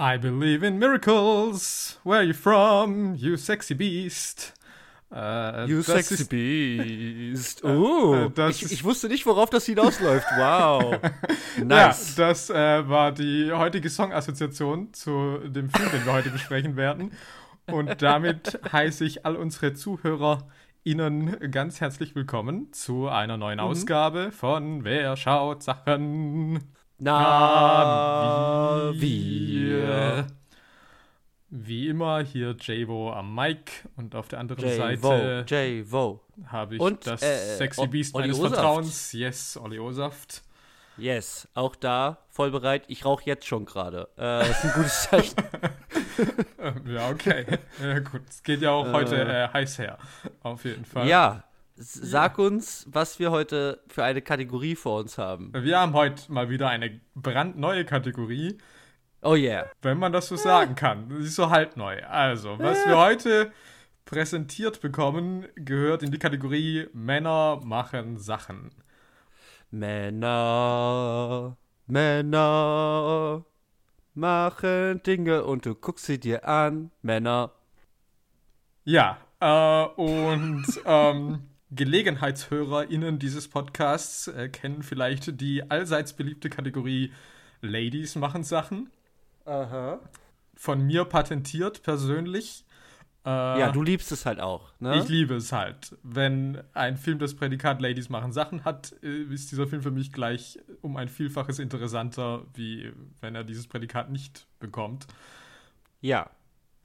I believe in miracles. Where are you from, you sexy beast? Äh, you sexy ist, beast. Oh, äh, ich, ich, wusste nicht, worauf das hinausläuft. Wow. nice. Ja, das äh, war die heutige Song-Assoziation zu dem Film, den wir heute besprechen werden. Und damit heiße ich all unsere Zuhörer Ihnen ganz herzlich willkommen zu einer neuen mhm. Ausgabe von Wer schaut Sachen? Na, wir. Wie immer hier Javo am Mic und auf der anderen Seite Javo habe ich und, das äh, Sexy Beast meines Vertrauens. Yes, Olli Osaft. Yes, auch da voll bereit. Ich rauche jetzt schon gerade. Äh, das ist ein gutes Zeichen. ja, okay. Ja, gut. Es geht ja auch äh, heute äh, heiß her. Auf jeden Fall. Ja, Sag uns, was wir heute für eine Kategorie vor uns haben. Wir haben heute mal wieder eine brandneue Kategorie. Oh yeah. Wenn man das so sagen kann. Sie ist so halb neu. Also, was wir heute präsentiert bekommen, gehört in die Kategorie Männer machen Sachen. Männer, Männer machen Dinge und du guckst sie dir an. Männer. Ja, äh, und ähm, GelegenheitshörerInnen dieses Podcasts äh, kennen vielleicht die allseits beliebte Kategorie Ladies machen Sachen. Aha. Von mir patentiert persönlich. Äh, ja, du liebst es halt auch, ne? Ich liebe es halt. Wenn ein Film das Prädikat Ladies machen Sachen hat, äh, ist dieser Film für mich gleich um ein Vielfaches interessanter, wie wenn er dieses Prädikat nicht bekommt. Ja.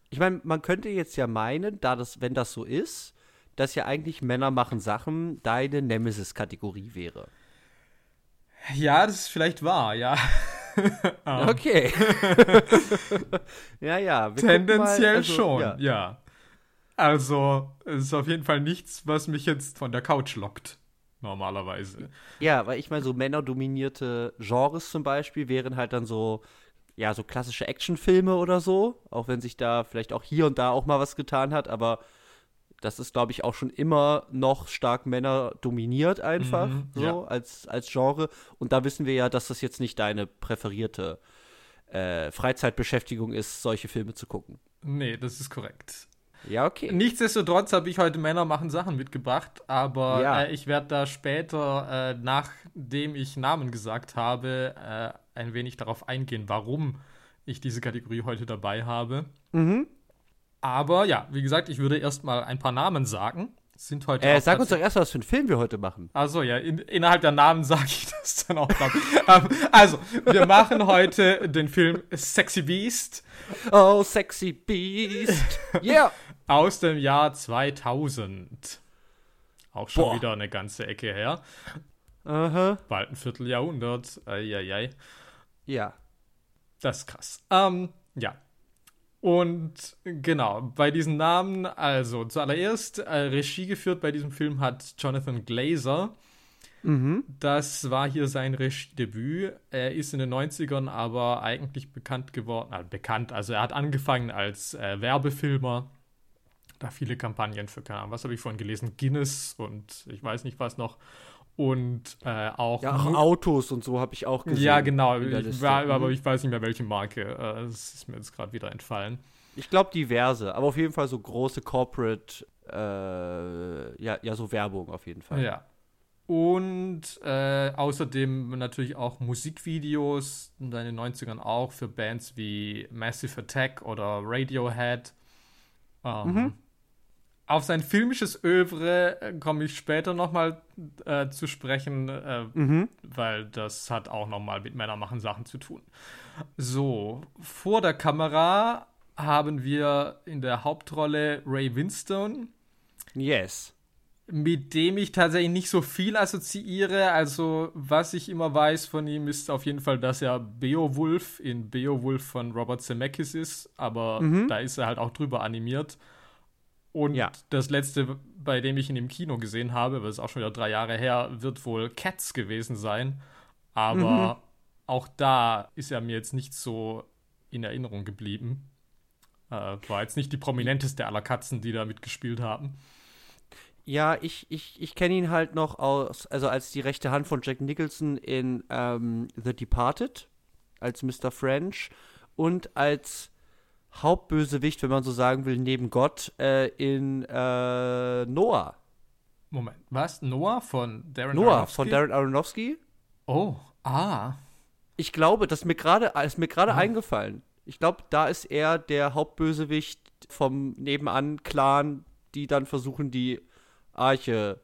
Ich meine, man könnte jetzt ja meinen, da das, wenn das so ist, dass ja eigentlich Männer machen Sachen deine Nemesis-Kategorie wäre. Ja, das ist vielleicht wahr, ja. okay. ja, ja. Tendenziell mal, also, schon, ja. ja. Also, es ist auf jeden Fall nichts, was mich jetzt von der Couch lockt. Normalerweise. Ja, weil ich meine, so männerdominierte Genres zum Beispiel wären halt dann so, ja, so klassische Actionfilme oder so. Auch wenn sich da vielleicht auch hier und da auch mal was getan hat, aber das ist, glaube ich, auch schon immer noch stark Männer dominiert einfach, mhm, so ja. als, als Genre. Und da wissen wir ja, dass das jetzt nicht deine präferierte äh, Freizeitbeschäftigung ist, solche Filme zu gucken. Nee, das ist korrekt. Ja, okay. Nichtsdestotrotz habe ich heute Männer machen Sachen mitgebracht, aber ja. äh, ich werde da später, äh, nachdem ich Namen gesagt habe, äh, ein wenig darauf eingehen, warum ich diese Kategorie heute dabei habe. Mhm. Aber ja, wie gesagt, ich würde erstmal ein paar Namen sagen. Sind heute äh, sag uns doch erst, was für einen Film wir heute machen. Also ja, in, innerhalb der Namen sage ich das dann auch. um, also, wir machen heute den Film Sexy Beast. Oh, Sexy Beast. Yeah. Aus dem Jahr 2000. Auch schon Boah. wieder eine ganze Ecke her. Aha. Bald ein Vierteljahrhundert. Eieiei. Ja. Das ist krass. Ähm, ja, und genau, bei diesen Namen, also zuallererst äh, Regie geführt bei diesem Film hat Jonathan Glazer. Mhm. Das war hier sein Regiedebüt. Er ist in den 90ern aber eigentlich bekannt geworden, äh, bekannt, also er hat angefangen als äh, Werbefilmer. Da viele Kampagnen für, keine Ahnung, was habe ich vorhin gelesen? Guinness und ich weiß nicht was noch und äh, auch. Ja, auch Autos und so habe ich auch gesehen. Ja, genau. Ich war, aber mhm. ich weiß nicht mehr, welche Marke. Äh, das ist mir jetzt gerade wieder entfallen. Ich glaube diverse, aber auf jeden Fall so große Corporate, äh, ja, ja, so Werbung auf jeden Fall. Ja. Und äh, außerdem natürlich auch Musikvideos in den 90ern auch für Bands wie Massive Attack oder Radiohead. Ähm, mhm. Auf sein filmisches Övre äh, komme ich später nochmal äh, zu sprechen, äh, mhm. weil das hat auch nochmal mit Männermachen Sachen zu tun. So, vor der Kamera haben wir in der Hauptrolle Ray Winstone. Yes. Mit dem ich tatsächlich nicht so viel assoziiere. Also, was ich immer weiß von ihm, ist auf jeden Fall, dass er Beowulf in Beowulf von Robert Zemeckis ist. Aber mhm. da ist er halt auch drüber animiert. Und ja. das letzte, bei dem ich ihn im Kino gesehen habe, weil es auch schon wieder drei Jahre her, wird wohl Cats gewesen sein. Aber mhm. auch da ist er mir jetzt nicht so in Erinnerung geblieben. Äh, war jetzt nicht die prominenteste aller Katzen, die da mitgespielt haben. Ja, ich, ich, ich kenne ihn halt noch aus, also als die rechte Hand von Jack Nicholson in ähm, The Departed, als Mr. French und als Hauptbösewicht, wenn man so sagen will, neben Gott äh, in äh, Noah. Moment, was? Noah von Darren Noah Aronofsky? von Darren Aronofsky? Oh, ah. Ich glaube, das ist mir gerade ist mir gerade oh. eingefallen. Ich glaube, da ist er der Hauptbösewicht vom Nebenan-Clan, die dann versuchen, die Arche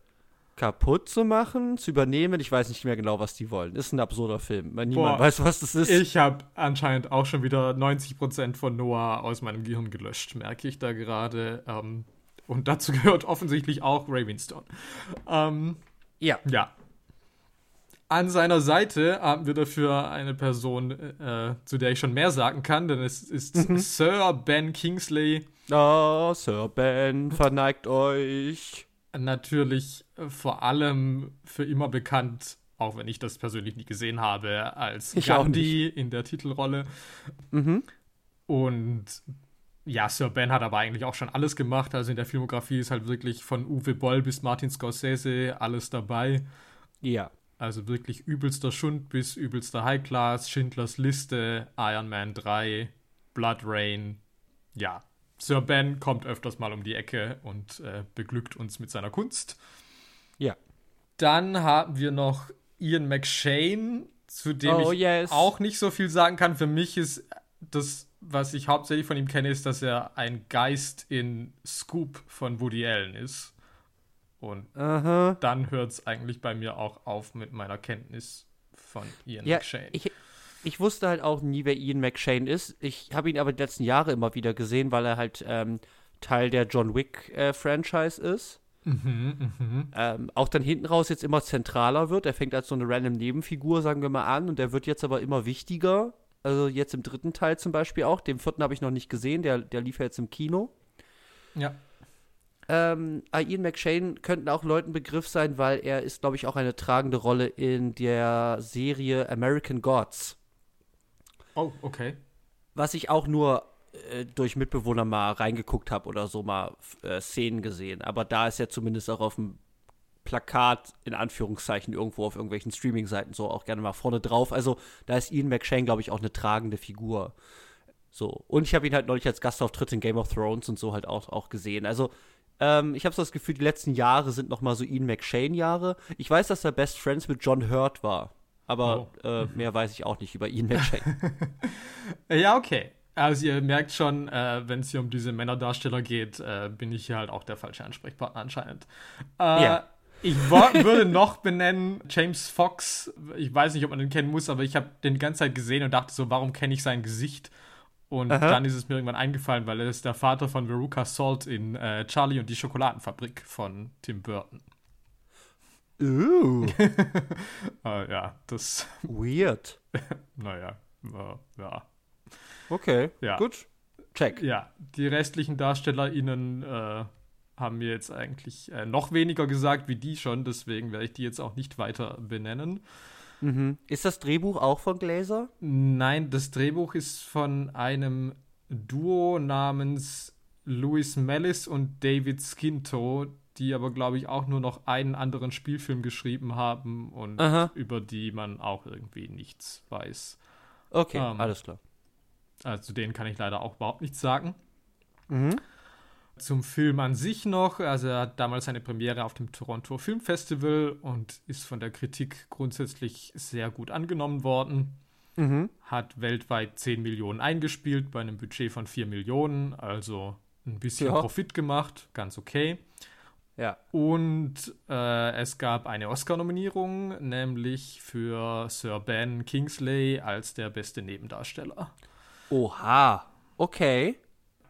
kaputt zu machen, zu übernehmen. Ich weiß nicht mehr genau, was die wollen. Ist ein absurder Film. Niemand Boah, weiß, was das ist. Ich habe anscheinend auch schon wieder 90% von Noah aus meinem Gehirn gelöscht, merke ich da gerade. Ähm, und dazu gehört offensichtlich auch Ravenstone. Ähm, ja. Ja. An seiner Seite haben wir dafür eine Person, äh, zu der ich schon mehr sagen kann, denn es ist mhm. Sir Ben Kingsley. Oh, Sir Ben, verneigt euch. Natürlich äh, vor allem für immer bekannt, auch wenn ich das persönlich nie gesehen habe, als ich Gandhi in der Titelrolle. Mhm. Und ja, Sir Ben hat aber eigentlich auch schon alles gemacht. Also in der Filmografie ist halt wirklich von Uwe Boll bis Martin Scorsese alles dabei. Ja. Also wirklich übelster Schund bis übelster High Class, Schindlers Liste, Iron Man 3, Blood Rain. Ja, Sir Ben kommt öfters mal um die Ecke und äh, beglückt uns mit seiner Kunst. Ja. Dann haben wir noch Ian McShane, zu dem oh, ich yes. auch nicht so viel sagen kann. Für mich ist das, was ich hauptsächlich von ihm kenne, ist, dass er ein Geist in Scoop von Woody Allen ist. Und Aha. dann hört es eigentlich bei mir auch auf mit meiner Kenntnis von Ian ja, McShane. Ich, ich wusste halt auch nie, wer Ian McShane ist. Ich habe ihn aber die letzten Jahre immer wieder gesehen, weil er halt ähm, Teil der John Wick-Franchise äh, ist. Mhm, mh. ähm, auch dann hinten raus jetzt immer zentraler wird. Er fängt als so eine random Nebenfigur, sagen wir mal, an und der wird jetzt aber immer wichtiger. Also jetzt im dritten Teil zum Beispiel auch. Den vierten habe ich noch nicht gesehen, der, der lief ja jetzt im Kino. Ja. Ähm, Ian McShane könnten auch Leuten Begriff sein, weil er ist, glaube ich, auch eine tragende Rolle in der Serie American Gods. Oh, okay. Was ich auch nur äh, durch Mitbewohner mal reingeguckt habe oder so mal äh, Szenen gesehen. Aber da ist ja zumindest auch auf dem Plakat in Anführungszeichen irgendwo auf irgendwelchen Streaming-Seiten so auch gerne mal vorne drauf. Also da ist Ian McShane, glaube ich, auch eine tragende Figur. So. Und ich habe ihn halt neulich als Gastauftritt in Game of Thrones und so halt auch, auch gesehen. Also ähm, ich habe so das Gefühl, die letzten Jahre sind noch mal so Ian McShane-Jahre. Ich weiß, dass er Best Friends mit John Hurt war aber oh. äh, mehr weiß ich auch nicht über Ian McShane. ja, okay. Also ihr merkt schon, äh, wenn es hier um diese Männerdarsteller geht, äh, bin ich hier halt auch der falsche Ansprechpartner anscheinend. Äh, ja. Ich würde noch benennen James Fox. Ich weiß nicht, ob man den kennen muss, aber ich habe den die ganze Zeit gesehen und dachte so, warum kenne ich sein Gesicht? Und Aha. dann ist es mir irgendwann eingefallen, weil er ist der Vater von Veruca Salt in äh, Charlie und die Schokoladenfabrik von Tim Burton. Uh. uh, ja, das. Weird. naja, uh, ja. Okay, ja. gut. Check. Ja, die restlichen DarstellerInnen äh, haben mir jetzt eigentlich äh, noch weniger gesagt wie die schon, deswegen werde ich die jetzt auch nicht weiter benennen. Mhm. Ist das Drehbuch auch von Glaser? Nein, das Drehbuch ist von einem Duo namens Louis Mellis und David Skinto, die aber, glaube ich, auch nur noch einen anderen Spielfilm geschrieben haben und Aha. über die man auch irgendwie nichts weiß. Okay, ähm, alles klar. Also zu denen kann ich leider auch überhaupt nichts sagen. Mhm. Zum Film an sich noch, also er hat damals seine Premiere auf dem Toronto Film Festival und ist von der Kritik grundsätzlich sehr gut angenommen worden. Mhm. Hat weltweit 10 Millionen eingespielt bei einem Budget von 4 Millionen, also ein bisschen ja. Profit gemacht, ganz okay. Ja. Und äh, es gab eine Oscar-Nominierung, nämlich für Sir Ben Kingsley als der beste Nebendarsteller. Oha, okay.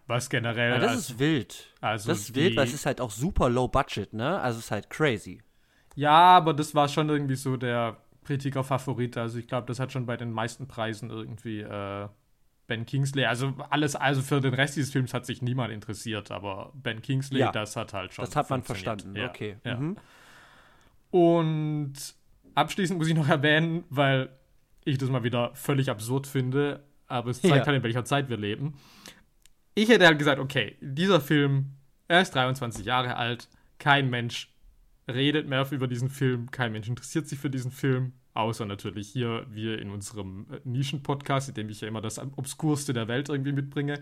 Was generell. Ja, das als, ist wild. Also das ist wild, weil es ist halt auch super low budget, ne? Also es ist halt crazy. Ja, aber das war schon irgendwie so der Kritiker-Favorit. Also ich glaube, das hat schon bei den meisten Preisen irgendwie äh, Ben Kingsley, also alles, also für den Rest dieses Films hat sich niemand interessiert, aber Ben Kingsley, ja, das hat halt schon. Das hat man verstanden, ja, okay. Ja. Mhm. Und abschließend muss ich noch erwähnen, weil ich das mal wieder völlig absurd finde, aber es zeigt ja. halt, in welcher Zeit wir leben. Ich hätte halt gesagt, okay, dieser Film, er ist 23 Jahre alt, kein Mensch redet mehr über diesen Film, kein Mensch interessiert sich für diesen Film. Außer natürlich hier, wir in unserem äh, Nischen-Podcast, in dem ich ja immer das Obskurste der Welt irgendwie mitbringe.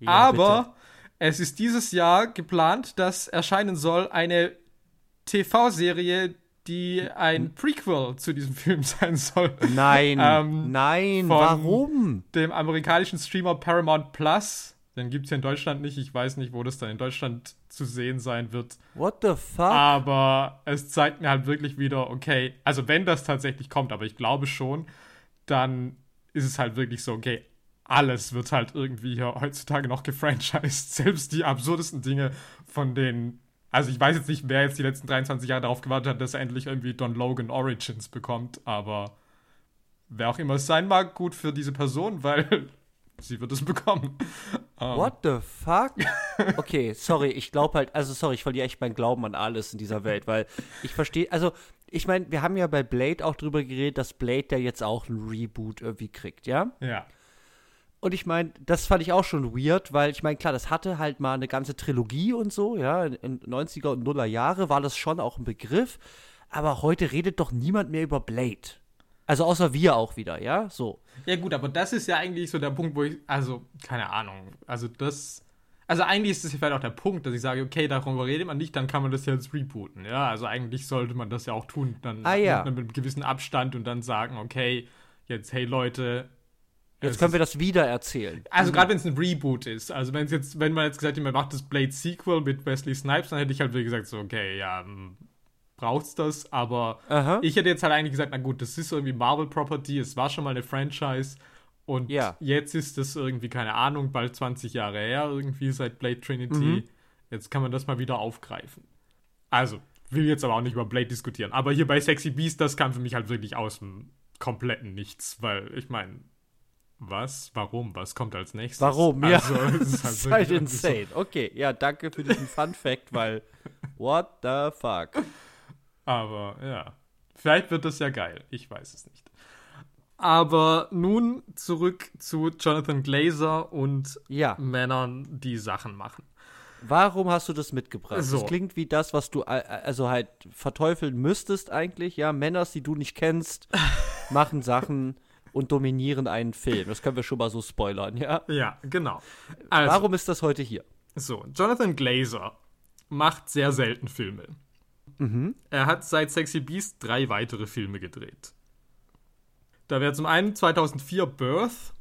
Ja, Aber bitte. es ist dieses Jahr geplant, dass erscheinen soll eine TV-Serie, die ein Prequel zu diesem Film sein soll. Nein, ähm, nein, warum? Dem amerikanischen Streamer Paramount Plus. Den gibt es ja in Deutschland nicht. Ich weiß nicht, wo das dann in Deutschland zu sehen sein wird. What the fuck? Aber es zeigt mir halt wirklich wieder, okay, also wenn das tatsächlich kommt, aber ich glaube schon, dann ist es halt wirklich so, okay, alles wird halt irgendwie hier heutzutage noch gefranchised. Selbst die absurdesten Dinge, von denen also ich weiß jetzt nicht, wer jetzt die letzten 23 Jahre darauf gewartet hat, dass er endlich irgendwie Don Logan Origins bekommt, aber wer auch immer es sein mag, gut für diese Person, weil sie wird es bekommen. Um. Ähm. What the fuck? Okay, sorry, ich glaube halt, also sorry, ich verliere echt meinen Glauben an alles in dieser Welt, weil ich verstehe, also ich meine, wir haben ja bei Blade auch drüber geredet, dass Blade ja jetzt auch ein Reboot irgendwie kriegt, ja? Ja. Und ich meine, das fand ich auch schon weird, weil ich meine, klar, das hatte halt mal eine ganze Trilogie und so, ja, in, 90er und Nuller Jahre war das schon auch ein Begriff, aber heute redet doch niemand mehr über Blade. Also außer wir auch wieder, ja, so. Ja gut, aber das ist ja eigentlich so der Punkt, wo ich, also, keine Ahnung, also das, also eigentlich ist das vielleicht auch der Punkt, dass ich sage, okay, darüber redet man nicht, dann kann man das jetzt rebooten, ja, also eigentlich sollte man das ja auch tun, dann ah, ja. mit einem gewissen Abstand und dann sagen, okay, jetzt, hey Leute, Jetzt können wir das wieder erzählen. Also mhm. gerade wenn es ein Reboot ist. Also wenn jetzt, wenn man jetzt gesagt hätte, man macht das Blade Sequel mit Wesley Snipes, dann hätte ich halt wieder gesagt, so, okay, ja, hm, braucht's das. Aber Aha. ich hätte jetzt halt eigentlich gesagt, na gut, das ist irgendwie Marvel Property, es war schon mal eine Franchise. Und ja. jetzt ist das irgendwie, keine Ahnung, bald 20 Jahre her, irgendwie seit Blade Trinity. Mhm. Jetzt kann man das mal wieder aufgreifen. Also, will jetzt aber auch nicht über Blade diskutieren. Aber hier bei Sexy Beast, das kam für mich halt wirklich aus dem kompletten Nichts, weil ich meine, was? Warum? Was kommt als nächstes? Warum? Also, ja. Es ist halt, ist halt insane. So. Okay, ja, danke für diesen Fun Fact, weil what the fuck? Aber ja, vielleicht wird das ja geil. Ich weiß es nicht. Aber nun zurück zu Jonathan Glazer und ja. Männern, die Sachen machen. Warum hast du das mitgebracht? So. Das klingt wie das, was du also halt verteufeln müsstest eigentlich. Ja, Männer, die du nicht kennst, machen Sachen und dominieren einen Film. Das können wir schon mal so spoilern, ja? Ja, genau. Also, Warum ist das heute hier? So, Jonathan Glazer macht sehr selten Filme. Mhm. Er hat seit Sexy Beast drei weitere Filme gedreht. Da wäre zum einen 2004 Birth,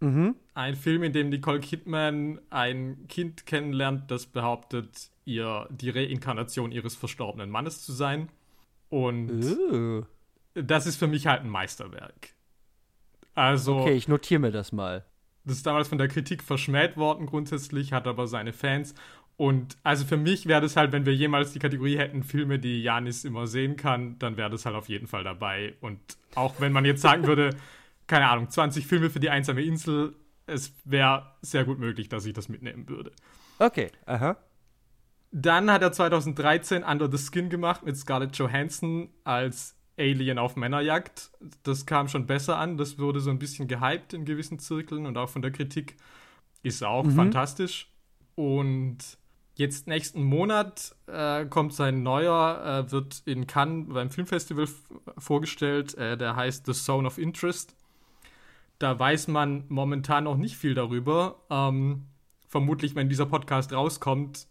mhm. ein Film, in dem Nicole Kidman ein Kind kennenlernt, das behauptet, ihr die Reinkarnation ihres verstorbenen Mannes zu sein. Und uh. das ist für mich halt ein Meisterwerk. Also. Okay, ich notiere mir das mal. Das ist damals von der Kritik verschmäht worden, grundsätzlich, hat aber seine Fans. Und also für mich wäre das halt, wenn wir jemals die Kategorie hätten, Filme, die Janis immer sehen kann, dann wäre das halt auf jeden Fall dabei. Und auch wenn man jetzt sagen würde, keine Ahnung, 20 Filme für die einsame Insel, es wäre sehr gut möglich, dass ich das mitnehmen würde. Okay, aha. Dann hat er 2013 Under the Skin gemacht mit Scarlett Johansson als Alien auf Männerjagd. Das kam schon besser an. Das wurde so ein bisschen gehypt in gewissen Zirkeln und auch von der Kritik. Ist auch mhm. fantastisch. Und jetzt nächsten Monat äh, kommt sein neuer, äh, wird in Cannes beim Filmfestival vorgestellt. Äh, der heißt The Zone of Interest. Da weiß man momentan noch nicht viel darüber. Ähm, vermutlich, wenn dieser Podcast rauskommt,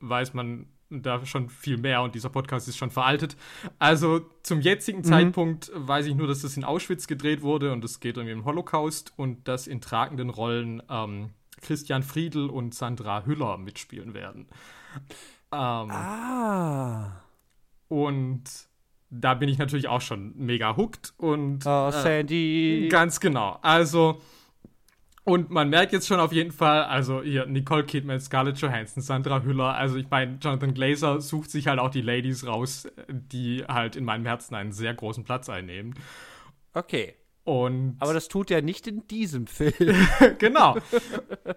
weiß man da schon viel mehr und dieser Podcast ist schon veraltet. Also zum jetzigen mhm. Zeitpunkt weiß ich nur, dass das in Auschwitz gedreht wurde und es geht irgendwie um den Holocaust und dass in tragenden Rollen ähm, Christian Friedl und Sandra Hüller mitspielen werden. Ähm, ah. Und da bin ich natürlich auch schon mega hooked und oh, Sandy. Äh, ganz genau. Also und man merkt jetzt schon auf jeden Fall, also hier Nicole Kidman, Scarlett Johansson, Sandra Hüller, also ich meine, Jonathan Glazer sucht sich halt auch die Ladies raus, die halt in meinem Herzen einen sehr großen Platz einnehmen. Okay. Und Aber das tut er nicht in diesem Film. genau.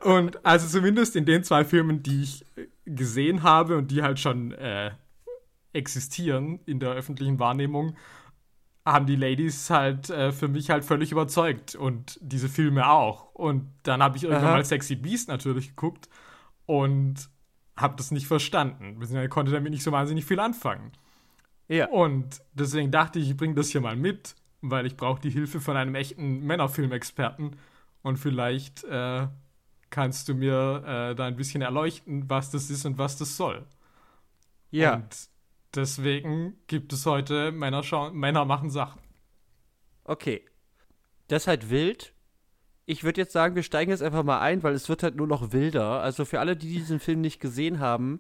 Und also zumindest in den zwei Filmen, die ich gesehen habe und die halt schon äh, existieren in der öffentlichen Wahrnehmung, haben die Ladies halt äh, für mich halt völlig überzeugt und diese Filme auch. Und dann habe ich irgendwann Aha. mal Sexy Beast natürlich geguckt und habe das nicht verstanden. Ich konnte damit nicht so wahnsinnig viel anfangen. Ja. Und deswegen dachte ich, ich bringe das hier mal mit. Weil ich brauche die Hilfe von einem echten Männerfilmexperten und vielleicht äh, kannst du mir äh, da ein bisschen erleuchten, was das ist und was das soll. Ja. Und deswegen gibt es heute Männer, Männer machen Sachen. Okay. Das ist halt wild. Ich würde jetzt sagen, wir steigen jetzt einfach mal ein, weil es wird halt nur noch wilder. Also für alle, die diesen Film nicht gesehen haben,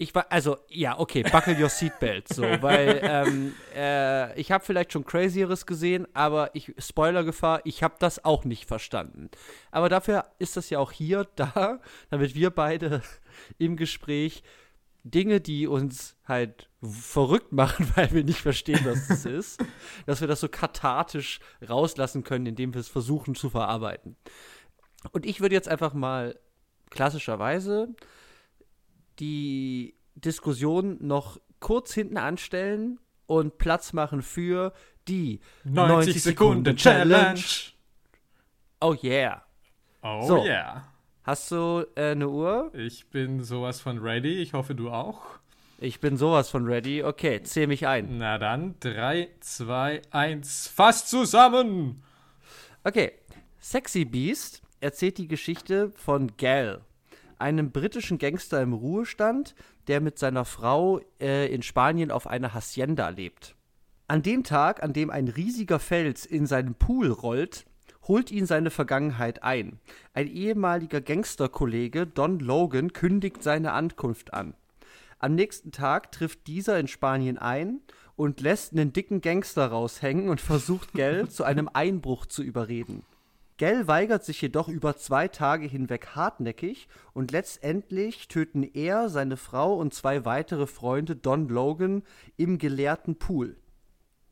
ich war, also, ja, okay, buckle your seatbelt, so, weil ähm, äh, ich habe vielleicht schon Crazieres gesehen, aber ich, Spoilergefahr, ich habe das auch nicht verstanden. Aber dafür ist das ja auch hier da, damit wir beide im Gespräch Dinge, die uns halt verrückt machen, weil wir nicht verstehen, was das ist, dass wir das so kathartisch rauslassen können, indem wir es versuchen zu verarbeiten. Und ich würde jetzt einfach mal klassischerweise die Diskussion noch kurz hinten anstellen und Platz machen für die 90, 90 Sekunden Challenge. Oh yeah. Oh so. yeah. Hast du äh, eine Uhr? Ich bin sowas von ready. Ich hoffe, du auch. Ich bin sowas von ready. Okay, zähl mich ein. Na dann, 3, 2, 1, fast zusammen! Okay, Sexy Beast erzählt die Geschichte von Gal, einem britischen Gangster im Ruhestand, der mit seiner Frau äh, in Spanien auf einer Hacienda lebt. An dem Tag, an dem ein riesiger Fels in seinen Pool rollt, holt ihn seine Vergangenheit ein. Ein ehemaliger Gangsterkollege, Don Logan, kündigt seine Ankunft an. Am nächsten Tag trifft dieser in Spanien ein und lässt einen dicken Gangster raushängen und versucht Geld zu einem Einbruch zu überreden. Gell weigert sich jedoch über zwei Tage hinweg hartnäckig und letztendlich töten er, seine Frau und zwei weitere Freunde Don Logan im geleerten Pool.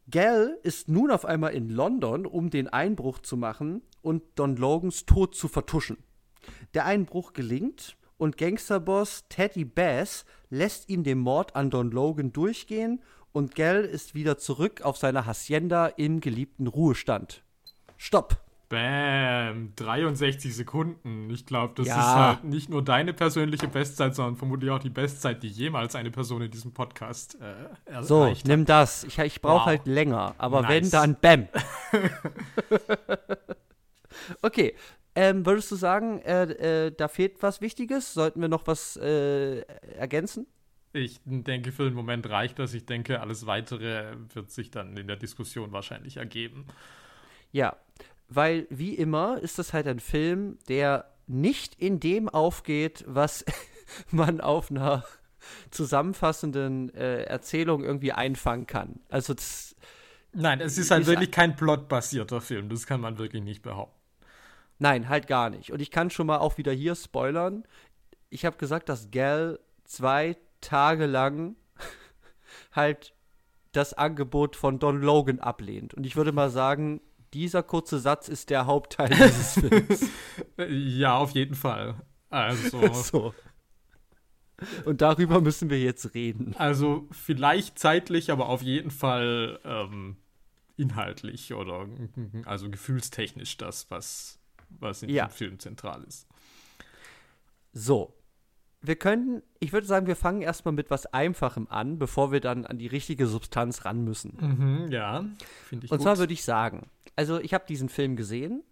Gell ist nun auf einmal in London, um den Einbruch zu machen und Don Logans Tod zu vertuschen. Der Einbruch gelingt und Gangsterboss Teddy Bass lässt ihm den Mord an Don Logan durchgehen und Gell ist wieder zurück auf seiner Hacienda im geliebten Ruhestand. Stopp! Bam, 63 Sekunden. Ich glaube, das ja. ist halt nicht nur deine persönliche Bestzeit, sondern vermutlich auch die Bestzeit, die jemals eine Person in diesem Podcast äh, erreicht So, nimm das. Ich, ich brauche wow. halt länger. Aber nice. wenn, dann Bam. okay. Ähm, würdest du sagen, äh, äh, da fehlt was Wichtiges? Sollten wir noch was äh, ergänzen? Ich denke, für den Moment reicht das. Ich denke, alles Weitere wird sich dann in der Diskussion wahrscheinlich ergeben. Ja, weil wie immer ist das halt ein Film, der nicht in dem aufgeht, was man auf einer zusammenfassenden äh, Erzählung irgendwie einfangen kann. Also das Nein, es ist halt ist wirklich kein plotbasierter Film, das kann man wirklich nicht behaupten. Nein, halt gar nicht. Und ich kann schon mal auch wieder hier spoilern. Ich habe gesagt, dass Gal zwei Tage lang halt das Angebot von Don Logan ablehnt. Und ich würde mal sagen, dieser kurze Satz ist der Hauptteil dieses Films. ja, auf jeden Fall. Also. so. Und darüber müssen wir jetzt reden. Also vielleicht zeitlich, aber auf jeden Fall ähm, inhaltlich oder also gefühlstechnisch das, was, was in ja. diesem Film zentral ist. So, wir können, ich würde sagen, wir fangen erstmal mit was Einfachem an, bevor wir dann an die richtige Substanz ran müssen. Mhm, ja, finde ich. Und gut. zwar würde ich sagen, also ich habe diesen Film gesehen.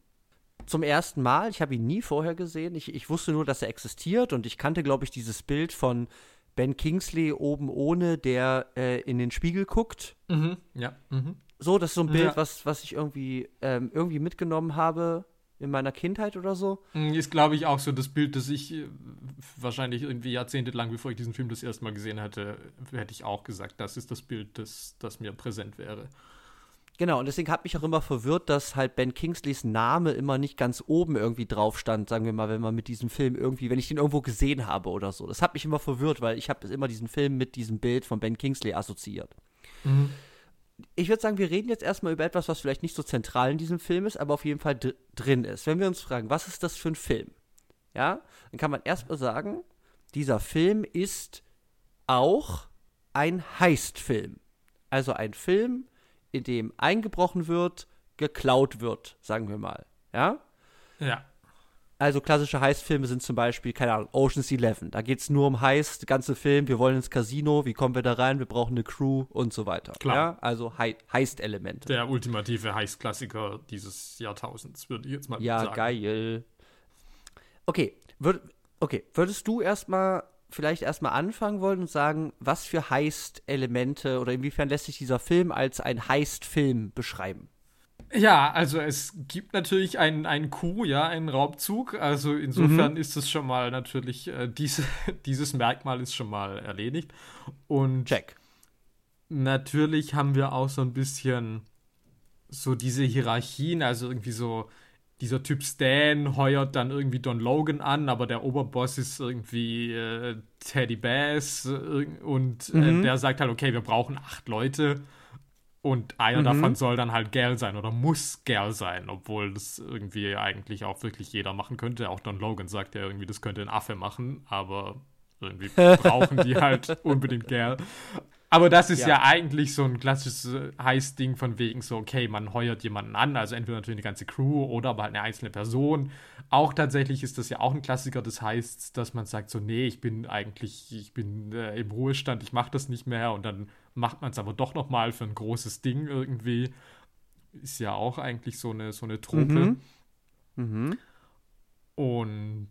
Zum ersten Mal. Ich habe ihn nie vorher gesehen. Ich, ich wusste nur, dass er existiert und ich kannte, glaube ich, dieses Bild von Ben Kingsley oben ohne, der äh, in den Spiegel guckt. Mhm, ja. Mhm. So, das ist so ein Bild, ja. was, was ich irgendwie, ähm, irgendwie mitgenommen habe in meiner Kindheit oder so. Mm, ist, glaube ich, auch so das Bild, das ich äh, wahrscheinlich irgendwie jahrzehntelang, bevor ich diesen Film das erste Mal gesehen hatte, hätte ich auch gesagt, das ist das Bild, das, das mir präsent wäre. Genau, und deswegen hat mich auch immer verwirrt, dass halt Ben Kingsleys Name immer nicht ganz oben irgendwie drauf stand, sagen wir mal, wenn man mit diesem Film irgendwie, wenn ich den irgendwo gesehen habe oder so. Das hat mich immer verwirrt, weil ich habe immer diesen Film mit diesem Bild von Ben Kingsley assoziiert. Mhm ich würde sagen, wir reden jetzt erstmal über etwas, was vielleicht nicht so zentral in diesem Film ist, aber auf jeden Fall drin ist. Wenn wir uns fragen, was ist das für ein Film? Ja, dann kann man erstmal sagen, dieser Film ist auch ein Heistfilm. Also ein Film, in dem eingebrochen wird, geklaut wird, sagen wir mal. Ja? Ja. Also klassische Heist-Filme sind zum Beispiel, keine Ahnung, Ocean's Eleven. Da geht es nur um Heist, der ganze Film, wir wollen ins Casino, wie kommen wir da rein, wir brauchen eine Crew und so weiter. Klar. Ja? Also He Heist-Elemente. Der ultimative Heist-Klassiker dieses Jahrtausends, würde ich jetzt mal ja, sagen. Ja, geil. Okay, würd, okay, würdest du erstmal vielleicht erstmal anfangen wollen und sagen, was für Heist-Elemente oder inwiefern lässt sich dieser Film als ein Heist-Film beschreiben? Ja, also es gibt natürlich einen, einen Coup, ja, einen Raubzug. Also insofern mhm. ist es schon mal natürlich, äh, diese, dieses Merkmal ist schon mal erledigt. Und Check. natürlich haben wir auch so ein bisschen so diese Hierarchien, also irgendwie so, dieser Typ Stan heuert dann irgendwie Don Logan an, aber der Oberboss ist irgendwie äh, Teddy Bass äh, und äh, mhm. der sagt halt, okay, wir brauchen acht Leute und einer mhm. davon soll dann halt Gal sein oder muss Gal sein, obwohl das irgendwie eigentlich auch wirklich jeder machen könnte. Auch Don Logan sagt ja irgendwie, das könnte ein Affe machen, aber irgendwie brauchen die halt unbedingt Gal. Aber das ist ja. ja, eigentlich so ein klassisches Heiß-Ding von wegen so, okay, man heuert jemanden an, also entweder natürlich eine ganze Crew oder aber halt eine einzelne Person. Auch tatsächlich ist das ja auch ein Klassiker des Heists, dass man sagt so, nee, ich bin eigentlich, ich bin äh, im Ruhestand, ich mache das nicht mehr und dann macht man es aber doch noch mal für ein großes Ding irgendwie. Ist ja auch eigentlich so eine, so eine Trope. Mhm. Mhm. Und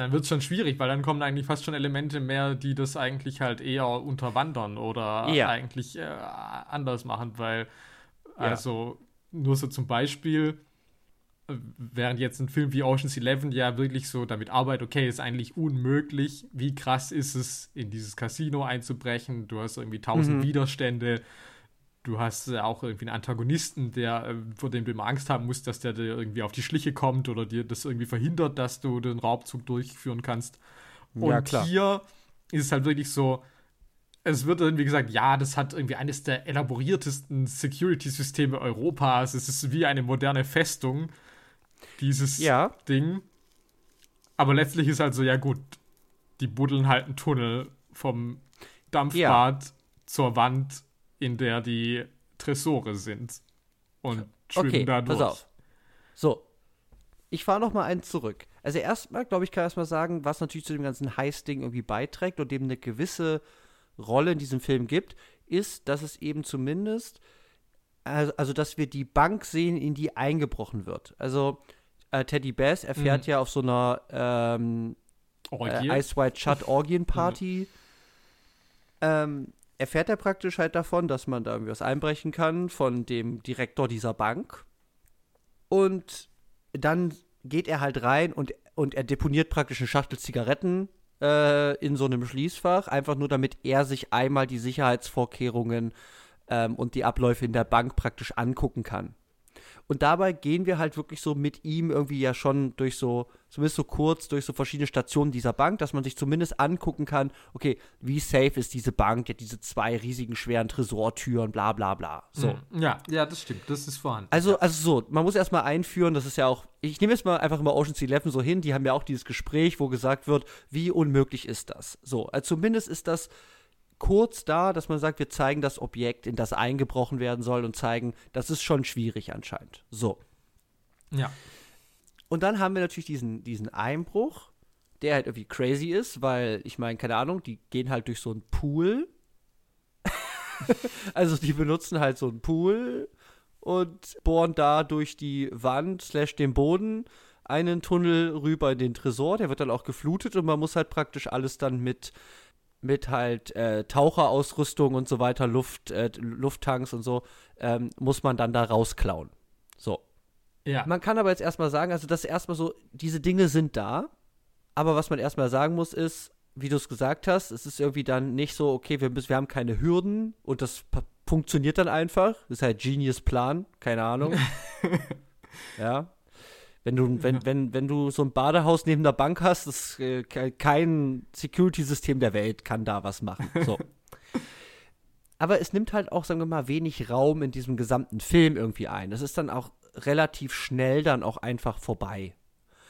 dann wird es schon schwierig, weil dann kommen eigentlich fast schon Elemente mehr, die das eigentlich halt eher unterwandern oder ja. eigentlich äh, anders machen, weil ja. also nur so zum Beispiel, während jetzt ein Film wie Ocean's Eleven ja wirklich so damit arbeitet, okay, ist eigentlich unmöglich, wie krass ist es, in dieses Casino einzubrechen, du hast irgendwie tausend mhm. Widerstände, du hast äh, auch irgendwie einen Antagonisten, der, äh, vor dem du immer Angst haben musst, dass der dir irgendwie auf die Schliche kommt oder dir das irgendwie verhindert, dass du den Raubzug durchführen kannst. Und ja, hier ist es halt wirklich so, es wird irgendwie gesagt, ja, das hat irgendwie eines der elaboriertesten Security-Systeme Europas. Es ist wie eine moderne Festung dieses ja. Ding. Aber letztlich ist halt so, ja gut, die buddeln halt einen Tunnel vom Dampfbad ja. zur Wand, in der die Tresore sind. Und schwimmen okay, da durch. Pass auf. So. Ich fahre noch mal eins zurück. Also erstmal, glaube ich, kann ich erstmal sagen, was natürlich zu dem ganzen Heiß-Ding irgendwie beiträgt und dem eine gewisse Rolle in diesem Film gibt, ist, dass es eben zumindest, also, also dass wir die Bank sehen, in die eingebrochen wird. Also äh, Teddy Bass erfährt mhm. ja auf so einer ähm, äh, Ice White Shut Orgienparty, mhm. ähm, erfährt er praktisch halt davon, dass man da irgendwie was einbrechen kann von dem Direktor dieser Bank. Und dann geht er halt rein und, und er deponiert praktisch eine Schachtel Zigaretten äh, in so einem Schließfach, einfach nur damit er sich einmal die Sicherheitsvorkehrungen ähm, und die Abläufe in der Bank praktisch angucken kann. Und dabei gehen wir halt wirklich so mit ihm irgendwie ja schon durch so, zumindest so kurz, durch so verschiedene Stationen dieser Bank, dass man sich zumindest angucken kann, okay, wie safe ist diese Bank, ja, diese zwei riesigen, schweren Tresortüren, bla bla bla. So. Mhm. Ja, ja, das stimmt, das ist vorhanden. Also, also so, man muss erstmal einführen, das ist ja auch, ich nehme jetzt mal einfach mal Ocean's Eleven so hin, die haben ja auch dieses Gespräch, wo gesagt wird, wie unmöglich ist das? So, also zumindest ist das kurz da, dass man sagt, wir zeigen das Objekt, in das eingebrochen werden soll und zeigen, das ist schon schwierig anscheinend. So. Ja. Und dann haben wir natürlich diesen, diesen Einbruch, der halt irgendwie crazy ist, weil ich meine, keine Ahnung, die gehen halt durch so einen Pool. also die benutzen halt so einen Pool und bohren da durch die Wand slash den Boden einen Tunnel rüber in den Tresor. Der wird dann auch geflutet und man muss halt praktisch alles dann mit mit halt äh, Taucherausrüstung und so weiter, Luft, äh, Lufttanks und so, ähm, muss man dann da rausklauen. So. Ja. Man kann aber jetzt erstmal sagen, also das ist erstmal so, diese Dinge sind da, aber was man erstmal sagen muss, ist, wie du es gesagt hast, es ist irgendwie dann nicht so, okay, wir, wir haben keine Hürden und das funktioniert dann einfach. Das ist halt Genius Plan, keine Ahnung. ja. Wenn du, wenn, wenn, wenn du so ein Badehaus neben der Bank hast, das, äh, kein Security-System der Welt kann da was machen. So. Aber es nimmt halt auch, sagen wir mal, wenig Raum in diesem gesamten Film irgendwie ein. Das ist dann auch relativ schnell dann auch einfach vorbei.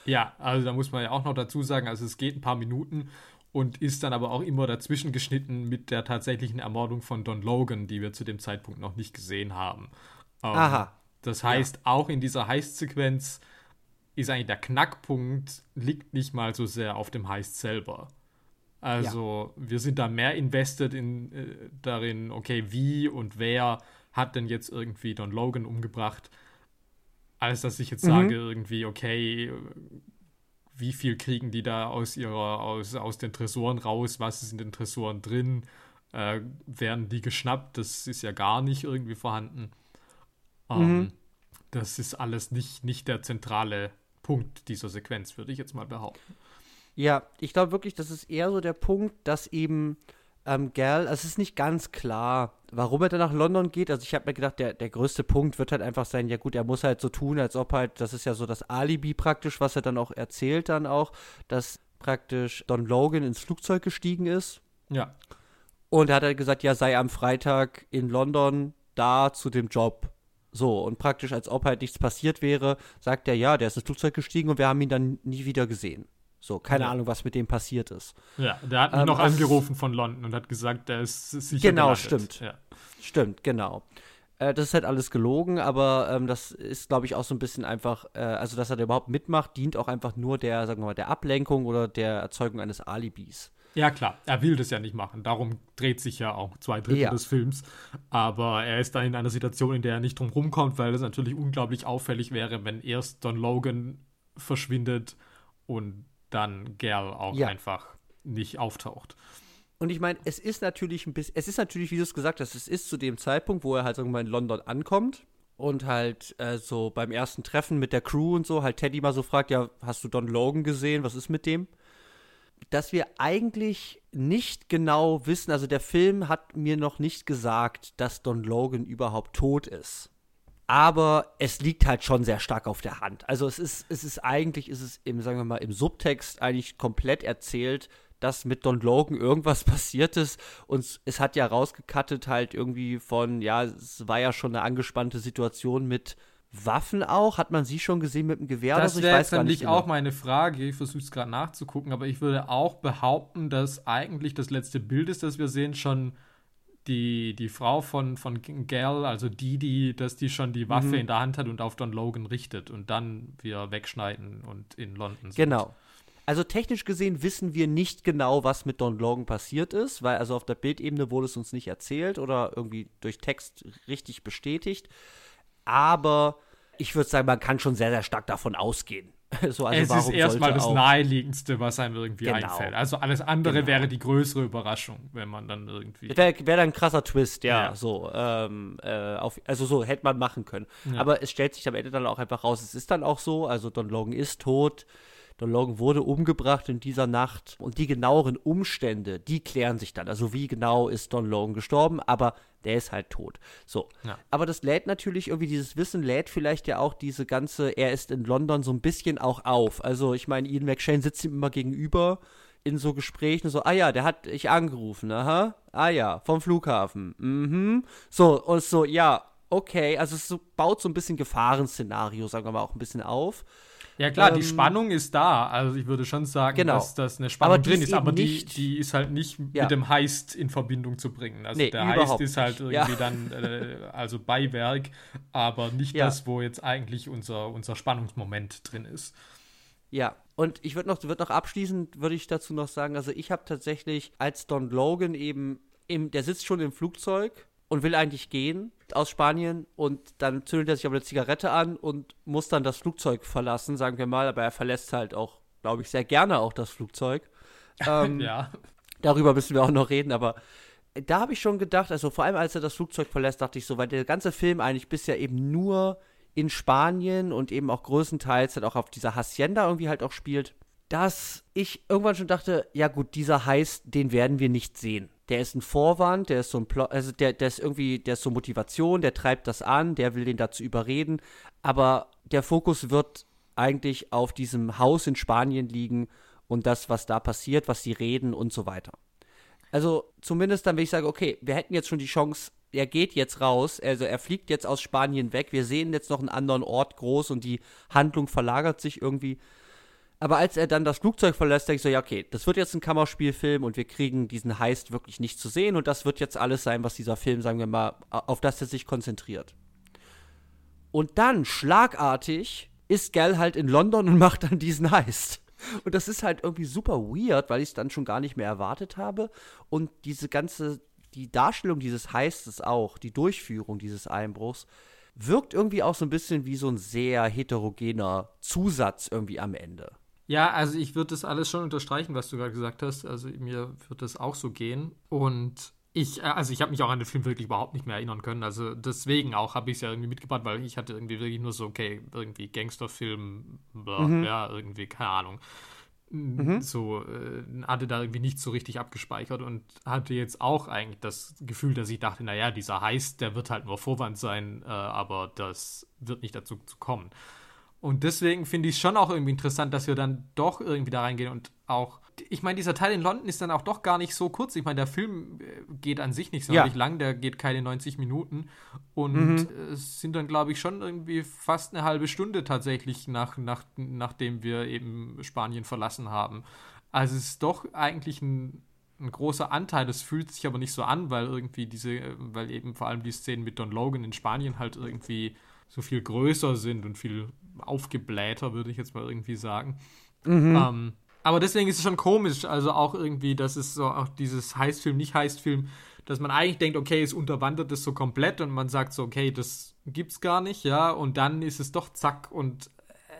Ja, also da muss man ja auch noch dazu sagen, also es geht ein paar Minuten und ist dann aber auch immer dazwischen geschnitten mit der tatsächlichen Ermordung von Don Logan, die wir zu dem Zeitpunkt noch nicht gesehen haben. Ähm, Aha. Das heißt, ja. auch in dieser Heist-Sequenz ist eigentlich der Knackpunkt, liegt nicht mal so sehr auf dem Heist selber. Also ja. wir sind da mehr invested in, äh, darin, okay, wie und wer hat denn jetzt irgendwie Don Logan umgebracht, als dass ich jetzt mhm. sage, irgendwie, okay, wie viel kriegen die da aus ihrer, aus, aus den Tresoren raus, was ist in den Tresoren drin, äh, werden die geschnappt, das ist ja gar nicht irgendwie vorhanden. Ähm, mhm. Das ist alles nicht, nicht der zentrale Punkt dieser Sequenz, würde ich jetzt mal behaupten. Ja, ich glaube wirklich, das ist eher so der Punkt, dass eben ähm, Gal, also es ist nicht ganz klar, warum er dann nach London geht. Also ich habe mir gedacht, der, der größte Punkt wird halt einfach sein, ja gut, er muss halt so tun, als ob halt, das ist ja so das Alibi praktisch, was er dann auch erzählt dann auch, dass praktisch Don Logan ins Flugzeug gestiegen ist. Ja. Und er hat halt gesagt, ja, sei am Freitag in London da zu dem Job. So, und praktisch, als ob halt nichts passiert wäre, sagt er, ja, der ist ins Flugzeug gestiegen und wir haben ihn dann nie wieder gesehen. So, keine ja. Ahnung, was mit dem passiert ist. Ja, der hat mich ähm, noch angerufen von London und hat gesagt, der ist sicher Genau, gelandet. stimmt. Ja. Stimmt, genau. Äh, das ist halt alles gelogen, aber ähm, das ist, glaube ich, auch so ein bisschen einfach, äh, also dass er da überhaupt mitmacht, dient auch einfach nur der, sagen wir mal, der Ablenkung oder der Erzeugung eines Alibis. Ja, klar, er will das ja nicht machen. Darum dreht sich ja auch zwei Drittel ja. des Films. Aber er ist dann in einer Situation, in der er nicht drum rumkommt, weil es natürlich unglaublich auffällig wäre, wenn erst Don Logan verschwindet und dann Gal auch ja. einfach nicht auftaucht. Und ich meine, es ist natürlich ein bisschen, es ist natürlich, wie du es gesagt hast, es ist zu dem Zeitpunkt, wo er halt irgendwann in London ankommt und halt äh, so beim ersten Treffen mit der Crew und so, halt Teddy mal so fragt, ja, hast du Don Logan gesehen? Was ist mit dem? Dass wir eigentlich nicht genau wissen, also der Film hat mir noch nicht gesagt, dass Don Logan überhaupt tot ist aber es liegt halt schon sehr stark auf der Hand. Also es ist, es ist eigentlich, ist es im, sagen wir mal, im Subtext eigentlich komplett erzählt, dass mit Don Logan irgendwas passiert ist und es hat ja rausgekattet halt irgendwie von, ja, es war ja schon eine angespannte Situation mit Waffen auch. Hat man sie schon gesehen mit dem Gewehr? Das wäre jetzt nämlich auch meine Frage. Ich versuche es gerade nachzugucken, aber ich würde auch behaupten, dass eigentlich das letzte Bild ist, das wir sehen, schon die, die Frau von, von Gal, also die, die, dass die schon die Waffe mhm. in der Hand hat und auf Don Logan richtet und dann wir wegschneiden und in London sind. Genau. Also technisch gesehen wissen wir nicht genau, was mit Don Logan passiert ist, weil also auf der Bildebene wurde es uns nicht erzählt oder irgendwie durch Text richtig bestätigt. Aber ich würde sagen, man kann schon sehr, sehr stark davon ausgehen. so, also es ist erstmal das Naheliegendste, was einem irgendwie genau. einfällt. Also alles andere genau. wäre die größere Überraschung, wenn man dann irgendwie. Wäre wär dann ein krasser Twist, ja. ja. So, ähm, äh, auf, also so hätte man machen können. Ja. Aber es stellt sich am Ende dann auch einfach raus, es ist dann auch so, also Don Logan ist tot. Don Logan wurde umgebracht in dieser Nacht und die genaueren Umstände, die klären sich dann. Also wie genau ist Don Logan gestorben, aber der ist halt tot. So. Ja. Aber das lädt natürlich irgendwie, dieses Wissen lädt vielleicht ja auch diese ganze, er ist in London so ein bisschen auch auf. Also ich meine, Ian McShane sitzt ihm immer gegenüber in so Gesprächen, so, ah ja, der hat ich angerufen, aha, ah ja, vom Flughafen, mhm. So, und so, ja, okay, also es so, baut so ein bisschen Gefahrenszenario, sagen wir mal, auch ein bisschen auf. Ja klar, ähm, die Spannung ist da. Also ich würde schon sagen, genau. dass das eine Spannung drin ist, aber die, die ist halt nicht ja. mit dem Heist in Verbindung zu bringen. Also nee, der Heist ist halt irgendwie ja. dann äh, also Beiwerk, aber nicht ja. das, wo jetzt eigentlich unser, unser Spannungsmoment drin ist. Ja, und ich würde noch, würd noch abschließend, würde ich dazu noch sagen, also ich habe tatsächlich als Don Logan eben, im, der sitzt schon im Flugzeug und will eigentlich gehen aus Spanien und dann zündet er sich aber eine Zigarette an und muss dann das Flugzeug verlassen, sagen wir mal, aber er verlässt halt auch, glaube ich, sehr gerne auch das Flugzeug. Ähm, ja. Darüber müssen wir auch noch reden, aber da habe ich schon gedacht, also vor allem als er das Flugzeug verlässt, dachte ich so, weil der ganze Film eigentlich bisher eben nur in Spanien und eben auch größtenteils halt auch auf dieser Hacienda irgendwie halt auch spielt, dass ich irgendwann schon dachte, ja gut, dieser Heiß, den werden wir nicht sehen der ist ein Vorwand, der ist so ein Plot, also der, der ist irgendwie, der ist so Motivation, der treibt das an, der will den dazu überreden, aber der Fokus wird eigentlich auf diesem Haus in Spanien liegen und das, was da passiert, was sie reden und so weiter. Also zumindest dann, wenn ich sage, okay, wir hätten jetzt schon die Chance, er geht jetzt raus, also er fliegt jetzt aus Spanien weg, wir sehen jetzt noch einen anderen Ort groß und die Handlung verlagert sich irgendwie aber als er dann das Flugzeug verlässt, denke ich so, ja, okay, das wird jetzt ein Kammerspielfilm und wir kriegen diesen Heist wirklich nicht zu sehen und das wird jetzt alles sein, was dieser Film, sagen wir mal, auf das er sich konzentriert. Und dann schlagartig ist Gal halt in London und macht dann diesen Heist. Und das ist halt irgendwie super weird, weil ich es dann schon gar nicht mehr erwartet habe. Und diese ganze, die Darstellung dieses Heistes auch, die Durchführung dieses Einbruchs, wirkt irgendwie auch so ein bisschen wie so ein sehr heterogener Zusatz irgendwie am Ende. Ja, also ich würde das alles schon unterstreichen, was du gerade gesagt hast. Also mir wird das auch so gehen. Und ich, äh, also ich habe mich auch an den Film wirklich überhaupt nicht mehr erinnern können. Also deswegen auch habe ich es ja irgendwie mitgebracht, weil ich hatte irgendwie wirklich nur so, okay, irgendwie Gangsterfilm, bla, mhm. ja, irgendwie, keine Ahnung. Mhm. So, äh, hatte da irgendwie nicht so richtig abgespeichert und hatte jetzt auch eigentlich das Gefühl, dass ich dachte, naja, dieser Heist, der wird halt nur Vorwand sein, äh, aber das wird nicht dazu zu kommen. Und deswegen finde ich es schon auch irgendwie interessant, dass wir dann doch irgendwie da reingehen und auch ich meine, dieser Teil in London ist dann auch doch gar nicht so kurz. Ich meine, der Film äh, geht an sich nicht so ja. lang, der geht keine 90 Minuten. Und mhm. es sind dann, glaube ich, schon irgendwie fast eine halbe Stunde tatsächlich, nach, nach, nachdem wir eben Spanien verlassen haben. Also es ist doch eigentlich ein, ein großer Anteil. Das fühlt sich aber nicht so an, weil irgendwie diese, weil eben vor allem die Szenen mit Don Logan in Spanien halt irgendwie so viel größer sind und viel aufgeblähter, würde ich jetzt mal irgendwie sagen. Mhm. Ähm, aber deswegen ist es schon komisch, also auch irgendwie, dass es so auch dieses Heißfilm, nicht Heißfilm, dass man eigentlich denkt, okay, es unterwandert das so komplett und man sagt so, okay, das gibt's gar nicht, ja, und dann ist es doch zack und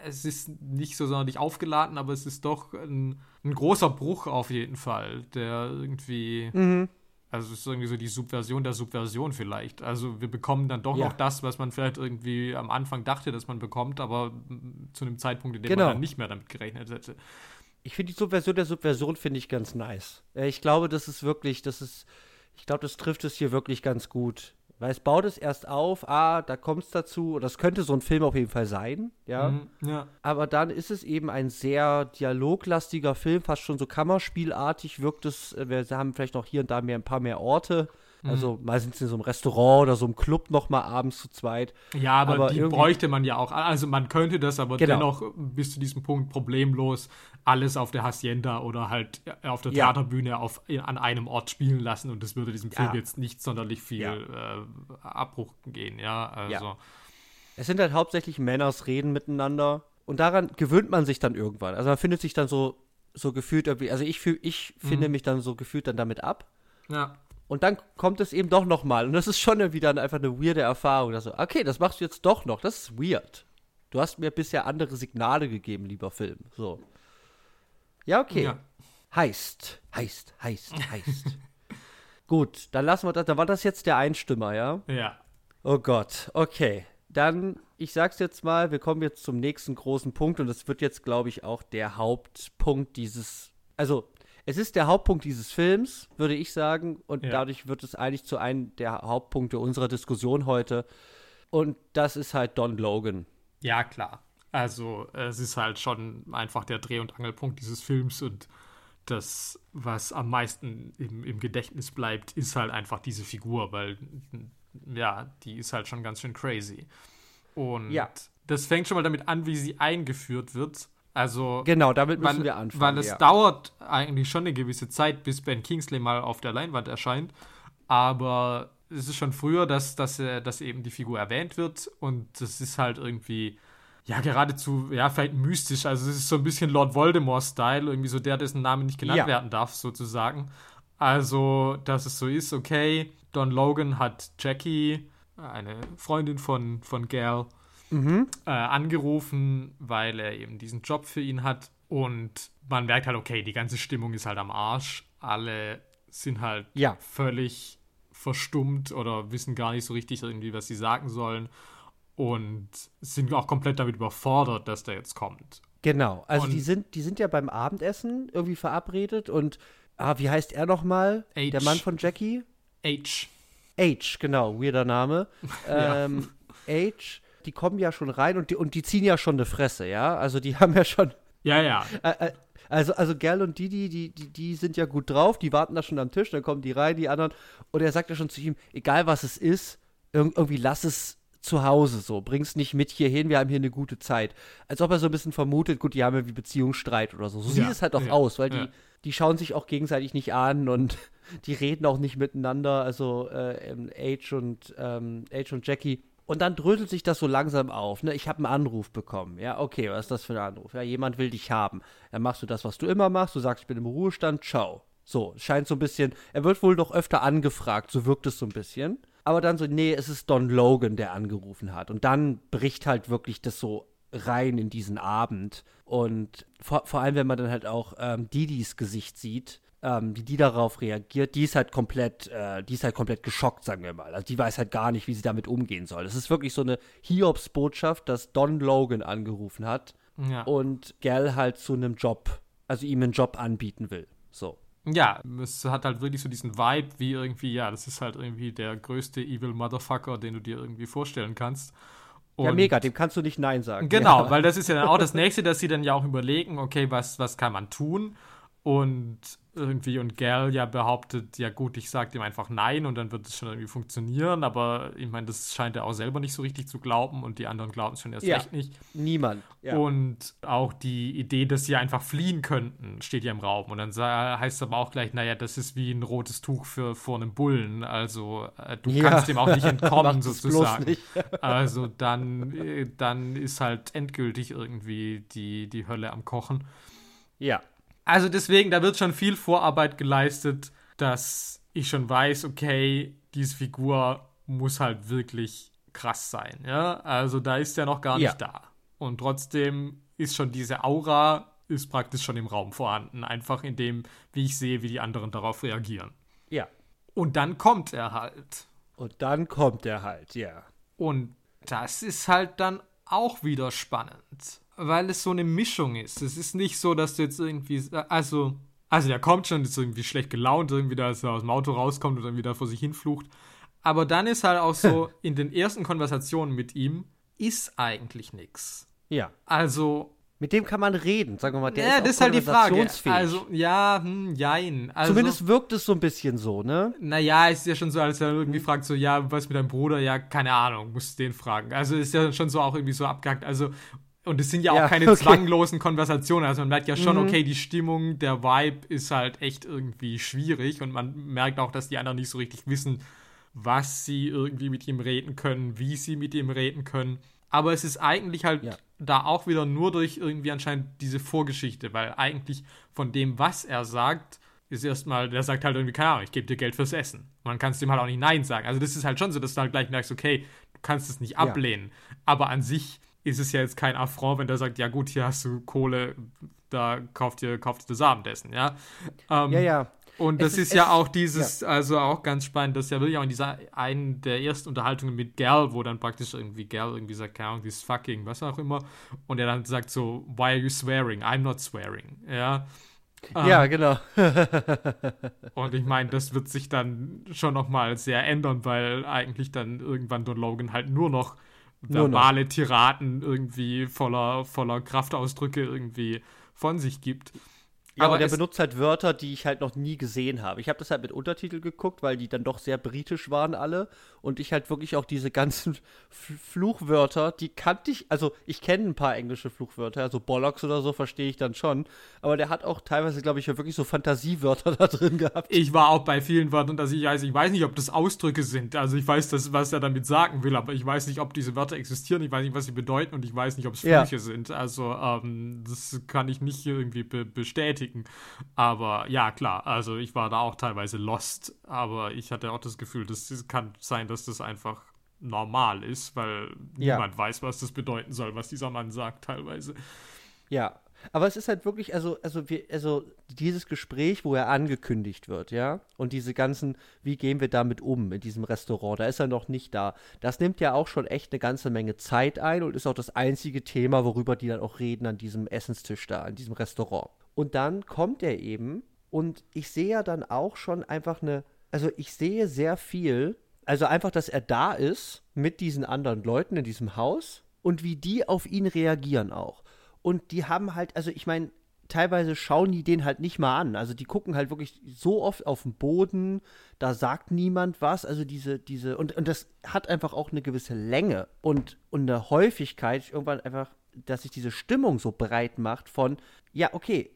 es ist nicht so sonderlich aufgeladen, aber es ist doch ein, ein großer Bruch auf jeden Fall, der irgendwie, mhm. Also es ist irgendwie so die Subversion der Subversion vielleicht. Also wir bekommen dann doch ja. noch das, was man vielleicht irgendwie am Anfang dachte, dass man bekommt, aber zu einem Zeitpunkt, in dem genau. man dann nicht mehr damit gerechnet hätte ich finde die Subversion der Subversion finde ich ganz nice. Ich glaube, das ist wirklich, das ist, ich glaube, das trifft es hier wirklich ganz gut. Weil es baut es erst auf, ah, da kommt es dazu, das könnte so ein Film auf jeden Fall sein, ja? Mhm, ja. Aber dann ist es eben ein sehr dialoglastiger Film, fast schon so Kammerspielartig wirkt es. Wir haben vielleicht noch hier und da mehr ein paar mehr Orte. Also mhm. mal sind sie in so einem Restaurant oder so einem Club noch mal abends zu zweit. Ja, aber, aber die bräuchte man ja auch. Also man könnte das aber genau. dennoch bis zu diesem Punkt problemlos alles auf der Hacienda oder halt auf der Theaterbühne auf, an einem Ort spielen lassen und das würde diesem Film ja. jetzt nicht sonderlich viel ja. äh, Abbruch gehen, ja. Also. Ja. Es sind halt hauptsächlich Männers reden miteinander und daran gewöhnt man sich dann irgendwann. Also man findet sich dann so, so gefühlt irgendwie, also ich, fühl, ich mhm. finde mich dann so gefühlt dann damit ab. Ja. Und dann kommt es eben doch noch mal. Und das ist schon wieder einfach eine weirde Erfahrung. Also, okay, das machst du jetzt doch noch. Das ist weird. Du hast mir bisher andere Signale gegeben, lieber Film. So. Ja, okay. Ja. Heißt, heißt, heißt, heißt. Gut, dann lassen wir das. Dann war das jetzt der Einstimmer, ja? Ja. Oh Gott, okay. Dann, ich sag's jetzt mal, wir kommen jetzt zum nächsten großen Punkt und das wird jetzt, glaube ich, auch der Hauptpunkt dieses. Also, es ist der Hauptpunkt dieses Films, würde ich sagen, und ja. dadurch wird es eigentlich zu einem der Hauptpunkte unserer Diskussion heute. Und das ist halt Don Logan. Ja, klar. Also, es ist halt schon einfach der Dreh- und Angelpunkt dieses Films und das, was am meisten im, im Gedächtnis bleibt, ist halt einfach diese Figur, weil, ja, die ist halt schon ganz schön crazy. Und ja. das fängt schon mal damit an, wie sie eingeführt wird also genau, damit müssen weil, wir anfangen. Weil es ja. dauert eigentlich schon eine gewisse Zeit, bis Ben Kingsley mal auf der Leinwand erscheint. Aber es ist schon früher, dass, dass, dass eben die Figur erwähnt wird und das ist halt irgendwie ja geradezu ja vielleicht mystisch. Also es ist so ein bisschen Lord Voldemort-Style, irgendwie so der, dessen Name nicht genannt ja. werden darf sozusagen. Also dass es so ist, okay, Don Logan hat Jackie, eine Freundin von von Gal mhm. äh, angerufen, weil er eben diesen Job für ihn hat. Und man merkt halt, okay, die ganze Stimmung ist halt am Arsch. Alle sind halt ja. völlig verstummt oder wissen gar nicht so richtig irgendwie, was sie sagen sollen. Und sind auch komplett damit überfordert, dass der jetzt kommt. Genau, also und die sind, die sind ja beim Abendessen irgendwie verabredet und ah, wie heißt er nochmal? Der Mann von Jackie? H. H, genau, weirder Name. ja. ähm, H die kommen ja schon rein und die, und die ziehen ja schon eine Fresse, ja? Also die haben ja schon. Ja, ja. Äh, also, also Gerl und Didi, die, die, die sind ja gut drauf, die warten da schon am Tisch, dann kommen die rein, die anderen. Und er sagt ja schon zu ihm, egal was es ist, irgendwie lass es zu Hause so, bring's nicht mit hier hin, wir haben hier eine gute Zeit. Als ob er so ein bisschen vermutet, gut, die haben irgendwie Beziehungsstreit oder so. So ja, sieht es halt auch ja, aus, weil ja. die, die schauen sich auch gegenseitig nicht an und die reden auch nicht miteinander, also äh, Age und ähm, Age und Jackie. Und dann dröselt sich das so langsam auf. Ne? Ich habe einen Anruf bekommen. Ja, okay, was ist das für ein Anruf? Ja, jemand will dich haben. Dann machst du das, was du immer machst. Du sagst, ich bin im Ruhestand, ciao. So, scheint so ein bisschen. Er wird wohl noch öfter angefragt, so wirkt es so ein bisschen. Aber dann so, nee, es ist Don Logan, der angerufen hat. Und dann bricht halt wirklich das so rein in diesen Abend. Und vor, vor allem, wenn man dann halt auch ähm, Didis Gesicht sieht, ähm, wie die darauf reagiert, die ist halt komplett, äh, die ist halt komplett geschockt, sagen wir mal. Also die weiß halt gar nicht, wie sie damit umgehen soll. Es ist wirklich so eine Hiobs-Botschaft, dass Don Logan angerufen hat ja. und Gal halt zu einem Job, also ihm einen Job anbieten will. So. Ja, es hat halt wirklich so diesen Vibe, wie irgendwie, ja, das ist halt irgendwie der größte Evil Motherfucker, den du dir irgendwie vorstellen kannst. Und ja, mega, dem kannst du nicht Nein sagen. Genau, ja. weil das ist ja dann auch das Nächste, dass sie dann ja auch überlegen, okay, was, was kann man tun? Und irgendwie und Gal ja behauptet, ja gut, ich sage ihm einfach nein und dann wird es schon irgendwie funktionieren, aber ich meine, das scheint er auch selber nicht so richtig zu glauben und die anderen glauben es schon erst ja, recht nicht. Niemand. Ja. Und auch die Idee, dass sie einfach fliehen könnten, steht ja im Raum und dann heißt es aber auch gleich, naja, das ist wie ein rotes Tuch für vor einem Bullen, also äh, du ja. kannst dem auch nicht entkommen sozusagen. Nicht. also dann, äh, dann ist halt endgültig irgendwie die, die Hölle am Kochen. Ja. Also deswegen, da wird schon viel Vorarbeit geleistet, dass ich schon weiß, okay, diese Figur muss halt wirklich krass sein. Ja, also da ist er noch gar ja. nicht da. Und trotzdem ist schon diese Aura ist praktisch schon im Raum vorhanden, einfach in dem, wie ich sehe, wie die anderen darauf reagieren. Ja. Und dann kommt er halt. Und dann kommt er halt, ja. Und das ist halt dann auch wieder spannend weil es so eine Mischung ist. Es ist nicht so, dass du jetzt irgendwie, also, also der kommt schon, ist irgendwie schlecht gelaunt, irgendwie da, als er aus dem Auto rauskommt und dann wieder vor sich hinflucht. Aber dann ist halt auch so, in den ersten Konversationen mit ihm ist eigentlich nichts. Ja. Also. Mit dem kann man reden, sagen wir mal. Der ja, ist das ist halt die Frage. Also, ja, hm, jein. Also, Zumindest wirkt es so ein bisschen so, ne? Naja, ist ja schon so, als er irgendwie fragt, so, ja, was mit deinem Bruder? Ja, keine Ahnung, musst den fragen. Also, ist ja schon so auch irgendwie so abgehackt. Also, und es sind ja auch ja, keine okay. zwanglosen Konversationen. Also man merkt ja schon, mhm. okay, die Stimmung, der Vibe ist halt echt irgendwie schwierig und man merkt auch, dass die anderen nicht so richtig wissen, was sie irgendwie mit ihm reden können, wie sie mit ihm reden können. Aber es ist eigentlich halt ja. da auch wieder nur durch irgendwie anscheinend diese Vorgeschichte, weil eigentlich von dem, was er sagt, ist erstmal, der sagt halt irgendwie, keine Ahnung, ich gebe dir Geld fürs Essen. Und dann kannst du ihm halt auch nicht Nein sagen. Also das ist halt schon so, dass du halt gleich merkst, okay, du kannst es nicht ablehnen. Ja. Aber an sich ist es ja jetzt kein Affront, wenn der sagt, ja gut, hier hast du Kohle, da kauft ihr, kauft ihr das Abendessen, ja. Ähm, ja, ja. Und das ist, ist, ja auch dieses, ja. also auch ganz spannend, das ist ja wirklich auch in dieser einen der ersten Unterhaltungen mit Gal, wo dann praktisch irgendwie Gal irgendwie sagt, keine Ahnung, this fucking, was auch immer. Und er dann sagt so, why are you swearing? I'm not swearing. Ja. Ja, ähm, genau. und ich meine, das wird sich dann schon nochmal sehr ändern, weil eigentlich dann irgendwann Don Logan halt nur noch verbale Tiraden irgendwie voller, voller Kraftausdrücke irgendwie von sich gibt. Ja, aber der benutzt halt Wörter, die ich halt noch nie gesehen habe. Ich habe das halt mit Untertitel geguckt, weil die dann doch sehr britisch waren alle. Und ich halt wirklich auch diese ganzen Fluchwörter, die kannte ich, also ich kenne ein paar englische Fluchwörter, also Bollocks oder so verstehe ich dann schon. Aber der hat auch teilweise, glaube ich, wirklich so Fantasiewörter da drin gehabt. Ich war auch bei vielen Wörtern, dass ich weiß, ich weiß nicht, ob das Ausdrücke sind. Also ich weiß, das, was er damit sagen will, aber ich weiß nicht, ob diese Wörter existieren, ich weiß nicht, was sie bedeuten und ich weiß nicht, ob es Flüche ja. sind. Also ähm, das kann ich nicht irgendwie be bestätigen. Aber ja, klar, also ich war da auch teilweise lost, aber ich hatte auch das Gefühl, das kann sein, dass das einfach normal ist, weil ja. niemand weiß, was das bedeuten soll, was dieser Mann sagt teilweise. Ja, aber es ist halt wirklich, also, also, wir, also dieses Gespräch, wo er angekündigt wird, ja, und diese ganzen, wie gehen wir damit um in diesem Restaurant, da ist er noch nicht da. Das nimmt ja auch schon echt eine ganze Menge Zeit ein und ist auch das einzige Thema, worüber die dann auch reden an diesem Essenstisch da, an diesem Restaurant. Und dann kommt er eben und ich sehe ja dann auch schon einfach eine, also ich sehe sehr viel, also einfach, dass er da ist mit diesen anderen Leuten in diesem Haus und wie die auf ihn reagieren auch. Und die haben halt, also ich meine, teilweise schauen die den halt nicht mal an. Also die gucken halt wirklich so oft auf den Boden, da sagt niemand was. Also diese, diese, und, und das hat einfach auch eine gewisse Länge und, und eine Häufigkeit, irgendwann einfach, dass sich diese Stimmung so breit macht von, ja, okay,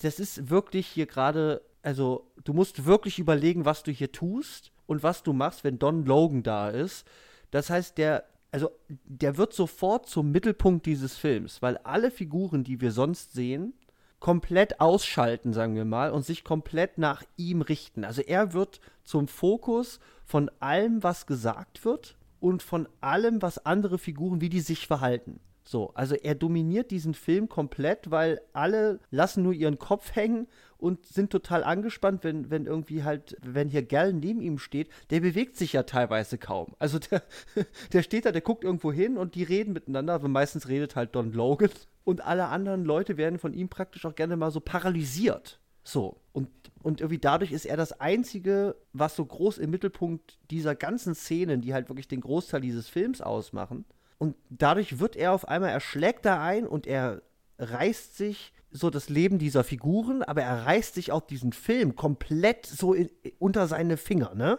das ist wirklich hier gerade, also du musst wirklich überlegen, was du hier tust und was du machst, wenn Don Logan da ist. Das heißt, der, also der wird sofort zum Mittelpunkt dieses Films, weil alle Figuren, die wir sonst sehen, komplett ausschalten, sagen wir mal, und sich komplett nach ihm richten. Also er wird zum Fokus von allem, was gesagt wird und von allem, was andere Figuren, wie die sich verhalten. So, also er dominiert diesen Film komplett, weil alle lassen nur ihren Kopf hängen und sind total angespannt, wenn, wenn irgendwie halt, wenn hier Gall neben ihm steht, der bewegt sich ja teilweise kaum. Also der, der steht da, der guckt irgendwo hin und die reden miteinander, aber meistens redet halt Don Logan und alle anderen Leute werden von ihm praktisch auch gerne mal so paralysiert. So, und, und irgendwie dadurch ist er das Einzige, was so groß im Mittelpunkt dieser ganzen Szenen, die halt wirklich den Großteil dieses Films ausmachen, und dadurch wird er auf einmal, er schlägt da ein und er reißt sich so das Leben dieser Figuren, aber er reißt sich auch diesen Film komplett so in, unter seine Finger, ne?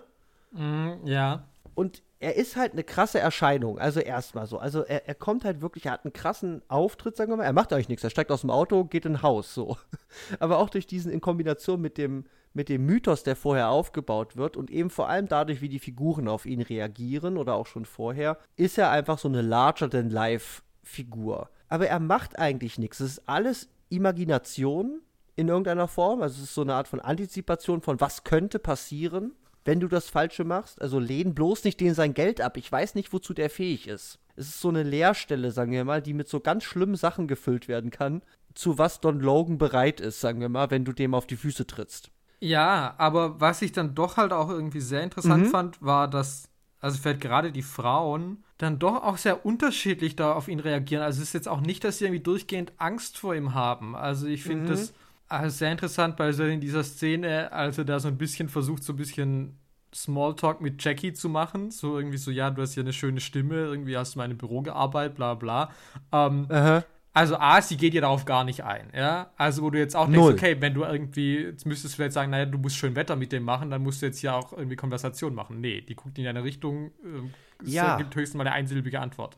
Mm, ja. Und er ist halt eine krasse Erscheinung, also erstmal so. Also er, er kommt halt wirklich, er hat einen krassen Auftritt, sagen wir mal. Er macht eigentlich nichts, er steigt aus dem Auto, geht in ein Haus, so. Aber auch durch diesen in Kombination mit dem, mit dem Mythos, der vorher aufgebaut wird und eben vor allem dadurch, wie die Figuren auf ihn reagieren oder auch schon vorher, ist er einfach so eine larger-than-life-Figur. Aber er macht eigentlich nichts. Es ist alles Imagination in irgendeiner Form. Also es ist so eine Art von Antizipation von was könnte passieren, wenn du das Falsche machst. Also lehn bloß nicht den sein Geld ab. Ich weiß nicht, wozu der fähig ist. Es ist so eine Leerstelle, sagen wir mal, die mit so ganz schlimmen Sachen gefüllt werden kann, zu was Don Logan bereit ist, sagen wir mal, wenn du dem auf die Füße trittst. Ja, aber was ich dann doch halt auch irgendwie sehr interessant mhm. fand, war, dass, also vielleicht gerade die Frauen dann doch auch sehr unterschiedlich da auf ihn reagieren. Also es ist jetzt auch nicht, dass sie irgendwie durchgehend Angst vor ihm haben. Also ich finde mhm. das also sehr interessant bei so in dieser Szene, als er da so ein bisschen versucht, so ein bisschen Smalltalk mit Jackie zu machen. So irgendwie so, ja, du hast hier eine schöne Stimme, irgendwie hast du mal im Büro gearbeitet, bla bla. Ähm, also A, sie geht ja darauf gar nicht ein, ja. Also wo du jetzt auch denkst, Null. okay, wenn du irgendwie, jetzt müsstest du vielleicht sagen, naja, du musst schön Wetter mit dem machen, dann musst du jetzt ja auch irgendwie Konversation machen. Nee, die guckt in deine Richtung, äh, ja. gibt höchstens mal eine einsilbige Antwort.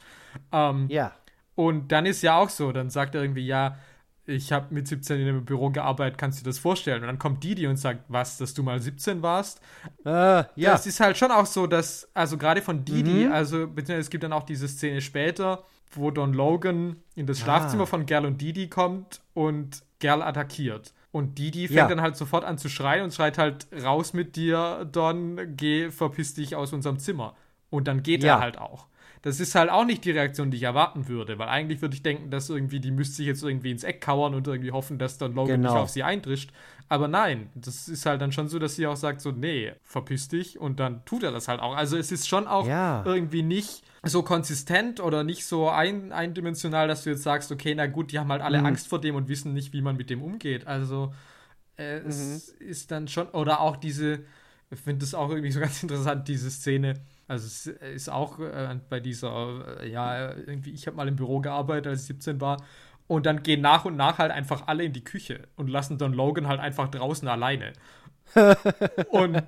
Ähm, ja. Und dann ist ja auch so, dann sagt er irgendwie, ja, ich habe mit 17 in einem Büro gearbeitet, kannst du dir das vorstellen? Und dann kommt Didi und sagt, was, dass du mal 17 warst? Äh, ja. Das ist halt schon auch so, dass, also gerade von Didi, mhm. also es gibt dann auch diese Szene später, wo Don Logan in das Schlafzimmer ah. von Gerl und Didi kommt und Gerl attackiert. Und Didi fängt ja. dann halt sofort an zu schreien und schreit halt, raus mit dir, Don, geh, verpiss dich aus unserem Zimmer. Und dann geht ja. er halt auch das ist halt auch nicht die Reaktion, die ich erwarten würde, weil eigentlich würde ich denken, dass irgendwie die müsste sich jetzt irgendwie ins Eck kauern und irgendwie hoffen, dass dann Logan genau. nicht auf sie eintrischt. Aber nein, das ist halt dann schon so, dass sie auch sagt so, nee, verpiss dich und dann tut er das halt auch. Also es ist schon auch ja. irgendwie nicht so konsistent oder nicht so ein, eindimensional, dass du jetzt sagst, okay, na gut, die haben halt alle mhm. Angst vor dem und wissen nicht, wie man mit dem umgeht. Also äh, mhm. es ist dann schon, oder auch diese, ich finde das auch irgendwie so ganz interessant, diese Szene, also es ist auch äh, bei dieser, äh, ja, irgendwie, ich habe mal im Büro gearbeitet, als ich 17 war. Und dann gehen nach und nach halt einfach alle in die Küche und lassen Don Logan halt einfach draußen alleine. und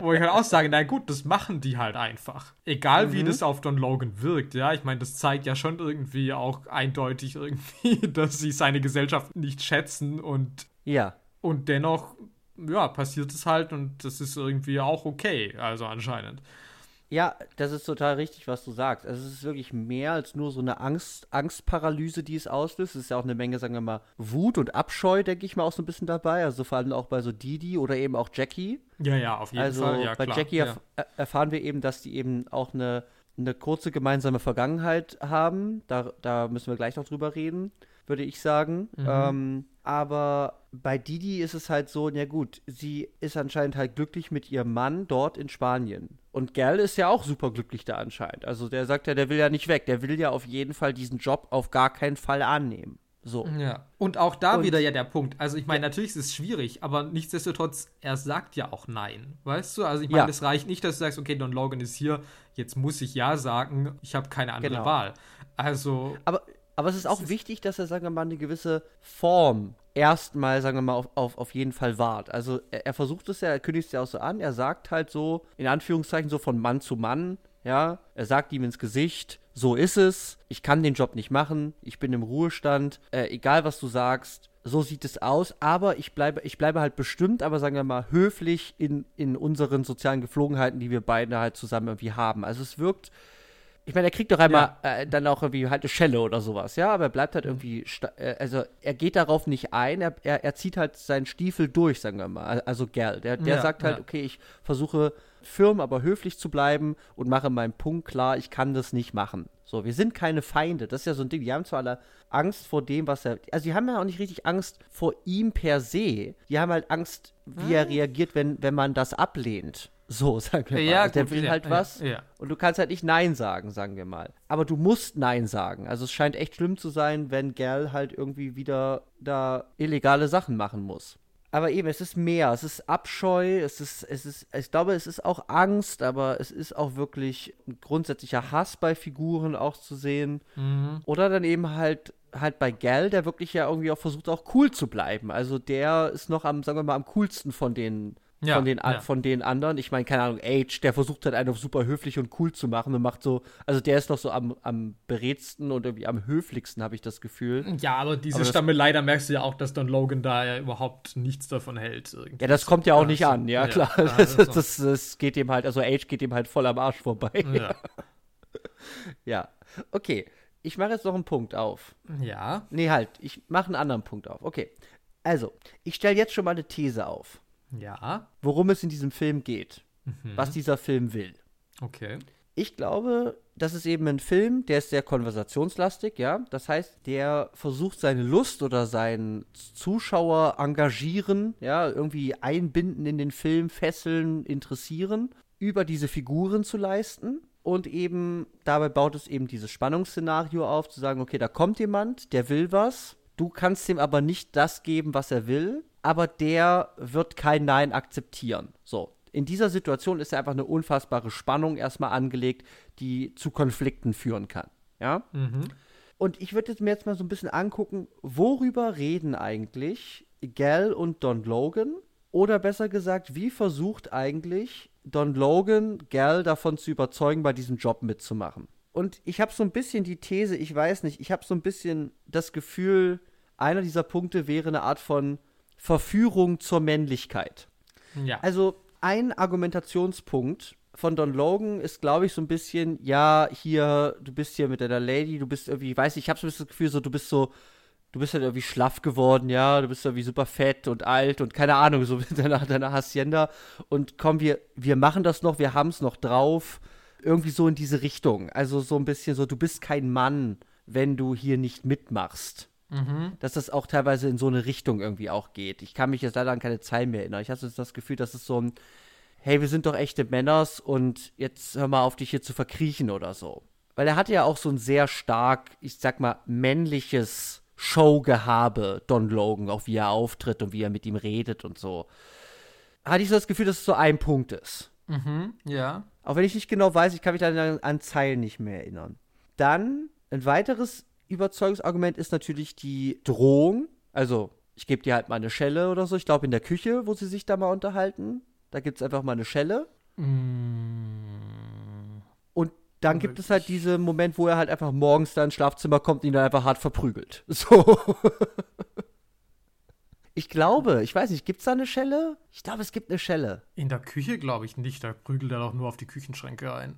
wo ich halt auch sage, na gut, das machen die halt einfach. Egal wie mhm. das auf Don Logan wirkt, ja. Ich meine, das zeigt ja schon irgendwie auch eindeutig irgendwie, dass sie seine Gesellschaft nicht schätzen und ja. Und dennoch, ja, passiert es halt und das ist irgendwie auch okay, also anscheinend. Ja, das ist total richtig, was du sagst. Also es ist wirklich mehr als nur so eine Angst, Angstparalyse, die es auslöst. Es ist ja auch eine Menge, sagen wir mal, Wut und Abscheu, denke ich mal, auch so ein bisschen dabei. Also vor allem auch bei so Didi oder eben auch Jackie. Ja, ja, auf jeden also Fall. Also bei klar. Jackie ja. erf erfahren wir eben, dass die eben auch eine, eine kurze gemeinsame Vergangenheit haben. Da, da müssen wir gleich noch drüber reden, würde ich sagen. Mhm. Ähm, aber bei Didi ist es halt so, ja gut, sie ist anscheinend halt glücklich mit ihrem Mann dort in Spanien. Und Gerl ist ja auch super glücklich da anscheinend. Also der sagt ja, der will ja nicht weg. Der will ja auf jeden Fall diesen Job auf gar keinen Fall annehmen. So. Ja. Und auch da und, wieder ja der Punkt. Also ich meine, natürlich ist es schwierig, aber nichtsdestotrotz, er sagt ja auch Nein. Weißt du? Also ich meine, es ja. reicht nicht, dass du sagst, okay, Don Logan ist hier, jetzt muss ich Ja sagen, ich habe keine andere genau. Wahl. Also. Aber aber es ist auch wichtig, dass er, sagen wir mal, eine gewisse Form erstmal, sagen wir mal, auf, auf, auf jeden Fall wahrt. Also er, er versucht es ja, er kündigt es ja auch so an, er sagt halt so, in Anführungszeichen, so von Mann zu Mann, ja, er sagt ihm ins Gesicht, so ist es, ich kann den Job nicht machen, ich bin im Ruhestand, äh, egal was du sagst, so sieht es aus, aber ich bleibe, ich bleibe halt bestimmt, aber sagen wir mal, höflich in, in unseren sozialen Geflogenheiten, die wir beide halt zusammen irgendwie haben. Also es wirkt ich meine, er kriegt doch einmal ja. äh, dann auch irgendwie halt eine Schelle oder sowas, ja, aber er bleibt halt irgendwie, äh, also er geht darauf nicht ein, er, er, er, zieht halt seinen Stiefel durch, sagen wir mal, also Gell, der, der ja, sagt halt, okay, ich versuche firm, aber höflich zu bleiben und mache meinen Punkt klar, ich kann das nicht machen. So, wir sind keine Feinde, das ist ja so ein Ding, die haben zwar alle Angst vor dem, was er, also die haben ja auch nicht richtig Angst vor ihm per se, die haben halt Angst, wie ah. er reagiert, wenn, wenn man das ablehnt. So, sagen wir mal. Ja, also der will ja, halt was ja, und du kannst halt nicht Nein sagen, sagen wir mal. Aber du musst Nein sagen. Also es scheint echt schlimm zu sein, wenn Gal halt irgendwie wieder da illegale Sachen machen muss. Aber eben, es ist mehr. Es ist Abscheu, es ist, es ist, ich glaube, es ist auch Angst, aber es ist auch wirklich ein grundsätzlicher Hass bei Figuren auch zu sehen. Mhm. Oder dann eben halt halt bei Gal, der wirklich ja irgendwie auch versucht, auch cool zu bleiben. Also der ist noch am, sagen wir mal, am coolsten von den ja, von, den, ja. von den anderen. Ich meine, keine Ahnung, Age, der versucht halt einen super höflich und cool zu machen und macht so, also der ist noch so am, am beredsten und irgendwie am höflichsten, habe ich das Gefühl. Ja, aber diese aber Stammelei, da merkst du ja auch, dass Don Logan da ja überhaupt nichts davon hält. Irgendwie. Ja, das kommt ja auch nicht an, ja, klar. Das, das, das, geht ihm halt, also Age geht ihm halt voll am Arsch vorbei. Ja. ja. Okay. Ich mache jetzt noch einen Punkt auf. Ja. Nee, halt, ich mache einen anderen Punkt auf. Okay. Also, ich stelle jetzt schon mal eine These auf. Ja. Worum es in diesem Film geht. Mhm. Was dieser Film will. Okay. Ich glaube, das ist eben ein Film, der ist sehr konversationslastig, ja. Das heißt, der versucht seine Lust oder seinen Zuschauer engagieren, ja, irgendwie einbinden in den Film, fesseln, interessieren, über diese Figuren zu leisten. Und eben dabei baut es eben dieses Spannungsszenario auf, zu sagen, okay, da kommt jemand, der will was, du kannst ihm aber nicht das geben, was er will, aber der wird kein Nein akzeptieren. So. In dieser Situation ist einfach eine unfassbare Spannung erstmal angelegt, die zu Konflikten führen kann. Ja? Mhm. Und ich würde mir jetzt mal so ein bisschen angucken, worüber reden eigentlich Gal und Don Logan? Oder besser gesagt, wie versucht eigentlich Don Logan Gal davon zu überzeugen, bei diesem Job mitzumachen? Und ich habe so ein bisschen die These, ich weiß nicht, ich habe so ein bisschen das Gefühl, einer dieser Punkte wäre eine Art von Verführung zur Männlichkeit. Ja. Also ein Argumentationspunkt von Don Logan ist, glaube ich, so ein bisschen, ja, hier, du bist hier mit deiner Lady, du bist irgendwie, weiß ich, ich habe so ein bisschen das Gefühl, so, du bist so, du bist halt irgendwie schlaff geworden, ja, du bist irgendwie super fett und alt und keine Ahnung, so mit deiner, deiner Hacienda. Und komm, wir, wir machen das noch, wir haben es noch drauf. Irgendwie so in diese Richtung. Also so ein bisschen so, du bist kein Mann, wenn du hier nicht mitmachst. Mhm. Dass das auch teilweise in so eine Richtung irgendwie auch geht. Ich kann mich jetzt leider an keine Zeilen mehr erinnern. Ich hatte das Gefühl, dass es so ein, hey, wir sind doch echte Männers und jetzt hör mal auf, dich hier zu verkriechen oder so. Weil er hatte ja auch so ein sehr stark, ich sag mal, männliches Showgehabe, Don Logan, auch wie er auftritt und wie er mit ihm redet und so. Hatte ich so das Gefühl, dass es so ein Punkt ist. Mhm, ja. Auch wenn ich nicht genau weiß, ich kann mich dann an, an Zeilen nicht mehr erinnern. Dann ein weiteres Überzeugungsargument ist natürlich die Drohung. Also, ich gebe dir halt mal eine Schelle oder so. Ich glaube, in der Küche, wo sie sich da mal unterhalten, da gibt es einfach mal eine Schelle. Mm. Und dann gibt es halt diesen Moment, wo er halt einfach morgens da ins Schlafzimmer kommt und ihn dann einfach hart verprügelt. So. Ich glaube, ich weiß nicht, gibt es da eine Schelle? Ich glaube, es gibt eine Schelle. In der Küche glaube ich nicht, da prügelt er doch nur auf die Küchenschränke ein.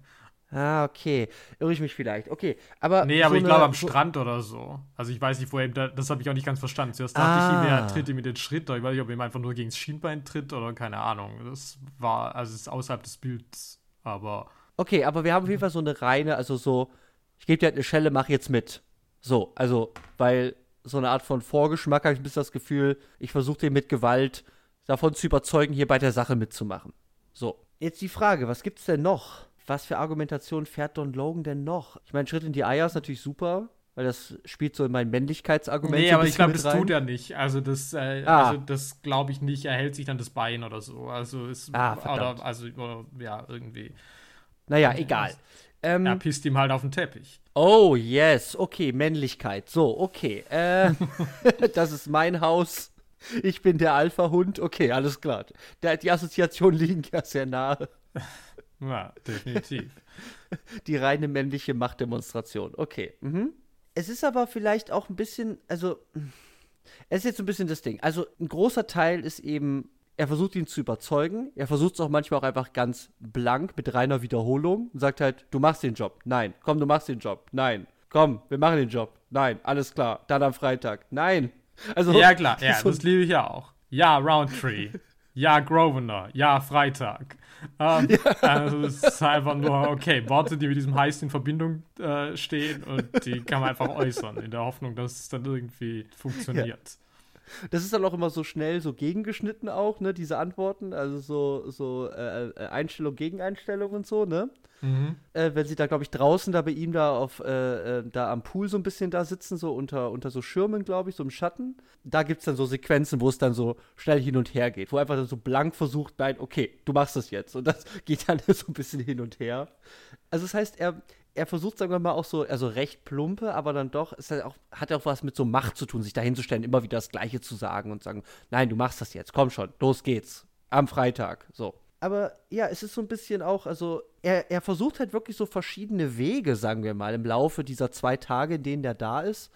Ah, okay. Irre ich mich vielleicht. Okay, aber. Nee, aber so ich glaube am so Strand oder so. Also ich weiß nicht, wo er das habe ich auch nicht ganz verstanden. Zuerst dachte ah. ich ihm, er tritt ihm in den Schritt, ich weiß nicht, ob er ihm einfach nur gegen das Schienbein tritt oder keine Ahnung. Das war, also es ist außerhalb des Bilds, aber. Okay, aber wir haben auf jeden Fall so eine reine, also so, ich gebe dir halt eine Schelle, mach jetzt mit. So, also, weil so eine Art von Vorgeschmack habe ich ein bisschen das Gefühl, ich versuche den mit Gewalt davon zu überzeugen, hier bei der Sache mitzumachen. So. Jetzt die Frage, was gibt's denn noch? was für Argumentation fährt Don Logan denn noch? Ich meine, Schritt in die Eier ist natürlich super, weil das spielt so in mein Männlichkeitsargument. Nee, aber ich glaube, das rein. tut er nicht. Also das, äh, ah. also das glaube ich nicht. Er hält sich dann das Bein oder so. Also ist ah, oder also oder, ja irgendwie. Naja, egal. Ähm, er pisst ihm halt auf den Teppich. Oh yes, okay, Männlichkeit. So, okay. Äh, das ist mein Haus. Ich bin der Alpha-Hund. Okay, alles klar. Der, die Assoziationen liegen ja sehr nahe. Ja, definitiv. Die reine männliche Machtdemonstration. Okay. Mhm. Es ist aber vielleicht auch ein bisschen, also, es ist jetzt so ein bisschen das Ding. Also, ein großer Teil ist eben er versucht ihn zu überzeugen. Er versucht es auch manchmal auch einfach ganz blank mit reiner Wiederholung und sagt halt, du machst den Job. Nein. Komm, du machst den Job. Nein. Komm, wir machen den Job. Nein. Alles klar. Dann am Freitag. Nein. Also, ja, klar. Ja, so das liebe ich ja auch. Ja, Roundtree. ja, Grosvenor. Ja, Freitag. Ähm, ja. Also es ist einfach nur, okay, Worte, die mit diesem Heist in Verbindung äh, stehen und die kann man einfach äußern, in der Hoffnung, dass es dann irgendwie funktioniert. Ja. Das ist dann auch immer so schnell so gegengeschnitten auch, ne, diese Antworten, also so, so äh, äh Einstellung, Gegeneinstellung und so, ne? Mhm. Äh, wenn sie da, glaube ich, draußen da bei ihm da auf, äh, äh, da am Pool so ein bisschen da sitzen, so unter, unter so Schirmen, glaube ich, so im Schatten. Da gibt es dann so Sequenzen, wo es dann so schnell hin und her geht, wo einfach dann so blank versucht, nein, okay, du machst das jetzt. Und das geht dann so ein bisschen hin und her. Also das heißt, er, er versucht, sagen wir mal, auch so, also recht plumpe, aber dann doch, es hat auch, hat auch was mit so Macht zu tun, sich dahinzustellen, immer wieder das Gleiche zu sagen und sagen, nein, du machst das jetzt, komm schon, los geht's. Am Freitag, so. Aber ja, es ist so ein bisschen auch, also er, er versucht halt wirklich so verschiedene Wege, sagen wir mal, im Laufe dieser zwei Tage, in denen der da ist,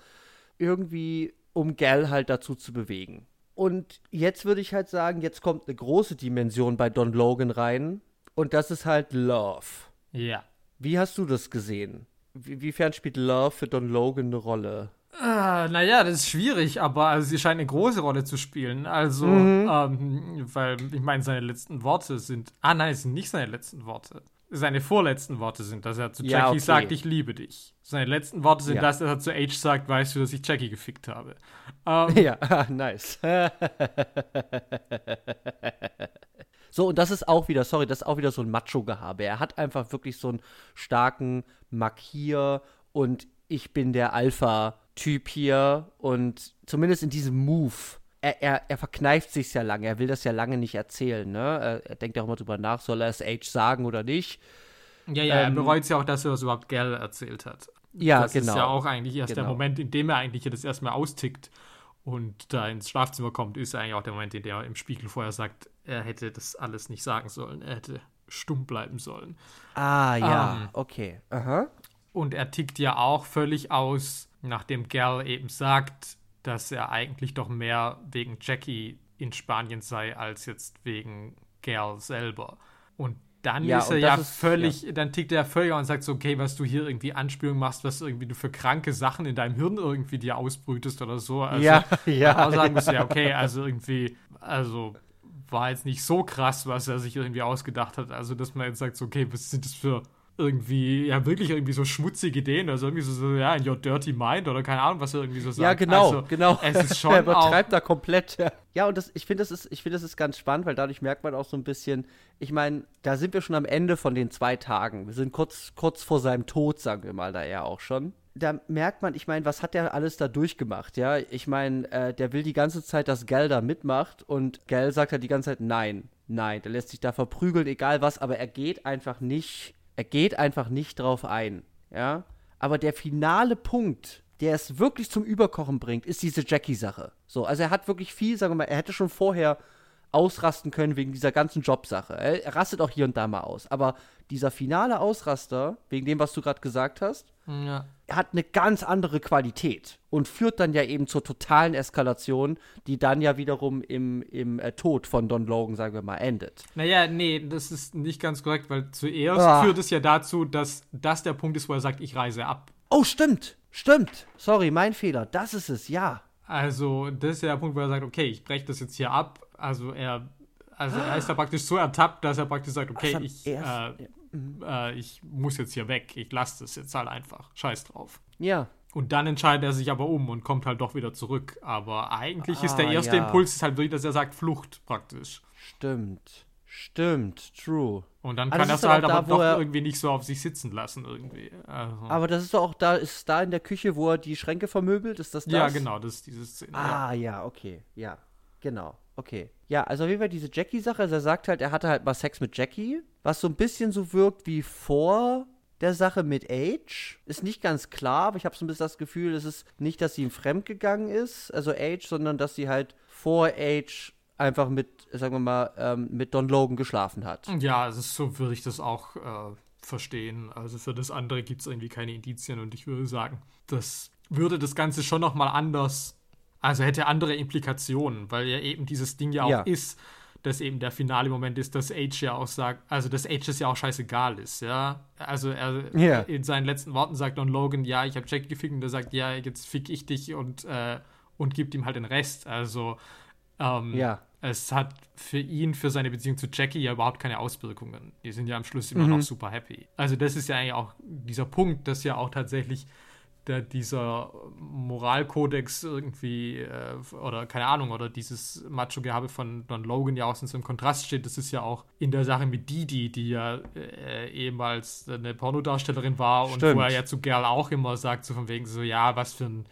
irgendwie, um Gal halt dazu zu bewegen. Und jetzt würde ich halt sagen, jetzt kommt eine große Dimension bei Don Logan rein. Und das ist halt Love. Ja. Wie hast du das gesehen? Wie, wiefern spielt Love für Don Logan eine Rolle? Ah, naja, das ist schwierig, aber also, sie scheint eine große Rolle zu spielen. Also, mhm. ähm, weil ich meine, seine letzten Worte sind. Ah, nein, es sind nicht seine letzten Worte. Seine vorletzten Worte sind, dass er zu Jackie ja, okay. sagt, ich liebe dich. Seine letzten Worte sind ja. das, dass er zu Age sagt, weißt du, dass ich Jackie gefickt habe. Ähm, ja, nice. So, und das ist auch wieder, sorry, das ist auch wieder so ein Macho-Gehabe. Er hat einfach wirklich so einen starken Markier und ich bin der Alpha-Typ hier und zumindest in diesem Move. Er, er, er verkneift sich ja lange, er will das ja lange nicht erzählen, ne? Er, er denkt auch immer drüber nach, soll er es Age sagen oder nicht. Ja, ja, ähm, er bereut es ja auch, dass er das überhaupt Gell erzählt hat. Ja, das genau. Das ist ja auch eigentlich erst genau. der Moment, in dem er eigentlich das erstmal austickt und da ins Schlafzimmer kommt, ist eigentlich auch der Moment, in dem er im Spiegel vorher sagt, er hätte das alles nicht sagen sollen. Er hätte stumm bleiben sollen. Ah, ja, ähm, okay. Aha. Und er tickt ja auch völlig aus, nachdem Gal eben sagt, dass er eigentlich doch mehr wegen Jackie in Spanien sei, als jetzt wegen Gal selber. Und dann ja, ist er ja ist, völlig, ja. dann tickt er völlig und sagt so, okay, was du hier irgendwie Anspielung machst, was irgendwie du für kranke Sachen in deinem Hirn irgendwie dir ausbrütest oder so. Also, ja, ja. Auch sagen ja. ja, okay, also irgendwie, also war jetzt nicht so krass, was er sich irgendwie ausgedacht hat. Also, dass man jetzt sagt, so, okay, was sind das für irgendwie, ja, wirklich irgendwie so schmutzige Ideen, also irgendwie so, so, ja, in your dirty mind oder keine Ahnung, was er irgendwie so sagt. Ja, genau, also, genau. Es ist schon er übertreibt da komplett. Ja, und das, ich finde, das, ist, find, das ist ganz spannend, weil dadurch merkt man auch so ein bisschen, ich meine, da sind wir schon am Ende von den zwei Tagen. Wir sind kurz, kurz vor seinem Tod, sagen wir mal, da er auch schon da merkt man, ich meine, was hat der alles da durchgemacht, ja? Ich meine, äh, der will die ganze Zeit, dass Gal da mitmacht und Gal sagt halt die ganze Zeit nein, nein. Der lässt sich da verprügeln, egal was, aber er geht einfach nicht, er geht einfach nicht drauf ein, ja? Aber der finale Punkt, der es wirklich zum Überkochen bringt, ist diese Jackie-Sache. So, also er hat wirklich viel, sagen wir mal, er hätte schon vorher ausrasten können wegen dieser ganzen Jobsache. Er, er rastet auch hier und da mal aus. Aber dieser finale Ausraster, wegen dem, was du gerade gesagt hast, ja. hat eine ganz andere Qualität und führt dann ja eben zur totalen Eskalation, die dann ja wiederum im, im äh, Tod von Don Logan, sagen wir mal, endet. Naja, nee, das ist nicht ganz korrekt, weil zuerst ah. führt es ja dazu, dass das der Punkt ist, wo er sagt, ich reise ab. Oh, stimmt, stimmt. Sorry, mein Fehler. Das ist es, ja. Also, das ist ja der Punkt, wo er sagt, okay, ich breche das jetzt hier ab. Also er, also er ist da praktisch so ertappt, dass er praktisch sagt, okay, ich, äh, äh, ich muss jetzt hier weg, ich lasse das jetzt halt einfach. Scheiß drauf. Ja. Und dann entscheidet er sich aber um und kommt halt doch wieder zurück. Aber eigentlich ah, ist der erste ja. Impuls ist halt wirklich, dass er sagt Flucht praktisch. Stimmt. Stimmt, true. Und dann kann also er es halt aber doch irgendwie nicht so auf sich sitzen lassen irgendwie. Also. Aber das ist doch auch da, ist da in der Küche, wo er die Schränke vermöbelt, ist das das? Ja, genau, das ist diese Szene. Ah, ja, ja okay, ja, genau, okay. Ja, also wie war diese Jackie-Sache, also er sagt halt, er hatte halt mal Sex mit Jackie, was so ein bisschen so wirkt wie vor der Sache mit Age. Ist nicht ganz klar, aber ich habe so ein bisschen das Gefühl, es ist nicht, dass sie ihm fremdgegangen ist, also Age, sondern dass sie halt vor Age einfach mit, sagen wir mal, ähm, mit Don Logan geschlafen hat. Ja, also so würde ich das auch äh, verstehen. Also für das andere gibt es irgendwie keine Indizien und ich würde sagen, das würde das Ganze schon nochmal anders, also hätte andere Implikationen, weil ja eben dieses Ding ja auch ja. ist, dass eben der finale Moment ist, dass Age ja auch sagt, also dass Age es ja auch scheißegal ist, ja. Also er yeah. in seinen letzten Worten sagt Don Logan, ja, ich habe Jack gefickt und er sagt, ja, jetzt fick ich dich und, äh, und gibt ihm halt den Rest. Also ähm, ja. es hat für ihn, für seine Beziehung zu Jackie ja überhaupt keine Auswirkungen. Die sind ja am Schluss immer mhm. noch super happy. Also das ist ja eigentlich auch dieser Punkt, dass ja auch tatsächlich der, dieser Moralkodex irgendwie, äh, oder keine Ahnung, oder dieses Macho-Gehabe von Don Logan ja auch in so einem Kontrast steht, das ist ja auch in der Sache mit Didi, die ja äh, ehemals eine Pornodarstellerin war Stimmt. und wo er ja zu Girl auch immer sagt, so von wegen so, ja, was für ein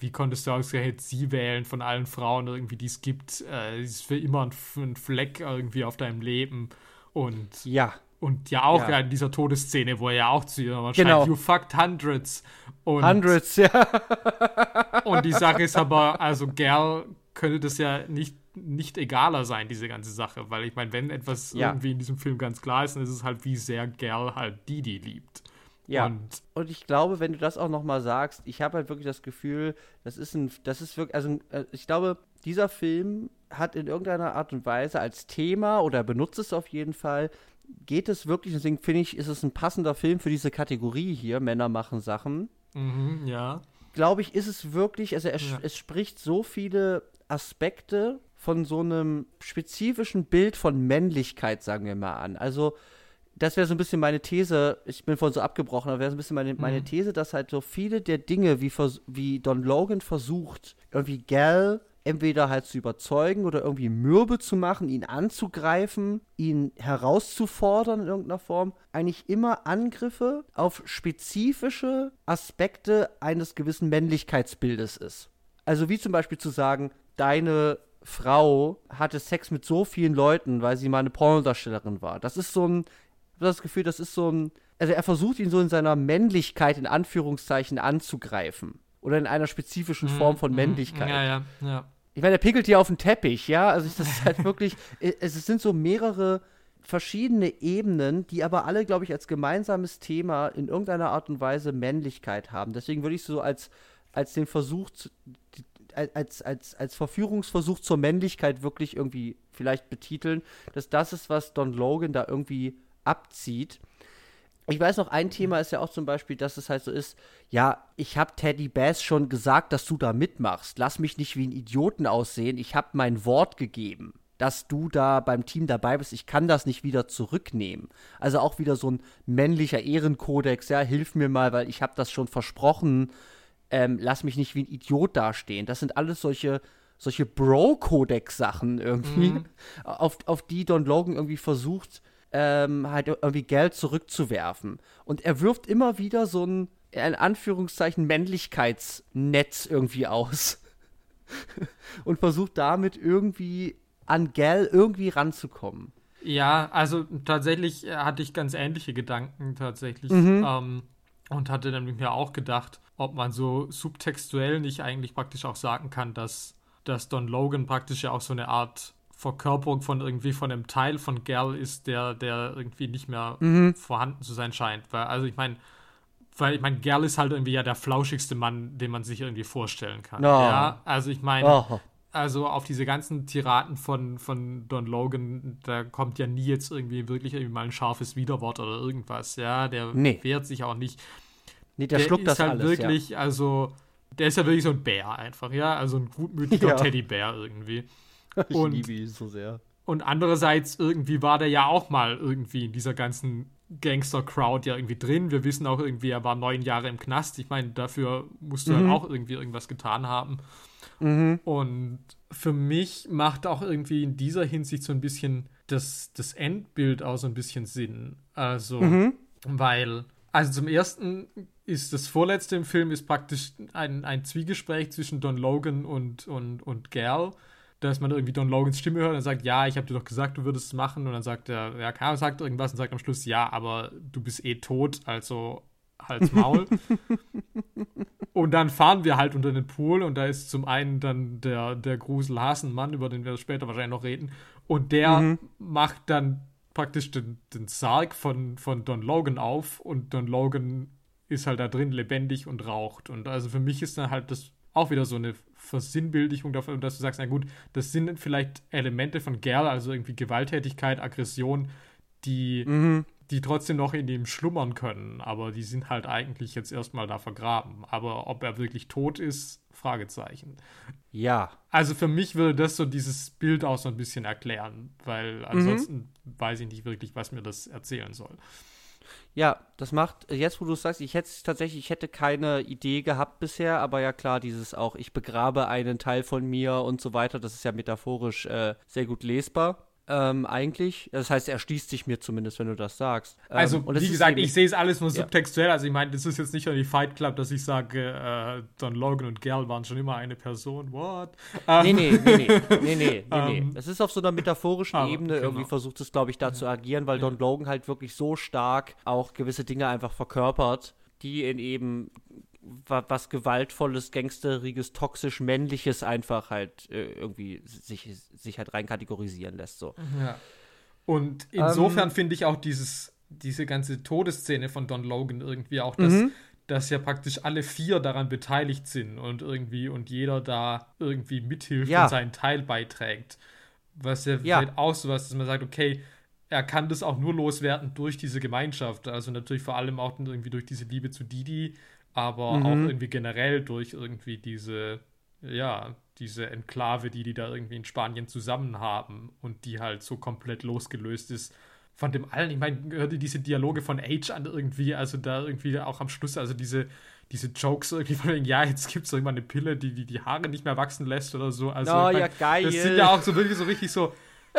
wie konntest du ausgerechnet sie wählen von allen Frauen irgendwie, die es gibt? Äh, ist für immer ein, ein, Fleck irgendwie auf deinem Leben. Und ja. Und ja auch ja. in dieser Todesszene, wo er ja auch zu ihr genau. schreibt, you fucked hundreds. Und, hundreds, ja. und die Sache ist aber, also Gerl könnte das ja nicht, nicht egaler sein, diese ganze Sache. Weil ich meine, wenn etwas ja. irgendwie in diesem Film ganz klar ist, dann ist es halt, wie sehr Gerl halt Didi liebt. Ja. Und, und, ich glaube, wenn du das auch nochmal sagst, ich habe halt wirklich das Gefühl, das ist ein, das ist wirklich, also äh, ich glaube, dieser Film hat in irgendeiner Art und Weise als Thema oder benutzt es auf jeden Fall, geht es wirklich, deswegen finde ich, ist es ein passender Film für diese Kategorie hier, Männer machen Sachen. Mhm, ja. Glaube ich, ist es wirklich, also er, ja. es spricht so viele Aspekte von so einem spezifischen Bild von Männlichkeit, sagen wir mal an. Also das wäre so ein bisschen meine These, ich bin vorhin so abgebrochen, aber wäre so ein bisschen meine, meine mhm. These, dass halt so viele der Dinge, wie, wie Don Logan versucht, irgendwie Gal entweder halt zu überzeugen oder irgendwie mürbe zu machen, ihn anzugreifen, ihn herauszufordern in irgendeiner Form, eigentlich immer Angriffe auf spezifische Aspekte eines gewissen Männlichkeitsbildes ist. Also wie zum Beispiel zu sagen, deine Frau hatte Sex mit so vielen Leuten, weil sie mal eine Pornodarstellerin war. Das ist so ein habe das Gefühl, das ist so ein. Also er versucht ihn so in seiner Männlichkeit in Anführungszeichen anzugreifen. Oder in einer spezifischen mhm, Form von mhm. Männlichkeit. Ja, ja, ja. Ich meine, er pickelt hier auf den Teppich, ja. Also das ist halt wirklich. es sind so mehrere verschiedene Ebenen, die aber alle, glaube ich, als gemeinsames Thema in irgendeiner Art und Weise Männlichkeit haben. Deswegen würde ich so als, als den Versuch, als, als, als Verführungsversuch zur Männlichkeit wirklich irgendwie vielleicht betiteln, dass das ist, was Don Logan da irgendwie abzieht. Ich weiß noch, ein Thema ist ja auch zum Beispiel, dass es halt so ist, ja, ich habe Teddy Bass schon gesagt, dass du da mitmachst. Lass mich nicht wie ein Idioten aussehen. Ich habe mein Wort gegeben, dass du da beim Team dabei bist. Ich kann das nicht wieder zurücknehmen. Also auch wieder so ein männlicher Ehrenkodex. Ja, hilf mir mal, weil ich habe das schon versprochen. Ähm, lass mich nicht wie ein Idiot dastehen. Das sind alles solche solche Bro-Kodex-Sachen irgendwie, mhm. auf, auf die Don Logan irgendwie versucht, ähm, halt irgendwie Geld zurückzuwerfen. Und er wirft immer wieder so ein, in Anführungszeichen, Männlichkeitsnetz irgendwie aus. und versucht damit irgendwie an Gel irgendwie ranzukommen. Ja, also tatsächlich äh, hatte ich ganz ähnliche Gedanken tatsächlich. Mhm. Ähm, und hatte dann mit mir auch gedacht, ob man so subtextuell nicht eigentlich praktisch auch sagen kann, dass, dass Don Logan praktisch ja auch so eine Art Verkörperung von irgendwie von einem Teil von Gal ist, der, der irgendwie nicht mehr mhm. vorhanden zu sein scheint. Weil, also ich meine, weil ich meine, Gal ist halt irgendwie ja der flauschigste Mann, den man sich irgendwie vorstellen kann. Oh. Ja, also ich meine, oh. also auf diese ganzen Tiraten von, von Don Logan, da kommt ja nie jetzt irgendwie wirklich irgendwie mal ein scharfes Widerwort oder irgendwas. Ja, der nee. wehrt sich auch nicht. Nee, der, der schluckt das halt alles, wirklich, ja. also der ist ja wirklich so ein Bär einfach, ja, also ein gutmütiger ja. Teddybär irgendwie. ich und, liebe ihn so sehr. Und andererseits irgendwie war der ja auch mal irgendwie in dieser ganzen Gangster-Crowd ja irgendwie drin. Wir wissen auch irgendwie, er war neun Jahre im Knast. Ich meine, dafür musst du mhm. halt auch irgendwie irgendwas getan haben. Mhm. Und für mich macht auch irgendwie in dieser Hinsicht so ein bisschen das, das Endbild auch so ein bisschen Sinn. Also, mhm. weil, also zum ersten ist das vorletzte im Film ist praktisch ein, ein Zwiegespräch zwischen Don Logan und, und, und Gal dass man irgendwie Don Logans Stimme hört und sagt, ja, ich habe dir doch gesagt, du würdest es machen. Und dann sagt er, ja, keiner sagt irgendwas und sagt am Schluss, ja, aber du bist eh tot, also Hals Maul. und dann fahren wir halt unter den Pool und da ist zum einen dann der, der Gruselhasenmann, über den wir später wahrscheinlich noch reden. Und der mhm. macht dann praktisch den, den Sarg von, von Don Logan auf und Don Logan ist halt da drin lebendig und raucht. Und also für mich ist dann halt das auch wieder so eine Versinnbildlichung davon, dass du sagst, na gut, das sind vielleicht Elemente von Gerl, also irgendwie Gewalttätigkeit, Aggression, die, mhm. die trotzdem noch in ihm schlummern können, aber die sind halt eigentlich jetzt erstmal da vergraben. Aber ob er wirklich tot ist, Fragezeichen. Ja. Also für mich würde das so dieses Bild auch so ein bisschen erklären, weil mhm. ansonsten mhm. weiß ich nicht wirklich, was mir das erzählen soll. Ja, das macht, jetzt wo du sagst, ich hätte tatsächlich, ich hätte keine Idee gehabt bisher, aber ja klar, dieses auch, ich begrabe einen Teil von mir und so weiter, das ist ja metaphorisch äh, sehr gut lesbar ähm, eigentlich. Das heißt, er schließt sich mir zumindest, wenn du das sagst. Ähm, also, wie gesagt, ich sehe es alles nur subtextuell. Ja. Also, ich meine, das ist jetzt nicht nur die Fight Club, dass ich sage, äh, Don Logan und Gerl waren schon immer eine Person. What? Nee, nee, nee, nee, nee, nee, nee, nee. Es ist auf so einer metaphorischen aber, Ebene. Genau. Irgendwie versucht es, glaube ich, da ja. zu agieren, weil ja. Don Logan halt wirklich so stark auch gewisse Dinge einfach verkörpert, die in eben was gewaltvolles, gangsteriges, toxisch männliches einfach halt äh, irgendwie sich, sich halt rein kategorisieren lässt. So. Ja. Und insofern ähm, finde ich auch dieses, diese ganze Todesszene von Don Logan irgendwie auch, dass, mhm. dass ja praktisch alle vier daran beteiligt sind und irgendwie und jeder da irgendwie mithilft ja. und seinen Teil beiträgt. Was ja, ja. vielleicht auch so was, dass man sagt, okay, er kann das auch nur loswerden durch diese Gemeinschaft. Also natürlich vor allem auch irgendwie durch diese Liebe zu Didi, aber mhm. auch irgendwie generell durch irgendwie diese, ja, diese Enklave, die die da irgendwie in Spanien zusammen haben und die halt so komplett losgelöst ist von dem allen. Ich meine, hörte diese Dialoge von Age an irgendwie, also da irgendwie auch am Schluss, also diese, diese Jokes irgendwie von wegen, ja, jetzt gibt es irgendwann eine Pille, die, die die Haare nicht mehr wachsen lässt oder so. Also, oh, ich mein, ja, geil. Das sind ja auch so wirklich so richtig so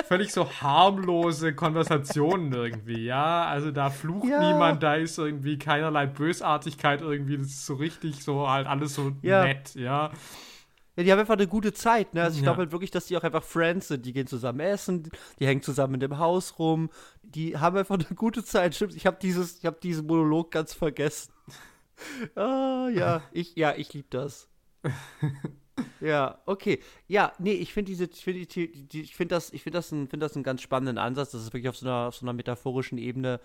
völlig so harmlose Konversationen irgendwie, ja. Also da flucht ja. niemand, da ist irgendwie keinerlei Bösartigkeit irgendwie, das ist so richtig so halt alles so ja. nett, ja. Ja, die haben einfach eine gute Zeit, ne? Also ich ja. glaube halt wirklich, dass die auch einfach Friends sind. Die gehen zusammen essen, die hängen zusammen in dem Haus rum, die haben einfach eine gute Zeit. Stimmt, ich habe dieses, ich habe diesen Monolog ganz vergessen. ah, ja, ich, ja, ich liebe das. Ja, okay. Ja, nee, ich finde diese, ich finde die, ich finde das, ich finde das, ein, finde das einen ganz spannenden Ansatz. Das ist wirklich auf so einer, auf so einer metaphorischen Ebene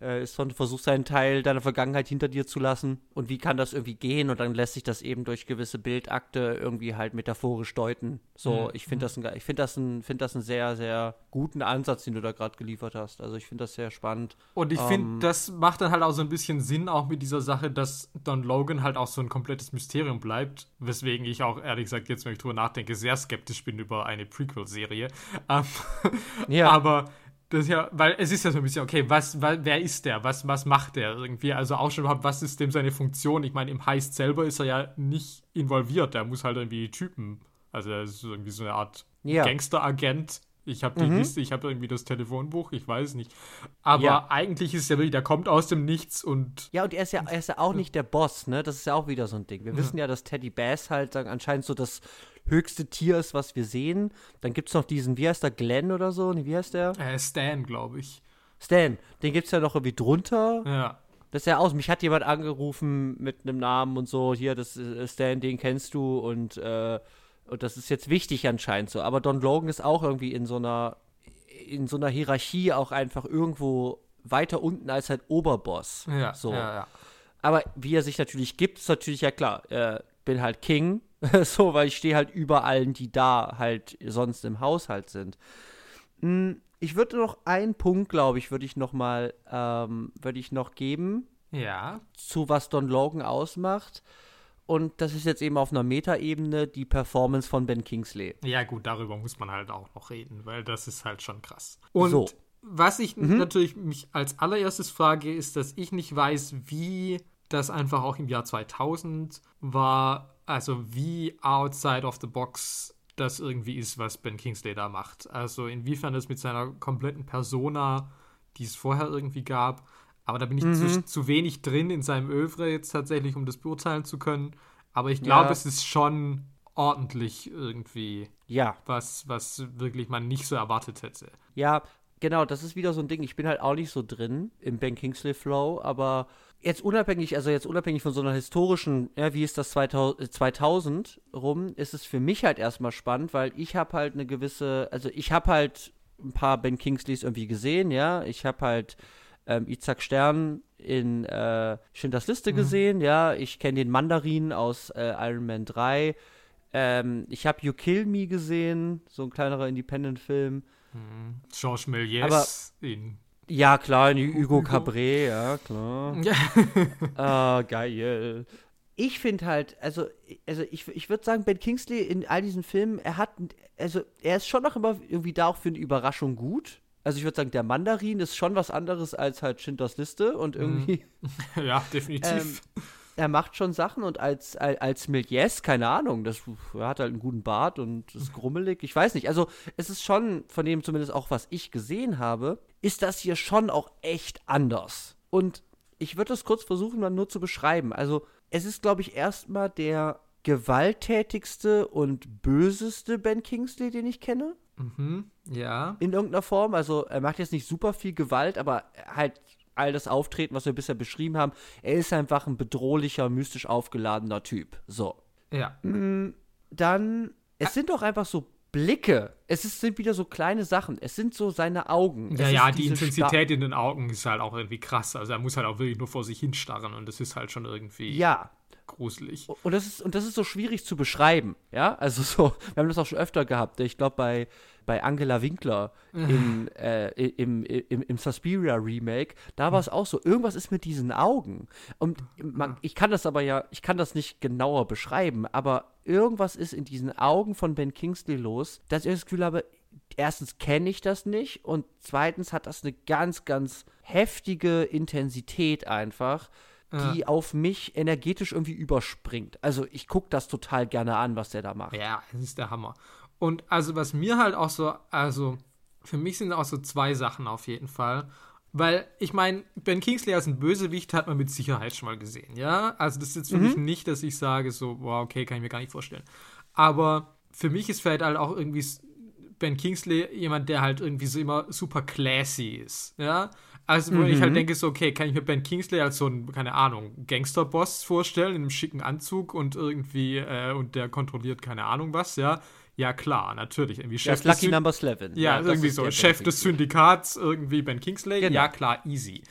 äh, ist von, versuchst einen Teil deiner Vergangenheit hinter dir zu lassen und wie kann das irgendwie gehen und dann lässt sich das eben durch gewisse Bildakte irgendwie halt metaphorisch deuten. So, mhm. ich finde das, ein, ich finde das, ein, finde das einen sehr, sehr guten Ansatz, den du da gerade geliefert hast. Also ich finde das sehr spannend. Und ich finde, ähm, das macht dann halt auch so ein bisschen Sinn auch mit dieser Sache, dass Don Logan halt auch so ein komplettes Mysterium bleibt, weswegen ich auch ehrlich gesagt jetzt, wenn ich drüber nachdenke, sehr skeptisch bin über eine Prequel-Serie. Ähm, ja. Aber das ja, weil es ist ja so ein bisschen, okay, was, was wer ist der? Was, was macht der irgendwie? Also auch schon überhaupt, was ist dem seine Funktion? Ich meine, im Heist selber ist er ja nicht involviert, der muss halt irgendwie Typen. Also er ist irgendwie so eine Art ja. Gangsteragent. Ich habe die mhm. Liste, ich habe irgendwie das Telefonbuch, ich weiß nicht. Aber ja. eigentlich ist es ja wirklich, der kommt aus dem Nichts und. Ja, und er ist ja, er ist ja auch nicht der Boss, ne? Das ist ja auch wieder so ein Ding. Wir ja. wissen ja, dass Teddy Bass halt anscheinend so das höchste Tier ist, was wir sehen. Dann gibt es noch diesen, wie heißt der, Glenn oder so? Wie heißt der? Äh, Stan, glaube ich. Stan, den gibt es ja noch irgendwie drunter. Ja. Das ist ja aus. Mich hat jemand angerufen mit einem Namen und so. Hier, das ist äh, Stan, den kennst du und, äh, und das ist jetzt wichtig anscheinend so. Aber Don Logan ist auch irgendwie in so einer, in so einer Hierarchie auch einfach irgendwo weiter unten als halt Oberboss. Ja, so. ja, ja. Aber wie er sich natürlich gibt, ist natürlich ja klar. Äh, bin halt King so, weil ich stehe halt über allen, die da halt sonst im Haushalt sind. Hm, ich würde noch einen Punkt, glaube ich, würde ich noch mal, ähm, würde ich noch geben. Ja. Zu was Don Logan ausmacht. Und das ist jetzt eben auf einer Metaebene die Performance von Ben Kingsley. Ja, gut, darüber muss man halt auch noch reden, weil das ist halt schon krass. Und so. was ich mhm. natürlich mich als allererstes frage, ist, dass ich nicht weiß, wie das einfach auch im Jahr 2000 war, also wie outside of the box das irgendwie ist, was Ben Kingsley da macht. Also inwiefern das mit seiner kompletten Persona, die es vorher irgendwie gab, aber da bin ich mhm. zu, zu, wenig drin in seinem Övre jetzt tatsächlich, um das beurteilen zu können. Aber ich glaube, ja. es ist schon ordentlich irgendwie. Ja. Was, was wirklich man nicht so erwartet hätte. Ja, genau, das ist wieder so ein Ding. Ich bin halt auch nicht so drin im Ben Kingsley Flow, aber jetzt unabhängig, also jetzt unabhängig von so einer historischen, ja, wie ist das 2000, 2000 rum, ist es für mich halt erstmal spannend, weil ich habe halt eine gewisse, also ich habe halt ein paar Ben Kingsleys irgendwie gesehen, ja, ich habe halt ähm, Isaac Stern in äh, Schindlers Liste mhm. gesehen, ja. Ich kenne den Mandarin aus äh, Iron Man 3. Ähm, ich habe You Kill Me gesehen, so ein kleinerer Independent-Film. Mhm. Georges Méliès in ja, klar, Hugo, Hugo Cabret, ja, klar. Ja. äh, geil. Ich finde halt, also, also ich, ich würde sagen, Ben Kingsley in all diesen Filmen, er hat, also er ist schon noch immer irgendwie da auch für eine Überraschung gut. Also ich würde sagen, der Mandarin ist schon was anderes als halt Schindlers Liste und mhm. irgendwie. ja, definitiv. Ähm, er macht schon Sachen und als, als, als Milies, keine Ahnung, das, er hat halt einen guten Bart und ist grummelig. Ich weiß nicht. Also, es ist schon, von dem zumindest auch, was ich gesehen habe, ist das hier schon auch echt anders. Und ich würde das kurz versuchen, mal nur zu beschreiben. Also, es ist, glaube ich, erstmal der gewalttätigste und böseste Ben Kingsley, den ich kenne. Mhm, ja. In irgendeiner Form. Also, er macht jetzt nicht super viel Gewalt, aber halt all das Auftreten, was wir bisher beschrieben haben, er ist einfach ein bedrohlicher, mystisch aufgeladener Typ. So. Ja. Mm, dann, es sind doch einfach so Blicke. Es ist, sind wieder so kleine Sachen. Es sind so seine Augen. Ja, ja, die Intensität in den Augen ist halt auch irgendwie krass. Also er muss halt auch wirklich nur vor sich hinstarren und das ist halt schon irgendwie. Ja, gruselig. Und das ist, und das ist so schwierig zu beschreiben, ja? Also so, wir haben das auch schon öfter gehabt. Ich glaube, bei, bei Angela Winkler in, äh, im, im, im Suspiria Remake, da war es auch so, irgendwas ist mit diesen Augen. Und man, ich kann das aber ja, ich kann das nicht genauer beschreiben, aber irgendwas ist in diesen Augen von Ben Kingsley los, dass ich das Gefühl habe, erstens kenne ich das nicht und zweitens hat das eine ganz, ganz heftige Intensität einfach die ja. auf mich energetisch irgendwie überspringt. Also ich gucke das total gerne an, was der da macht. Ja, das ist der Hammer. Und also was mir halt auch so, also für mich sind auch so zwei Sachen auf jeden Fall. Weil, ich meine, Ben Kingsley als ein Bösewicht hat man mit Sicherheit schon mal gesehen, ja? Also das ist jetzt für mhm. mich nicht, dass ich sage so, wow, okay, kann ich mir gar nicht vorstellen. Aber für mich ist vielleicht halt auch irgendwie Ben Kingsley jemand, der halt irgendwie so immer super classy ist, ja? Also, wo mhm. ich halt mhm. denke, so, okay, kann ich mir Ben Kingsley als so ein, keine Ahnung, Gangsterboss vorstellen, in einem schicken Anzug und irgendwie, äh, und der kontrolliert keine Ahnung was, ja. Ja, klar, natürlich. Irgendwie Chef ja, Lucky Number 11. Ja, ja irgendwie so. Chef des Syndikats, irgendwie Ben Kingsley. Genau. Ja, klar, easy.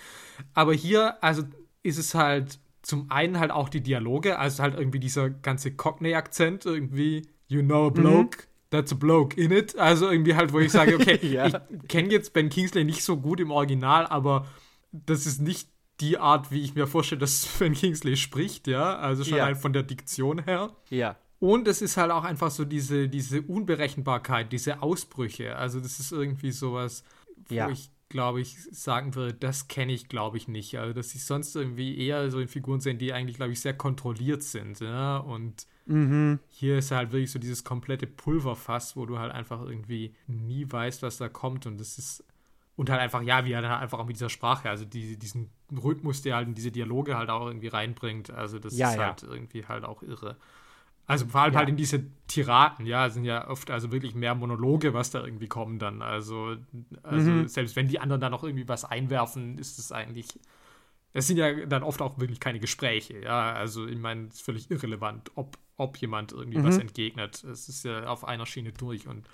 Aber hier, also ist es halt zum einen halt auch die Dialoge, also halt irgendwie dieser ganze Cockney-Akzent, irgendwie, you know a bloke. Mhm that's a bloke in it. Also irgendwie halt, wo ich sage, okay, ja. ich kenne jetzt Ben Kingsley nicht so gut im Original, aber das ist nicht die Art, wie ich mir vorstelle, dass Ben Kingsley spricht, ja. Also schon ja. halt von der Diktion her. Ja. Und es ist halt auch einfach so diese, diese Unberechenbarkeit, diese Ausbrüche. Also das ist irgendwie sowas, wo ja. ich glaube ich, sagen würde, das kenne ich, glaube ich, nicht. Also, dass ich sonst irgendwie eher so in Figuren sehen, die eigentlich, glaube ich, sehr kontrolliert sind. Ja? Und mhm. hier ist halt wirklich so dieses komplette Pulverfass, wo du halt einfach irgendwie nie weißt, was da kommt. Und das ist. Und halt einfach, ja, wie er dann einfach auch mit dieser Sprache, also die, diesen Rhythmus, der halt in diese Dialoge halt auch irgendwie reinbringt. Also, das ja, ist ja. halt irgendwie halt auch irre. Also vor allem ja. halt in diese Tiraden, ja, sind ja oft also wirklich mehr Monologe, was da irgendwie kommen dann. Also, also mhm. selbst wenn die anderen dann noch irgendwie was einwerfen, ist es eigentlich. Es sind ja dann oft auch wirklich keine Gespräche, ja. Also ich meine, es ist völlig irrelevant, ob, ob jemand irgendwie mhm. was entgegnet. Es ist ja auf einer Schiene durch und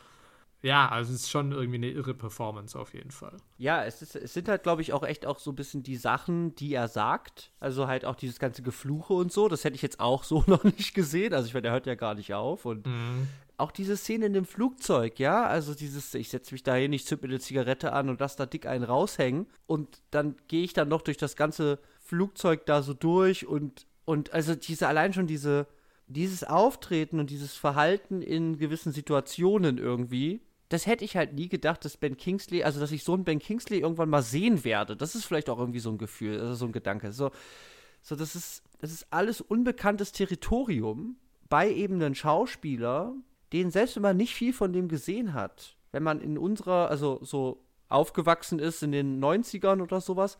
ja, also es ist schon irgendwie eine irre Performance auf jeden Fall. Ja, es, ist, es sind halt, glaube ich, auch echt auch so ein bisschen die Sachen, die er sagt. Also halt auch dieses ganze Gefluche und so. Das hätte ich jetzt auch so noch nicht gesehen. Also ich meine, der hört ja gar nicht auf. Und mhm. auch diese Szene in dem Flugzeug, ja. Also dieses, ich setze mich da hin, ich zünd mir eine Zigarette an und lass da dick einen raushängen. Und dann gehe ich dann noch durch das ganze Flugzeug da so durch und, und also diese, allein schon diese, dieses Auftreten und dieses Verhalten in gewissen Situationen irgendwie, das hätte ich halt nie gedacht, dass Ben Kingsley, also dass ich so einen Ben Kingsley irgendwann mal sehen werde. Das ist vielleicht auch irgendwie so ein Gefühl, also so ein Gedanke. So, so das ist, das ist alles unbekanntes Territorium bei eben einem Schauspieler, den selbst wenn man nicht viel von dem gesehen hat, wenn man in unserer, also so aufgewachsen ist in den 90ern oder sowas,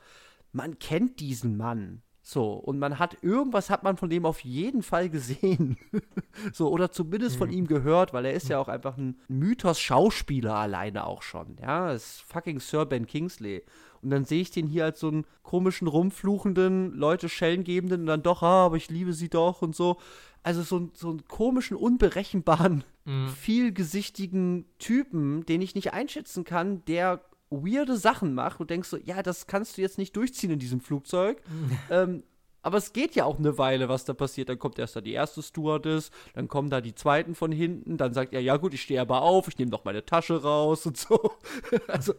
man kennt diesen Mann. So, und man hat irgendwas hat man von dem auf jeden Fall gesehen. so, oder zumindest von mhm. ihm gehört, weil er ist ja auch einfach ein Mythos-Schauspieler alleine auch schon. Ja, ist fucking Sir Ben Kingsley. Und dann sehe ich den hier als so einen komischen, rumfluchenden, Leute schellengebenden und dann doch, ah, aber ich liebe sie doch und so. Also so, so einen komischen, unberechenbaren, mhm. vielgesichtigen Typen, den ich nicht einschätzen kann, der weirde Sachen macht und denkst so, ja, das kannst du jetzt nicht durchziehen in diesem Flugzeug. ähm, aber es geht ja auch eine Weile, was da passiert. Dann kommt erst da die erste Stewardess, dann kommen da die zweiten von hinten, dann sagt er, ja gut, ich stehe aber auf, ich nehme noch meine Tasche raus und so. also,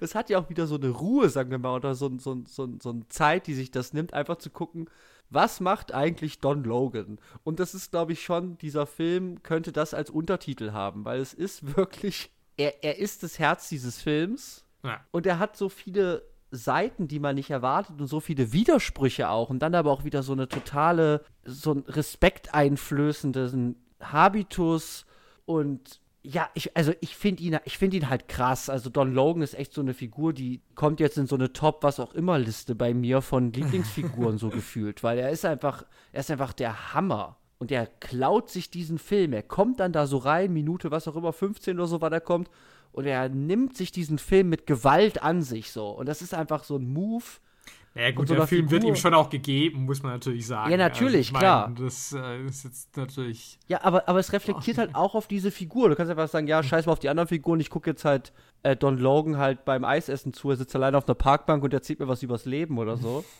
es hat ja auch wieder so eine Ruhe, sagen wir mal, oder so, so, so, so eine Zeit, die sich das nimmt, einfach zu gucken, was macht eigentlich Don Logan? Und das ist, glaube ich, schon, dieser Film könnte das als Untertitel haben, weil es ist wirklich, er, er ist das Herz dieses Films. Ja. Und er hat so viele Seiten, die man nicht erwartet und so viele Widersprüche auch und dann aber auch wieder so eine totale, so ein respekteinflößenden Habitus und ja, ich, also ich finde ihn, ich finde ihn halt krass. Also Don Logan ist echt so eine Figur, die kommt jetzt in so eine Top, was auch immer Liste bei mir von Lieblingsfiguren so gefühlt, weil er ist einfach, er ist einfach der Hammer. Und er klaut sich diesen Film. Er kommt dann da so rein, Minute, was auch immer, 15 oder so, wann er kommt. Und er nimmt sich diesen Film mit Gewalt an sich so. Und das ist einfach so ein Move, ja gut, so der Film Figur. wird ihm schon auch gegeben, muss man natürlich sagen. Ja, natürlich, also, klar. Mein, das äh, ist jetzt natürlich. Ja, aber, aber es reflektiert halt auch auf diese Figur. Du kannst einfach sagen, ja, scheiß mal auf die anderen Figuren, ich gucke jetzt halt äh, Don Logan halt beim Eisessen zu, er sitzt alleine auf einer Parkbank und erzählt mir was übers Leben oder so.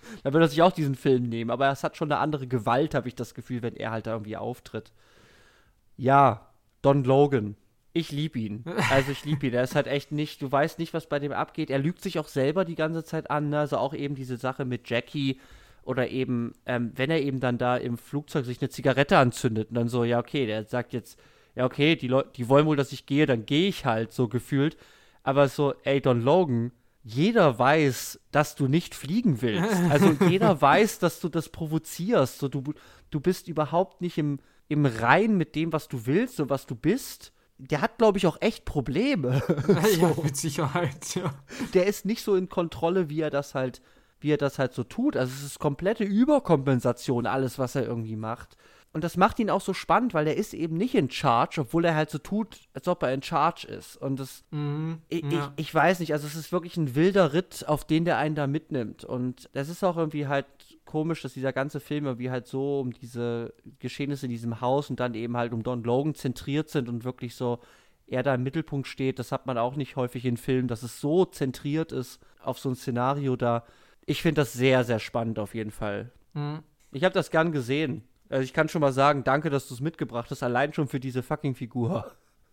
Dann würde er sich auch diesen Film nehmen, aber es hat schon eine andere Gewalt, habe ich das Gefühl, wenn er halt da irgendwie auftritt. Ja, Don Logan ich liebe ihn. Also ich liebe ihn. Er ist halt echt nicht, du weißt nicht, was bei dem abgeht. Er lügt sich auch selber die ganze Zeit an. Ne? Also auch eben diese Sache mit Jackie oder eben, ähm, wenn er eben dann da im Flugzeug sich eine Zigarette anzündet und dann so, ja, okay, der sagt jetzt, ja, okay, die Leute, die wollen wohl, dass ich gehe, dann gehe ich halt, so gefühlt. Aber so, ey, Don Logan, jeder weiß, dass du nicht fliegen willst. Also jeder weiß, dass du das provozierst. So, du, du bist überhaupt nicht im, im Rein mit dem, was du willst und was du bist der hat, glaube ich, auch echt Probleme. so. Ja, mit Sicherheit, ja. Der ist nicht so in Kontrolle, wie er das halt, wie er das halt so tut. Also es ist komplette Überkompensation, alles, was er irgendwie macht. Und das macht ihn auch so spannend, weil er ist eben nicht in Charge, obwohl er halt so tut, als ob er in Charge ist. Und das, mhm, ich, ja. ich, ich, weiß nicht, also es ist wirklich ein wilder Ritt, auf den der einen da mitnimmt. Und das ist auch irgendwie halt komisch, dass dieser ganze Film irgendwie halt so um diese Geschehnisse in diesem Haus und dann eben halt um Don Logan zentriert sind und wirklich so er da im Mittelpunkt steht. Das hat man auch nicht häufig in Filmen, dass es so zentriert ist auf so ein Szenario da. Ich finde das sehr, sehr spannend auf jeden Fall. Mhm. Ich habe das gern gesehen. Also ich kann schon mal sagen, danke, dass du es mitgebracht hast, allein schon für diese fucking Figur.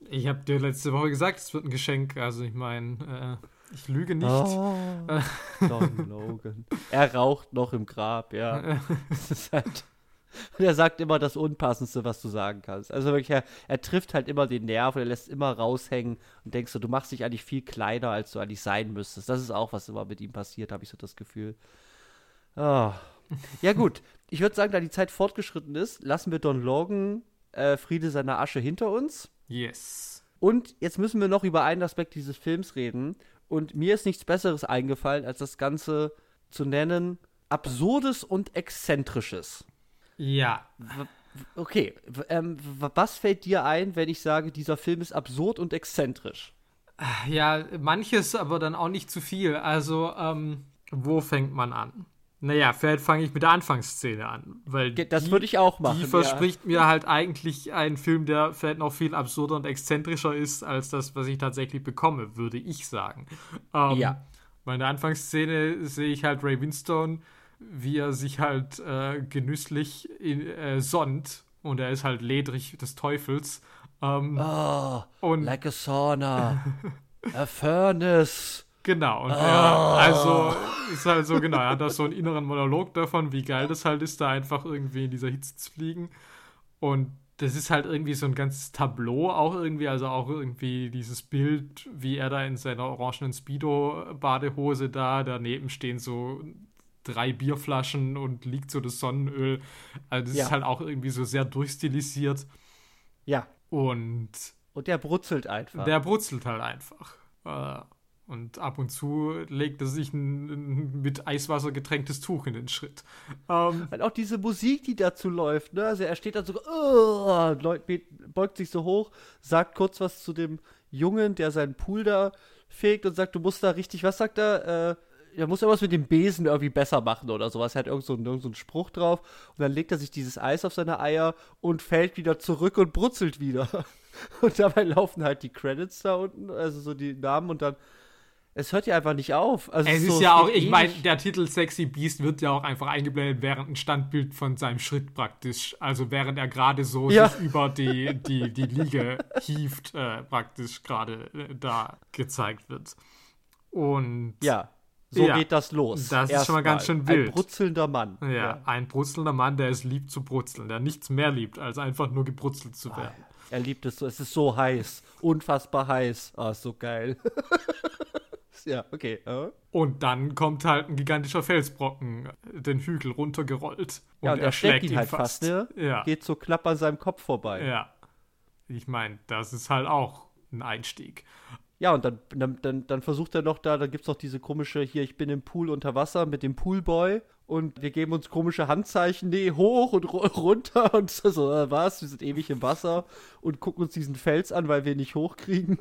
Ich habe dir letzte Woche gesagt, es wird ein Geschenk. Also ich meine, äh, ich lüge nicht. Oh, Don Logan. Er raucht noch im Grab, ja. das ist halt. Und er sagt immer das Unpassendste, was du sagen kannst. Also wirklich, er, er trifft halt immer den Nerv und er lässt immer raushängen und denkst so, du machst dich eigentlich viel kleiner, als du eigentlich sein müsstest. Das ist auch, was immer mit ihm passiert, habe ich so das Gefühl. Oh. Ja, gut. Ich würde sagen, da die Zeit fortgeschritten ist, lassen wir Don Logan äh, Friede seiner Asche hinter uns. Yes. Und jetzt müssen wir noch über einen Aspekt dieses Films reden. Und mir ist nichts Besseres eingefallen, als das Ganze zu nennen: Absurdes und Exzentrisches. Ja. Okay, ähm, was fällt dir ein, wenn ich sage, dieser Film ist absurd und exzentrisch? Ja, manches, aber dann auch nicht zu viel. Also, ähm, wo fängt man an? Naja, vielleicht fange ich mit der Anfangsszene an. Weil das würde ich auch machen. Die verspricht ja. mir halt eigentlich einen Film, der vielleicht noch viel absurder und exzentrischer ist, als das, was ich tatsächlich bekomme, würde ich sagen. Ähm, ja. Meine Anfangsszene sehe ich halt Ray Winstone, wie er sich halt äh, genüsslich in, äh, sonnt. Und er ist halt ledrig des Teufels. Ähm, oh, und like a sauna. a furnace. Genau, und oh. er, also ist halt so, genau, er hat da so einen inneren Monolog davon, wie geil das halt ist, da einfach irgendwie in dieser Hitze zu fliegen. Und das ist halt irgendwie so ein ganzes Tableau auch irgendwie, also auch irgendwie dieses Bild, wie er da in seiner orangenen Speedo-Badehose da, daneben stehen so drei Bierflaschen und liegt so das Sonnenöl. Also das ja. ist halt auch irgendwie so sehr durchstilisiert. Ja. Und. Und der brutzelt einfach. Der brutzelt halt einfach. Äh, und ab und zu legt er sich ein, ein mit Eiswasser getränktes Tuch in den Schritt. Ähm, und auch diese Musik, die dazu läuft, ne? Also er steht da so, oh, beugt sich so hoch, sagt kurz was zu dem Jungen, der seinen Pool da fegt und sagt, du musst da richtig, was sagt er? Äh, er muss irgendwas mit dem Besen irgendwie besser machen oder sowas. Er hat irgend so, irgend so einen Spruch drauf und dann legt er sich dieses Eis auf seine Eier und fällt wieder zurück und brutzelt wieder. Und dabei laufen halt die Credits da unten, also so die Namen und dann Es hört ja einfach nicht auf. Also es, ist so, ja auch, ich meine, der Titel Sexy Beast wird ja auch einfach eingeblendet während ein Standbild von seinem Schritt praktisch. Also während er gerade so ja. sich über die, die, die Liege hieft, äh, praktisch gerade äh, da gezeigt wird. Und ja. So ja, geht das los. Das Erst ist schon mal ganz schön wild. Ein brutzelnder Mann. Ja, ja, ein brutzelnder Mann, der es liebt zu brutzeln, der nichts mehr liebt, als einfach nur gebrutzelt zu werden. Er liebt es so, es ist so heiß. Unfassbar heiß. Ah, oh, so geil. ja, okay. Uh. Und dann kommt halt ein gigantischer Felsbrocken den Hügel runtergerollt. Und ja, und er schlägt ihn, ihn halt fast, ne? Ja. Geht so knapp an seinem Kopf vorbei. Ja. Ich meine, das ist halt auch ein Einstieg. Ja, und dann, dann, dann, dann versucht er noch da, da gibt es noch diese komische, hier, ich bin im Pool unter Wasser mit dem Poolboy und wir geben uns komische Handzeichen, nee, hoch und runter und so, äh, was, wir sind ewig im Wasser und gucken uns diesen Fels an, weil wir ihn nicht hochkriegen.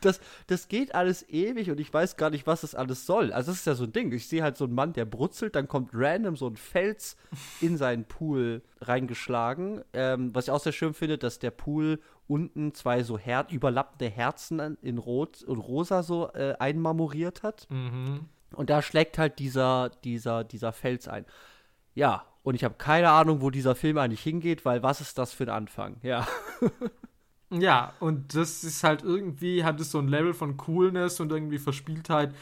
Das, das geht alles ewig und ich weiß gar nicht, was das alles soll. Also, das ist ja so ein Ding. Ich sehe halt so einen Mann, der brutzelt, dann kommt random so ein Fels in seinen Pool reingeschlagen. Ähm, was ich auch sehr schön finde, dass der Pool unten zwei so her überlappende Herzen in Rot und Rosa so äh, einmarmoriert hat. Mhm. Und da schlägt halt dieser, dieser, dieser Fels ein. Ja, und ich habe keine Ahnung, wo dieser Film eigentlich hingeht, weil was ist das für ein Anfang? Ja. ja, und das ist halt irgendwie, hat es so ein Level von Coolness und irgendwie Verspieltheit,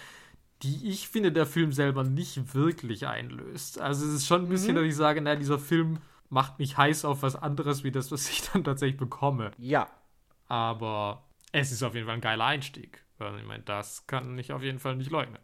die ich finde, der Film selber nicht wirklich einlöst. Also es ist schon ein bisschen, mhm. dass ich sage, naja, dieser Film macht mich heiß auf was anderes, wie das, was ich dann tatsächlich bekomme. Ja. Aber es ist auf jeden Fall ein geiler Einstieg. Also ich meine, das kann ich auf jeden Fall nicht leugnen.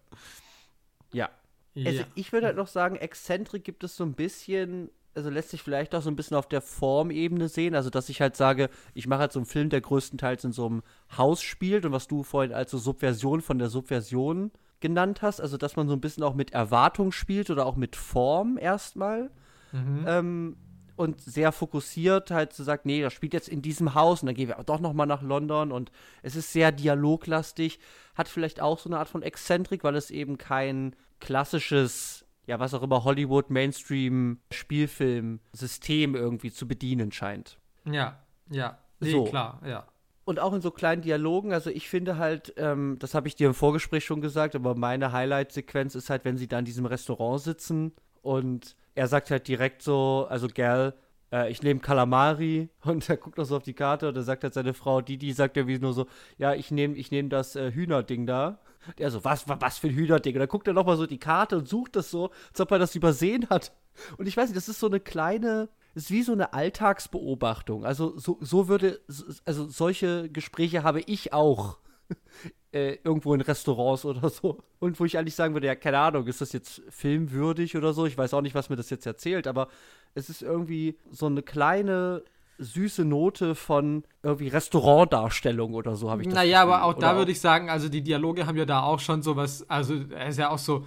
Ja. ja. Also ich würde halt noch sagen, Exzentrik gibt es so ein bisschen, also lässt sich vielleicht auch so ein bisschen auf der Formebene sehen. Also, dass ich halt sage, ich mache halt so einen Film, der größtenteils in so einem Haus spielt und was du vorhin als so Subversion von der Subversion genannt hast. Also, dass man so ein bisschen auch mit Erwartung spielt oder auch mit Form erstmal. Mhm. Ähm, und sehr fokussiert halt zu so sagt, nee, das spielt jetzt in diesem Haus und dann gehen wir doch noch mal nach London und es ist sehr dialoglastig, hat vielleicht auch so eine Art von Exzentrik, weil es eben kein klassisches, ja, was auch immer Hollywood Mainstream Spielfilm System irgendwie zu bedienen scheint. Ja, ja, nee, so. klar, ja. Und auch in so kleinen Dialogen, also ich finde halt, ähm, das habe ich dir im Vorgespräch schon gesagt, aber meine Highlight-Sequenz ist halt, wenn sie da in diesem Restaurant sitzen und er sagt halt direkt so, also Gal, äh, ich nehme Kalamari und er guckt noch so auf die Karte und er sagt halt seine Frau, Didi sagt ja wie nur so, ja, ich nehme ich nehm das äh, Hühnerding da. Der so, was, was für ein Hühnerding? Und dann guckt er nochmal so die Karte und sucht das so, als ob er das übersehen hat. Und ich weiß nicht, das ist so eine kleine, ist wie so eine Alltagsbeobachtung. Also so, so würde, also solche Gespräche habe ich auch äh, irgendwo in Restaurants oder so. Und wo ich eigentlich sagen würde, ja, keine Ahnung, ist das jetzt filmwürdig oder so? Ich weiß auch nicht, was mir das jetzt erzählt, aber es ist irgendwie so eine kleine süße Note von irgendwie Restaurantdarstellung oder so, habe ich das Naja, aber auch da würde ich sagen, also die Dialoge haben ja da auch schon sowas, also er ist ja auch so,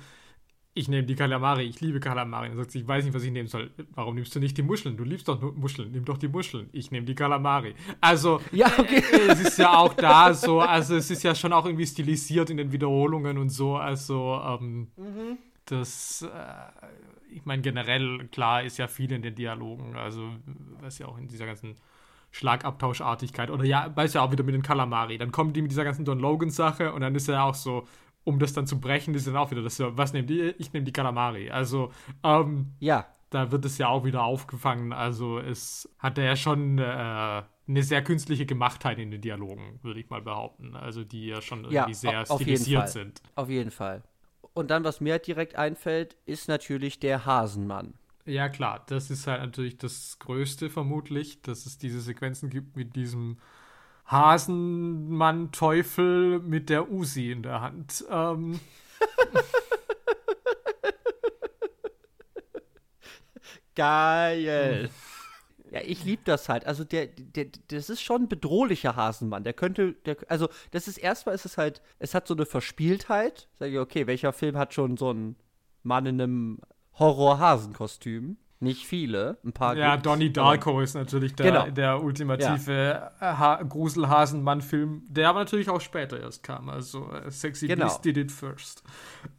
ich nehme die Kalamari, ich liebe Kalamari. Dann sagt sie, ich weiß nicht, was ich nehmen soll. Warum nimmst du nicht die Muscheln? Du liebst doch Muscheln, nimm doch die Muscheln. Ich nehme die Kalamari. Also, ja, okay. Äh, es ist ja auch da so, also es ist ja schon auch irgendwie stilisiert in den Wiederholungen und so. Also, ähm, mhm. das, äh, ich meine, generell, klar, ist ja viel in den Dialogen. Also, was ja auch in dieser ganzen Schlagabtauschartigkeit. Oder ja, weiß ja auch wieder mit den Kalamari. Dann kommen die mit dieser ganzen Don Logan-Sache und dann ist er auch so, um das dann zu brechen, ist dann auch wieder das, was nehmt ihr? Ich nehme die Kalamari. Also, ähm, ja. Da wird es ja auch wieder aufgefangen. Also, es hat ja schon äh, eine sehr künstliche Gemachtheit in den Dialogen, würde ich mal behaupten. Also, die ja schon irgendwie ja, sehr stilisiert sind. Auf jeden Fall. Und dann, was mir halt direkt einfällt, ist natürlich der Hasenmann. Ja, klar, das ist halt natürlich das Größte vermutlich, dass es diese Sequenzen gibt mit diesem Hasenmann-Teufel mit der Usi in der Hand. Ähm. Geil. Ja, ich liebe das halt. Also der, der, das ist schon ein bedrohlicher Hasenmann. Der könnte, der, also das ist erstmal ist es halt, es hat so eine Verspieltheit. Sag ich, okay, welcher Film hat schon so einen Mann in einem Horror-Hasenkostüm? Nicht viele, ein paar. Ja, gibt's. Donnie Darko ist natürlich der, genau. der ultimative ja. Gruselhasenmann-Film, der aber natürlich auch später erst kam. Also uh, Sexy genau. Beast did it first.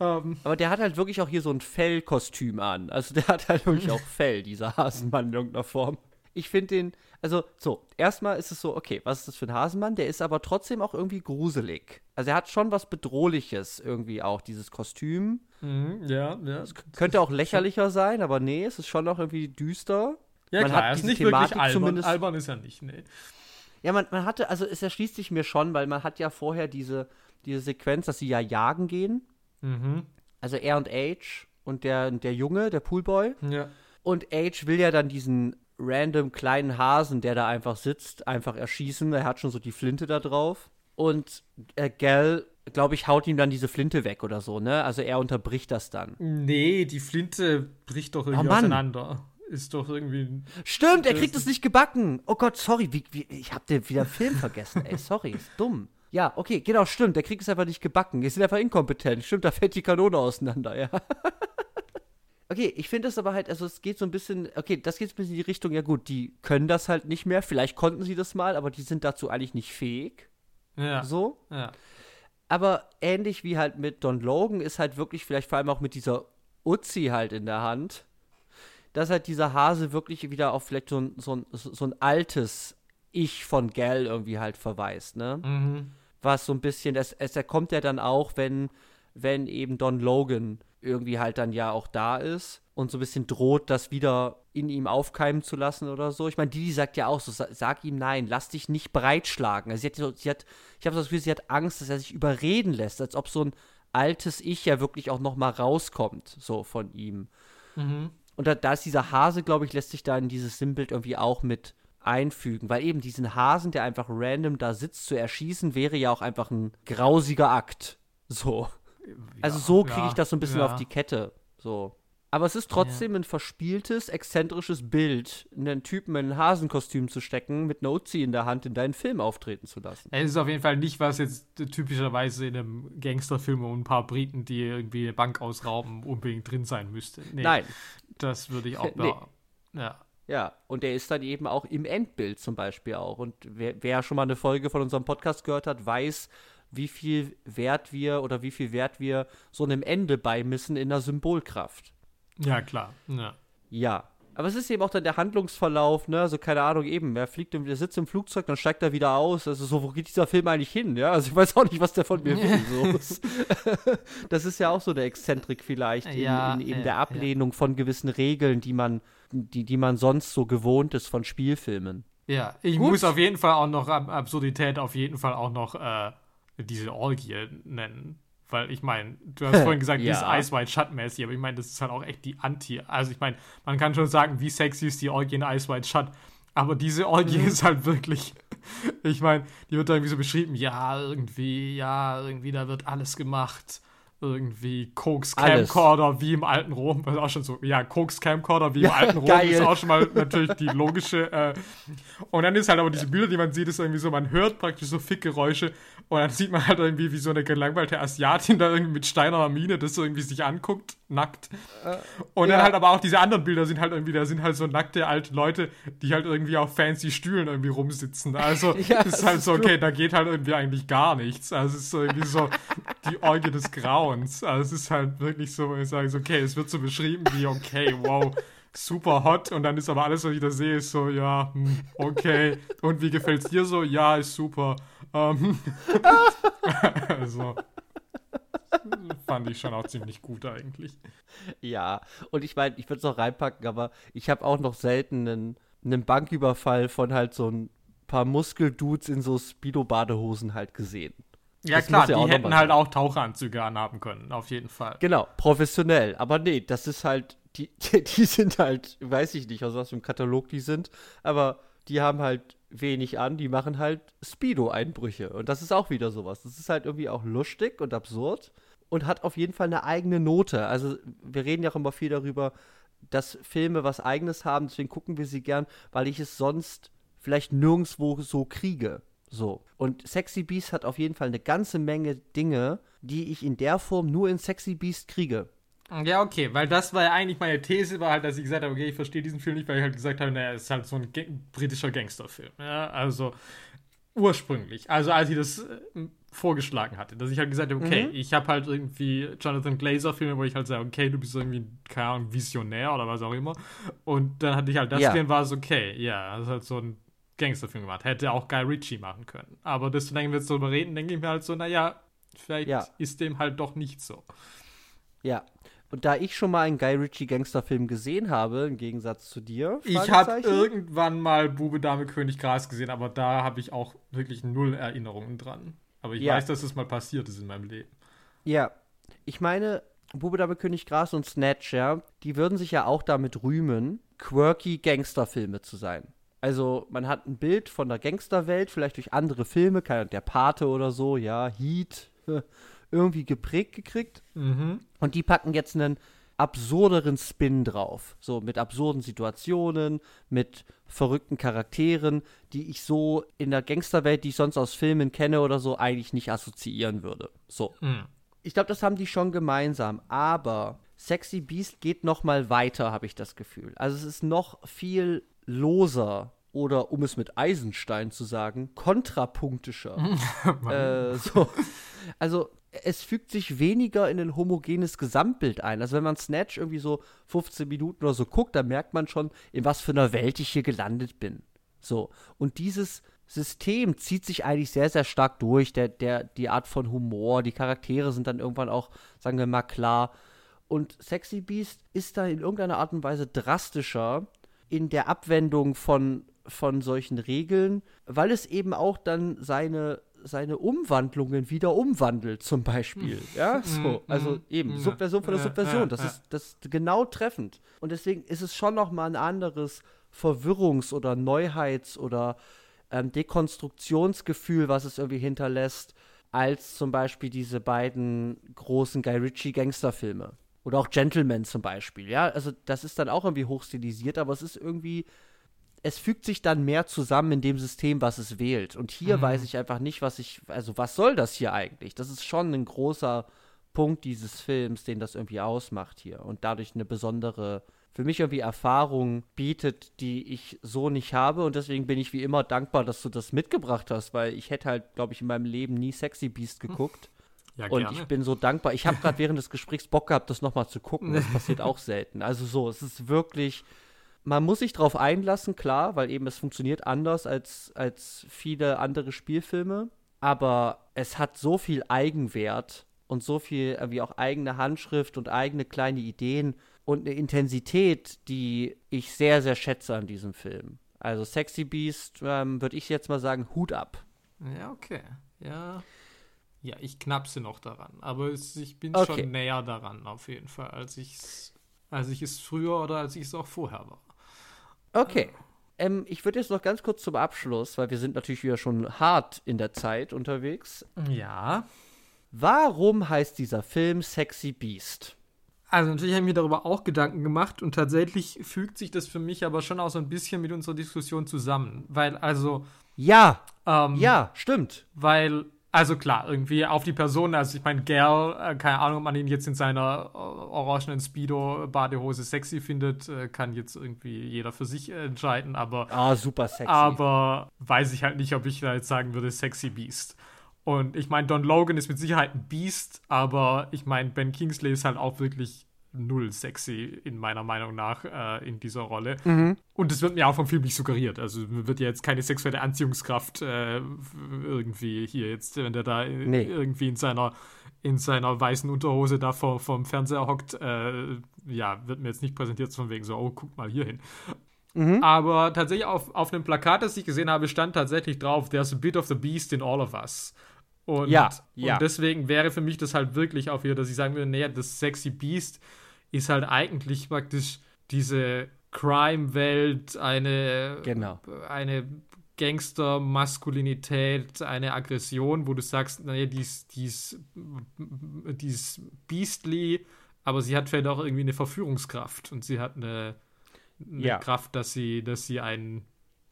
Ähm, aber der hat halt wirklich auch hier so ein Fellkostüm an. Also der hat halt wirklich auch Fell, dieser Hasenmann in irgendeiner Form. Ich finde den, also so, erstmal ist es so, okay, was ist das für ein Hasenmann? Der ist aber trotzdem auch irgendwie gruselig. Also er hat schon was Bedrohliches irgendwie auch, dieses Kostüm. Mhm, ja, ja. Es könnte auch lächerlicher sein, aber nee, es ist schon noch irgendwie düster. Ja, man klar, hat ist diese nicht Thematik wirklich albern. zumindest- Albern ist er nicht, nee. Ja, man, man hatte, also es erschließt sich mir schon, weil man hat ja vorher diese, diese Sequenz, dass sie ja jagen gehen. Mhm. Also er und Age und der, der Junge, der Poolboy. Ja. Und Age will ja dann diesen random kleinen Hasen, der da einfach sitzt, einfach erschießen. Er hat schon so die Flinte da drauf. Und äh, Gal, glaube ich, haut ihm dann diese Flinte weg oder so, ne? Also er unterbricht das dann. Nee, die Flinte bricht doch irgendwie Oh auseinander. Ist doch irgendwie. Stimmt, er Das kriegt es nicht gebacken. Oh Gott, sorry, wie, wie, ich hab den wieder Film vergessen, ey, sorry, ist dumm. Ja, okay, genau, stimmt, der kriegt es einfach nicht gebacken. Die sind einfach inkompetent. Stimmt, da fällt die Kanone auseinander, ja. okay, ich finde es aber halt, also es geht so ein bisschen, okay, das geht ein bisschen in die Richtung, ja gut, die können das halt nicht mehr. Vielleicht konnten sie das mal, aber die sind dazu eigentlich nicht fähig. Ja. So. ja. Aber ähnlich wie halt mit Don Logan ist halt wirklich vielleicht vor allem auch mit dieser Uzi halt in der Hand, dass halt dieser Hase wirklich wieder auf vielleicht so ein, so ein, so ein altes Ich von Gal irgendwie halt verweist, ne? Mhm. Was so ein bisschen, es, es er kommt ja dann auch, wenn, wenn eben Don Logan irgendwie halt dann ja auch da ist und so ein bisschen droht, das wieder in ihm aufkeimen zu lassen oder so. Ich meine, Didi sagt ja auch so, sa- sag ihm nein, lass dich nicht breitschlagen. Also sie hat, so, sie hat ich habe das Gefühl, sie hat Angst, dass er sich überreden lässt, als ob so ein altes Ich ja wirklich auch noch mal rauskommt, so von ihm. Mhm. Und da, da ist dieser Hase, glaube ich, lässt sich da in dieses Sinnbild irgendwie auch mit einfügen, weil eben diesen Hasen, der einfach random da sitzt, zu erschießen, wäre ja auch einfach ein grausiger Akt. So. Also Ja, so kriege ja, ich das so ein bisschen ja. auf die Kette. So. Aber es ist trotzdem ein verspieltes, exzentrisches Bild, einen Typen in ein Hasenkostüm zu stecken, mit einer Uzi in der Hand in deinen Film auftreten zu lassen. Es ist auf jeden Fall nicht, was jetzt typischerweise in einem Gangsterfilm um ein paar Briten, die irgendwie eine Bank ausrauben, unbedingt drin sein müsste. Nee, Nein. Das würde ich auch Nee. Ja. Ja, und der ist dann eben auch im Endbild zum Beispiel auch. Und wer, wer schon mal eine Folge von unserem Podcast gehört hat, weiß, wie viel Wert wir oder wie viel Wert wir so einem Ende beimissen in der Symbolkraft. Ja, klar. Ja. Ja. Aber es ist eben auch dann der Handlungsverlauf, ne? Also keine Ahnung, eben, er fliegt, im- der sitzt im Flugzeug, dann steigt er wieder aus. Also so, wo geht dieser Film eigentlich hin, ja? Also ich weiß auch nicht, was der von mir will. So. das ist ja auch so eine Exzentrik vielleicht in, Ja, in eben ja, der ja. Ablehnung von gewissen Regeln, die man, die, die man sonst so gewohnt ist von Spielfilmen. Ja, ich Gut. muss auf jeden Fall auch noch Ab Absurdität, auf jeden Fall auch noch äh, diese Orgie nennen. Weil ich meine, du hast vorhin gesagt, die ist Ja. Ice White Shut mäßig, aber ich meine, das ist halt auch echt die Anti. Also ich meine, man kann schon sagen, wie sexy ist die Orgie in Ice White Shut, aber diese Orgie Mhm. ist halt wirklich. Ich meine, die wird da irgendwie so beschrieben, ja, irgendwie, ja, irgendwie, da wird alles gemacht. Irgendwie Koks Alles. Camcorder wie im alten Rom, was auch schon so, ja, Koks Camcorder wie im Ja, alten Rom geil. ist auch schon mal natürlich die logische. Äh, und dann ist halt aber diese Bilder, die man sieht, ist irgendwie so, man hört praktisch so Fickgeräusche und dann sieht man halt irgendwie, wie so eine gelangweilte Asiatin da irgendwie mit steinerner Miene das so irgendwie sich anguckt, nackt. Und dann ja. halt aber auch diese anderen Bilder sind halt irgendwie, da sind halt so nackte alte Leute, die halt irgendwie auf fancy Stühlen irgendwie rumsitzen. Also Ja, ist halt ist so, okay, da geht halt irgendwie eigentlich gar nichts. Also es ist so irgendwie so die Orgie des Grauens. Also es ist halt wirklich so, ich sage, so, okay, es wird so beschrieben wie, okay, wow, super hot und dann ist aber alles, was ich da sehe, ist so, ja, hm, okay. Und wie gefällt's dir so? Ja, ist super. Ähm, also fand ich schon auch ziemlich gut eigentlich. Ja, und ich meine, ich würde es auch reinpacken, aber ich habe auch noch selten einen, einen Banküberfall von halt so ein paar Muskeldudes in so Speedo-Badehosen halt gesehen. Ja Das klar, ja die noch hätten halt sein. auch Taucheranzüge anhaben können, auf jeden Fall. Genau, professionell. Aber nee, das ist halt, die, die, die sind halt, weiß ich nicht, aus was für einem Katalog die sind, aber die haben halt wenig an, die machen halt Speedo-Einbrüche. Und das ist auch wieder sowas. Das ist halt irgendwie auch lustig und absurd und hat auf jeden Fall eine eigene Note. Also, wir reden ja auch immer viel darüber, dass Filme was Eigenes haben, deswegen gucken wir sie gern, weil ich es sonst vielleicht nirgendwo so kriege. So. Und Sexy Beast hat auf jeden Fall eine ganze Menge Dinge, die ich in der Form nur in Sexy Beast kriege. Ja, okay, weil das war ja eigentlich meine These, war halt, dass ich gesagt habe, okay, ich verstehe diesen Film nicht, weil ich halt gesagt habe, naja, es ist halt so ein britischer Gangsterfilm. Ja, also ursprünglich, also als ich das äh, vorgeschlagen hatte, dass ich halt gesagt habe, okay, mhm. ich habe halt irgendwie Jonathan Glazer-Filme, wo ich halt sage, okay, du bist irgendwie, keine Ahnung, Visionär oder was auch immer. Und dann hatte ich halt das ja. gesehen, war es okay, ja, das ist halt so ein Gangsterfilm gemacht. Hätte auch Guy Ritchie machen können. Aber desto länger wir jetzt darüber reden, denke ich mir halt so, naja, vielleicht ja. ist dem halt doch nicht so. Ja. Und da ich schon mal einen Guy Ritchie Gangsterfilm gesehen habe, im Gegensatz zu dir. Ich habe irgendwann mal Bube, Dame, König, Gras gesehen, aber da habe ich auch wirklich null Erinnerungen dran. Aber ich ja. weiß, dass es mal passiert ist in meinem Leben. Ja. Ich meine, Bube, Dame, König, Gras und Snatch, ja, die würden sich ja auch damit rühmen, quirky Gangsterfilme zu sein. Also man hat ein Bild von der Gangsterwelt, vielleicht durch andere Filme, der Pate oder so, ja, Heat, irgendwie geprägt gekriegt. Mhm. Und die packen jetzt einen absurderen Spin drauf. So mit absurden Situationen, mit verrückten Charakteren, die ich so in der Gangsterwelt, die ich sonst aus Filmen kenne oder so, eigentlich nicht assoziieren würde. So. Mhm. Ich glaube, das haben die schon gemeinsam, aber Sexy Beast geht noch mal weiter, habe ich das Gefühl. Also es ist noch viel loser oder um es mit Eisenstein zu sagen, kontrapunktischer. äh, so. Also es fügt sich weniger in ein homogenes Gesamtbild ein. Also wenn man Snatch irgendwie so 15 Minuten oder so guckt, dann merkt man schon, in was für einer Welt ich hier gelandet bin. So. Und dieses System zieht sich eigentlich sehr, sehr stark durch. Der, der, die Art von Humor, die Charaktere sind dann irgendwann auch, sagen wir mal, klar. Und Sexy Beast ist da in irgendeiner Art und Weise drastischer in der Abwendung von, von solchen Regeln, weil es eben auch dann seine, seine Umwandlungen wieder umwandelt, zum Beispiel. Hm. Ja, so. Hm, also hm. eben, Subversion von der Subversion. Das ist, das ist genau treffend. Und deswegen ist es schon nochmal ein anderes Verwirrungs- oder Neuheits- oder ähm, Dekonstruktionsgefühl, was es irgendwie hinterlässt, als zum Beispiel diese beiden großen Guy Ritchie-Gangsterfilme. Oder auch Gentleman zum Beispiel, ja. Also das ist dann auch irgendwie hochstilisiert, aber es ist irgendwie, es fügt sich dann mehr zusammen in dem System, was es wählt. Und hier mhm. weiß ich einfach nicht, was ich, also was soll das hier eigentlich? Das ist schon ein großer Punkt dieses Films, den das irgendwie ausmacht hier und dadurch eine besondere, für mich irgendwie Erfahrung bietet, die ich so nicht habe. Und deswegen bin ich wie immer dankbar, dass du das mitgebracht hast, weil ich hätte halt, glaube ich, in meinem Leben nie Sexy Beast geguckt. Ja, und ich bin so dankbar. Ich habe gerade während des Gesprächs Bock gehabt, das nochmal zu gucken. Das passiert auch selten. Also so, es ist wirklich. Man muss sich drauf einlassen, klar, weil eben es funktioniert anders als, als viele andere Spielfilme. Aber es hat so viel Eigenwert und so viel wie auch eigene Handschrift und eigene kleine Ideen und eine Intensität, die ich sehr, sehr schätze an diesem Film. Also Sexy Beast ähm, würde ich jetzt mal sagen, Hut ab. Ja, okay. Ja. Ja, ich knapse noch daran, aber es, ich bin okay. schon näher daran auf jeden Fall, als ich als ich es früher oder als ich es auch vorher war. Okay. Ähm, ich würde jetzt noch ganz kurz zum Abschluss, weil wir sind natürlich wieder schon hart in der Zeit unterwegs. Ja. Warum heißt dieser Film Sexy Beast? Also natürlich habe ich mir darüber auch Gedanken gemacht und tatsächlich fügt sich das für mich aber schon auch so ein bisschen mit unserer Diskussion zusammen, weil also ja, ähm, ja, stimmt, weil also klar, irgendwie auf die Person, also ich meine, Gal, äh, keine Ahnung, ob man ihn jetzt in seiner äh, orangenen Speedo-Badehose sexy findet, äh, kann jetzt irgendwie jeder für sich entscheiden, aber. Ah, super sexy. Aber weiß ich halt nicht, ob ich da jetzt sagen würde, sexy Beast. Und ich meine, Don Logan ist mit Sicherheit ein Beast, aber ich meine, Ben Kingsley ist halt auch wirklich null sexy, in meiner Meinung nach, äh, in dieser Rolle. Mhm. Und es wird mir auch vom Film nicht suggeriert. Also wird ja jetzt keine sexuelle Anziehungskraft äh, irgendwie hier jetzt, wenn der da nee. irgendwie in seiner in seiner weißen Unterhose da vor, vom Fernseher hockt, äh, ja, wird mir jetzt nicht präsentiert, von wegen so, oh, guck mal hier hin. Mhm. Aber tatsächlich auf, auf einem Plakat, das ich gesehen habe, stand tatsächlich drauf, there's a bit of the beast in all of us. Und, ja, ja. und deswegen wäre für mich das halt wirklich auch wieder, dass ich sagen würde, naja, das Sexy Beast ist halt eigentlich praktisch diese Crime-Welt, eine, genau. eine Gangster-Maskulinität, eine Aggression, wo du sagst, naja, die ist, die, ist, die ist beastly, aber sie hat vielleicht auch irgendwie eine Verführungskraft und sie hat eine, eine ja. Kraft, dass sie, dass sie einen,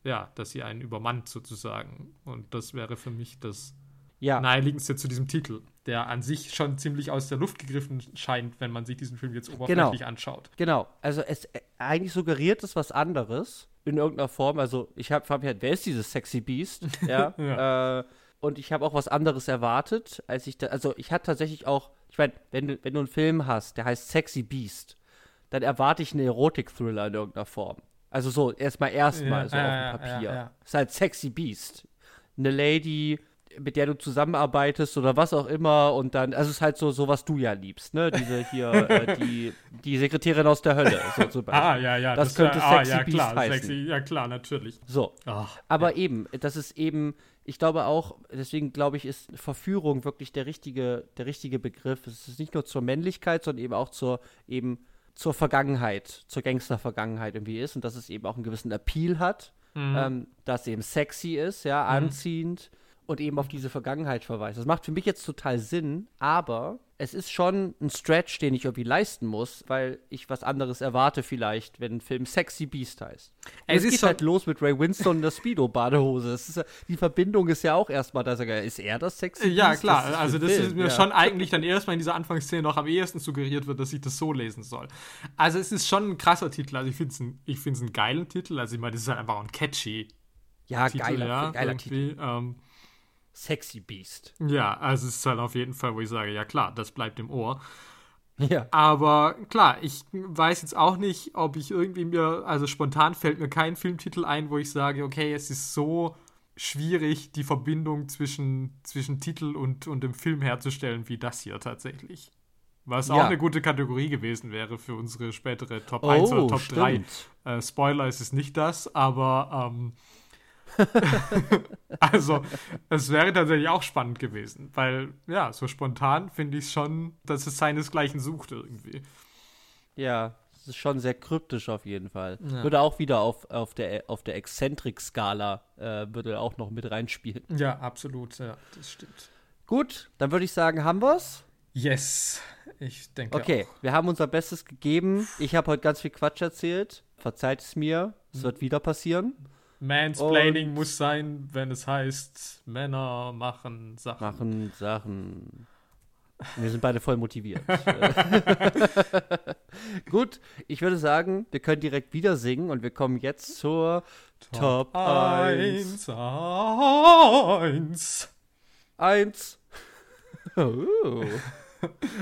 ja, dass sie einen übermannt sozusagen. Und das wäre für mich das ja. naheliegendste zu diesem Titel, der an sich schon ziemlich aus der Luft gegriffen scheint, wenn man sich diesen Film jetzt oberflächlich genau. anschaut. Genau, also es äh, eigentlich suggeriert es was anderes, in irgendeiner Form. Also ich habe hab halt, wer ist dieses Sexy Beast? Ja. ja. Äh, und ich habe auch was anderes erwartet, als ich da, also ich hatte tatsächlich auch, ich meine, wenn du, wenn du einen Film hast, der heißt Sexy Beast, dann erwarte ich einen Erotik-Thriller in irgendeiner Form. Also so, erstmal erstmal ja, so ja, auf dem Papier. Ja, ist halt Sexy Beast. Eine Lady, mit der du zusammenarbeitest oder was auch immer und dann, also es ist halt so, so was du ja liebst, ne? Diese hier, äh, die, die Sekretärin aus der Hölle, so zum Beispiel. Ah, ja, ja. Das, das könnte ah, Sexy ja, Beast klar, heißen. Sexy, ja, klar, natürlich. So. Ach, Aber ja. eben, das ist eben, ich glaube auch, deswegen glaube ich, ist Verführung wirklich der richtige, der richtige Begriff. Es ist nicht nur zur Männlichkeit, sondern eben auch zur, eben zur Vergangenheit, zur Gangster-Vergangenheit irgendwie ist und dass es eben auch einen gewissen Appeal hat. Mhm. Ähm, dass eben sexy ist, ja, mhm. Und eben auf diese Vergangenheit verweist. Das macht für mich jetzt total Sinn, aber es ist schon ein Stretch, den ich irgendwie leisten muss, weil ich was anderes erwarte vielleicht, wenn ein Film Sexy Beast heißt. es, es geht halt los mit Ray Winston in der Speedo-Badehose. Die Verbindung ist ja auch erstmal, dass er, ist er das Sexy Beast? Ja, klar. Das also das Film. ist mir ja. schon eigentlich dann erstmal in dieser Anfangsszene noch am ehesten suggeriert wird, dass ich das so lesen soll. Also es ist schon ein krasser Titel. Also ich finde es ein, einen geilen Titel. Also ich meine, das ist halt einfach ein catchy ja, Titel, geiler, ja, geiler Titel. Ähm, Sexy Beast. Ja, also es ist halt auf jeden Fall, wo ich sage, ja klar, das bleibt im Ohr. Ja. Aber klar, ich weiß jetzt auch nicht, ob ich irgendwie mir, also spontan fällt mir kein Filmtitel ein, wo ich sage, okay, es ist so schwierig, die Verbindung zwischen, zwischen Titel und, und dem Film herzustellen, wie das hier tatsächlich. Was ja. auch eine gute Kategorie gewesen wäre für unsere spätere Top oh, 1 oder Top stimmt. 3. Äh, Spoiler ist es nicht das, aber ähm, also, es wäre tatsächlich auch spannend gewesen, weil, ja, so spontan finde ich schon, dass es seinesgleichen sucht irgendwie. Ja, es ist schon sehr kryptisch auf jeden Fall. Ja. Würde auch wieder auf, auf der, auf der Exzentrik-Skala, äh, würde auch noch mit reinspielen. Ja, absolut, ja, das stimmt. Gut, dann würde ich sagen, haben wir's? Yes, ich denke Okay, auch. wir haben unser Bestes gegeben. Ich habe heute ganz viel Quatsch erzählt. Verzeiht es mir, es mhm. wird wieder passieren. Mansplaining und muss sein, wenn es heißt, Männer machen Sachen. Machen Sachen. Wir sind beide voll motiviert. Gut, ich würde sagen, wir können direkt wieder singen und wir kommen jetzt zur Top, Top 1. 1. 1. Oh.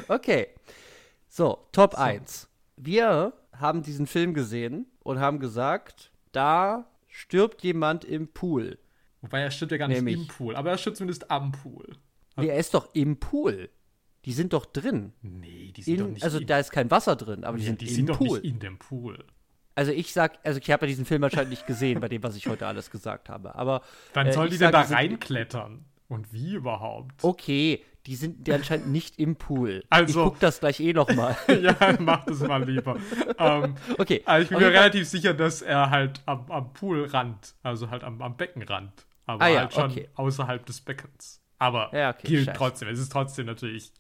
Okay. So, Top so. 1. Wir haben diesen Film gesehen und haben gesagt, da stirbt jemand im Pool. Wobei er stirbt ja gar nicht Nämlich. im Pool, aber er stirbt zumindest am Pool. Nee, er ist doch im Pool. Die sind doch drin. Nee, die sind in, doch nicht. Also da ist kein Wasser drin, aber die sind die im sind Pool. doch nicht in dem Pool. Also ich sag, also ich habe ja diesen Film wahrscheinlich nicht gesehen, bei dem, was ich heute alles gesagt habe. Aber Wann äh, soll die denn da reinklettern? Und wie überhaupt? Okay, die sind die anscheinend nicht im Pool. Also, ich guck das gleich eh noch mal. ja, mach das mal lieber. ähm, okay. Also ich bin mir relativ sicher, dass er halt am, am Poolrand, also halt am, am Beckenrand, aber ah, ja, halt schon okay. außerhalb des Beckens. Aber ja, okay, gilt scheiße. trotzdem. Es ist trotzdem natürlich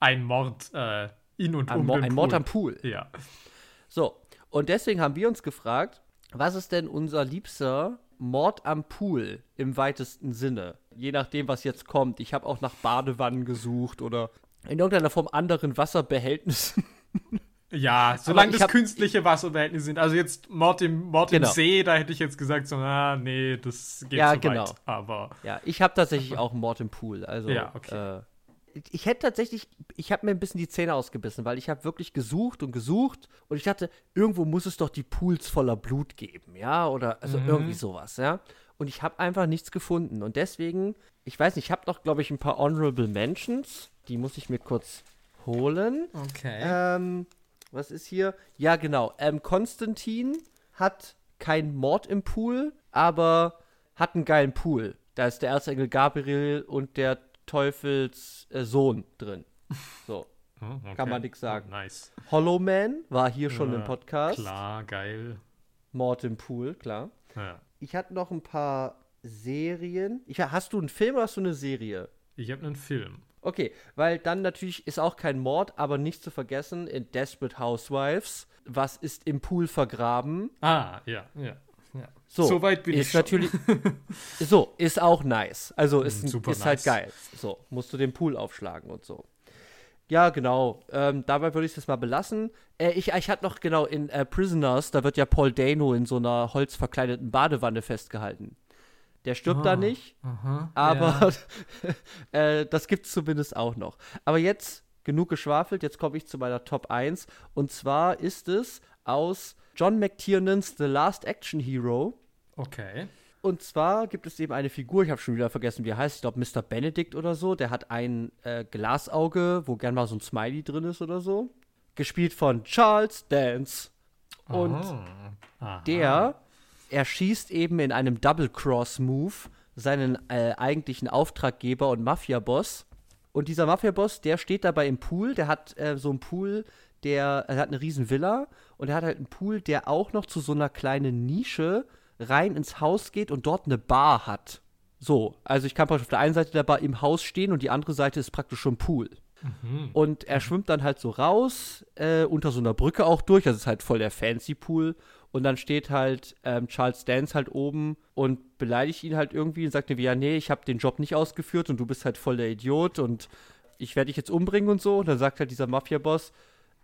ein Mord äh, in und ein um Mo den Ein Pool. Mord am Pool. Ja. So, und deswegen haben wir uns gefragt, was ist denn unser liebster Mord am Pool im weitesten Sinne. Je nachdem, was jetzt kommt. Ich habe auch nach Badewannen gesucht oder in irgendeiner Form anderen Wasserbehältnissen. Ja, solange das künstliche Wasserbehältnisse sind. Also jetzt Mord im, Mord genau. im See, da hätte ich jetzt gesagt, so, ah, nee, das geht ja, so genau. weit. Aber ja, ich habe tatsächlich auch Mord im Pool. Also, ja, okay. Äh, ich hätte tatsächlich, ich habe mir ein bisschen die Zähne ausgebissen, weil ich habe wirklich gesucht und gesucht und ich dachte, irgendwo muss es doch die Pools voller Blut geben, ja, oder also mhm. irgendwie sowas, ja. Und ich habe einfach nichts gefunden und deswegen, ich weiß nicht, ich habe noch, glaube ich, ein paar Honorable Mentions, die muss ich mir kurz holen. Okay. Ähm, was ist hier? Ja, genau. Ähm, Konstantin hat keinen Mord im Pool, aber hat einen geilen Pool. Da ist der Erzengel Gabriel und der Teufels äh, Sohn drin. So. Oh, okay. Kann man nichts sagen. Oh, nice. Hollow Man war hier schon ja, im Podcast. Klar, geil. Mord im Pool, klar. Ja. Ich hatte noch ein paar Serien. Ich, hast du einen Film oder hast du eine Serie? Ich habe einen Film. Okay, weil dann natürlich ist auch kein Mord, aber nicht zu vergessen in Desperate Housewives. Was ist im Pool vergraben? Ah, ja, ja. So, so weit bin ist ich natürlich so ist auch nice. Also ist, ist halt nice. halt geil. So musst du den Pool aufschlagen und so. Ja, genau. Ähm, dabei würde ich es jetzt mal belassen. Äh, ich, ich hatte noch, genau, in äh, Prisoners, da wird ja Paul Dano in so einer holzverkleideten Badewanne festgehalten. Der stirbt ah, da nicht, aha, aber ja. äh, das gibt es zumindest auch noch. Aber jetzt genug geschwafelt, jetzt komme ich zu meiner Top 1. Und zwar ist es aus John McTiernans The Last Action Hero. Okay. Und zwar gibt es eben eine Figur, ich habe schon wieder vergessen, wie er heißt, ich glaube Mr. Benedict oder so. Der hat ein äh, Glasauge, wo gern mal so ein Smiley drin ist oder so. Gespielt von Charles Dance. Und oh. der erschießt eben in einem Double Cross Move seinen äh, eigentlichen Auftraggeber und Mafia-Boss. Und dieser Mafia-Boss, der steht dabei im Pool, der hat äh, so einen Pool, der, er hat eine riesen Villa und er hat halt einen Pool, der auch noch zu so einer kleinen Nische rein ins Haus geht und dort eine Bar hat. So, also ich kann praktisch auf der einen Seite der Bar im Haus stehen und die andere Seite ist praktisch schon Pool. Mhm. Und er schwimmt dann halt so raus, äh, unter so einer Brücke auch durch, also es ist halt voll der fancy Pool. Und dann steht halt ähm, Charles Dance halt oben und beleidigt ihn halt irgendwie und sagt mir, ja, nee, ich habe den Job nicht ausgeführt und du bist halt voll der Idiot und ich werde dich jetzt umbringen und so. Und dann sagt halt dieser Mafia-Boss,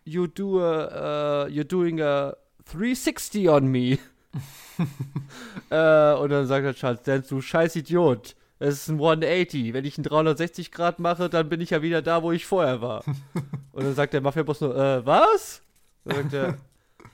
you do a, uh, you're doing a 360 on me. äh, und dann sagt er Charles Dance, du scheiß Idiot. Es ist ein 180. Wenn ich einen 360 Grad mache, dann bin ich ja wieder da, wo ich vorher war. und dann sagt der Mafia-Boss nur, äh, was? Dann sagt er,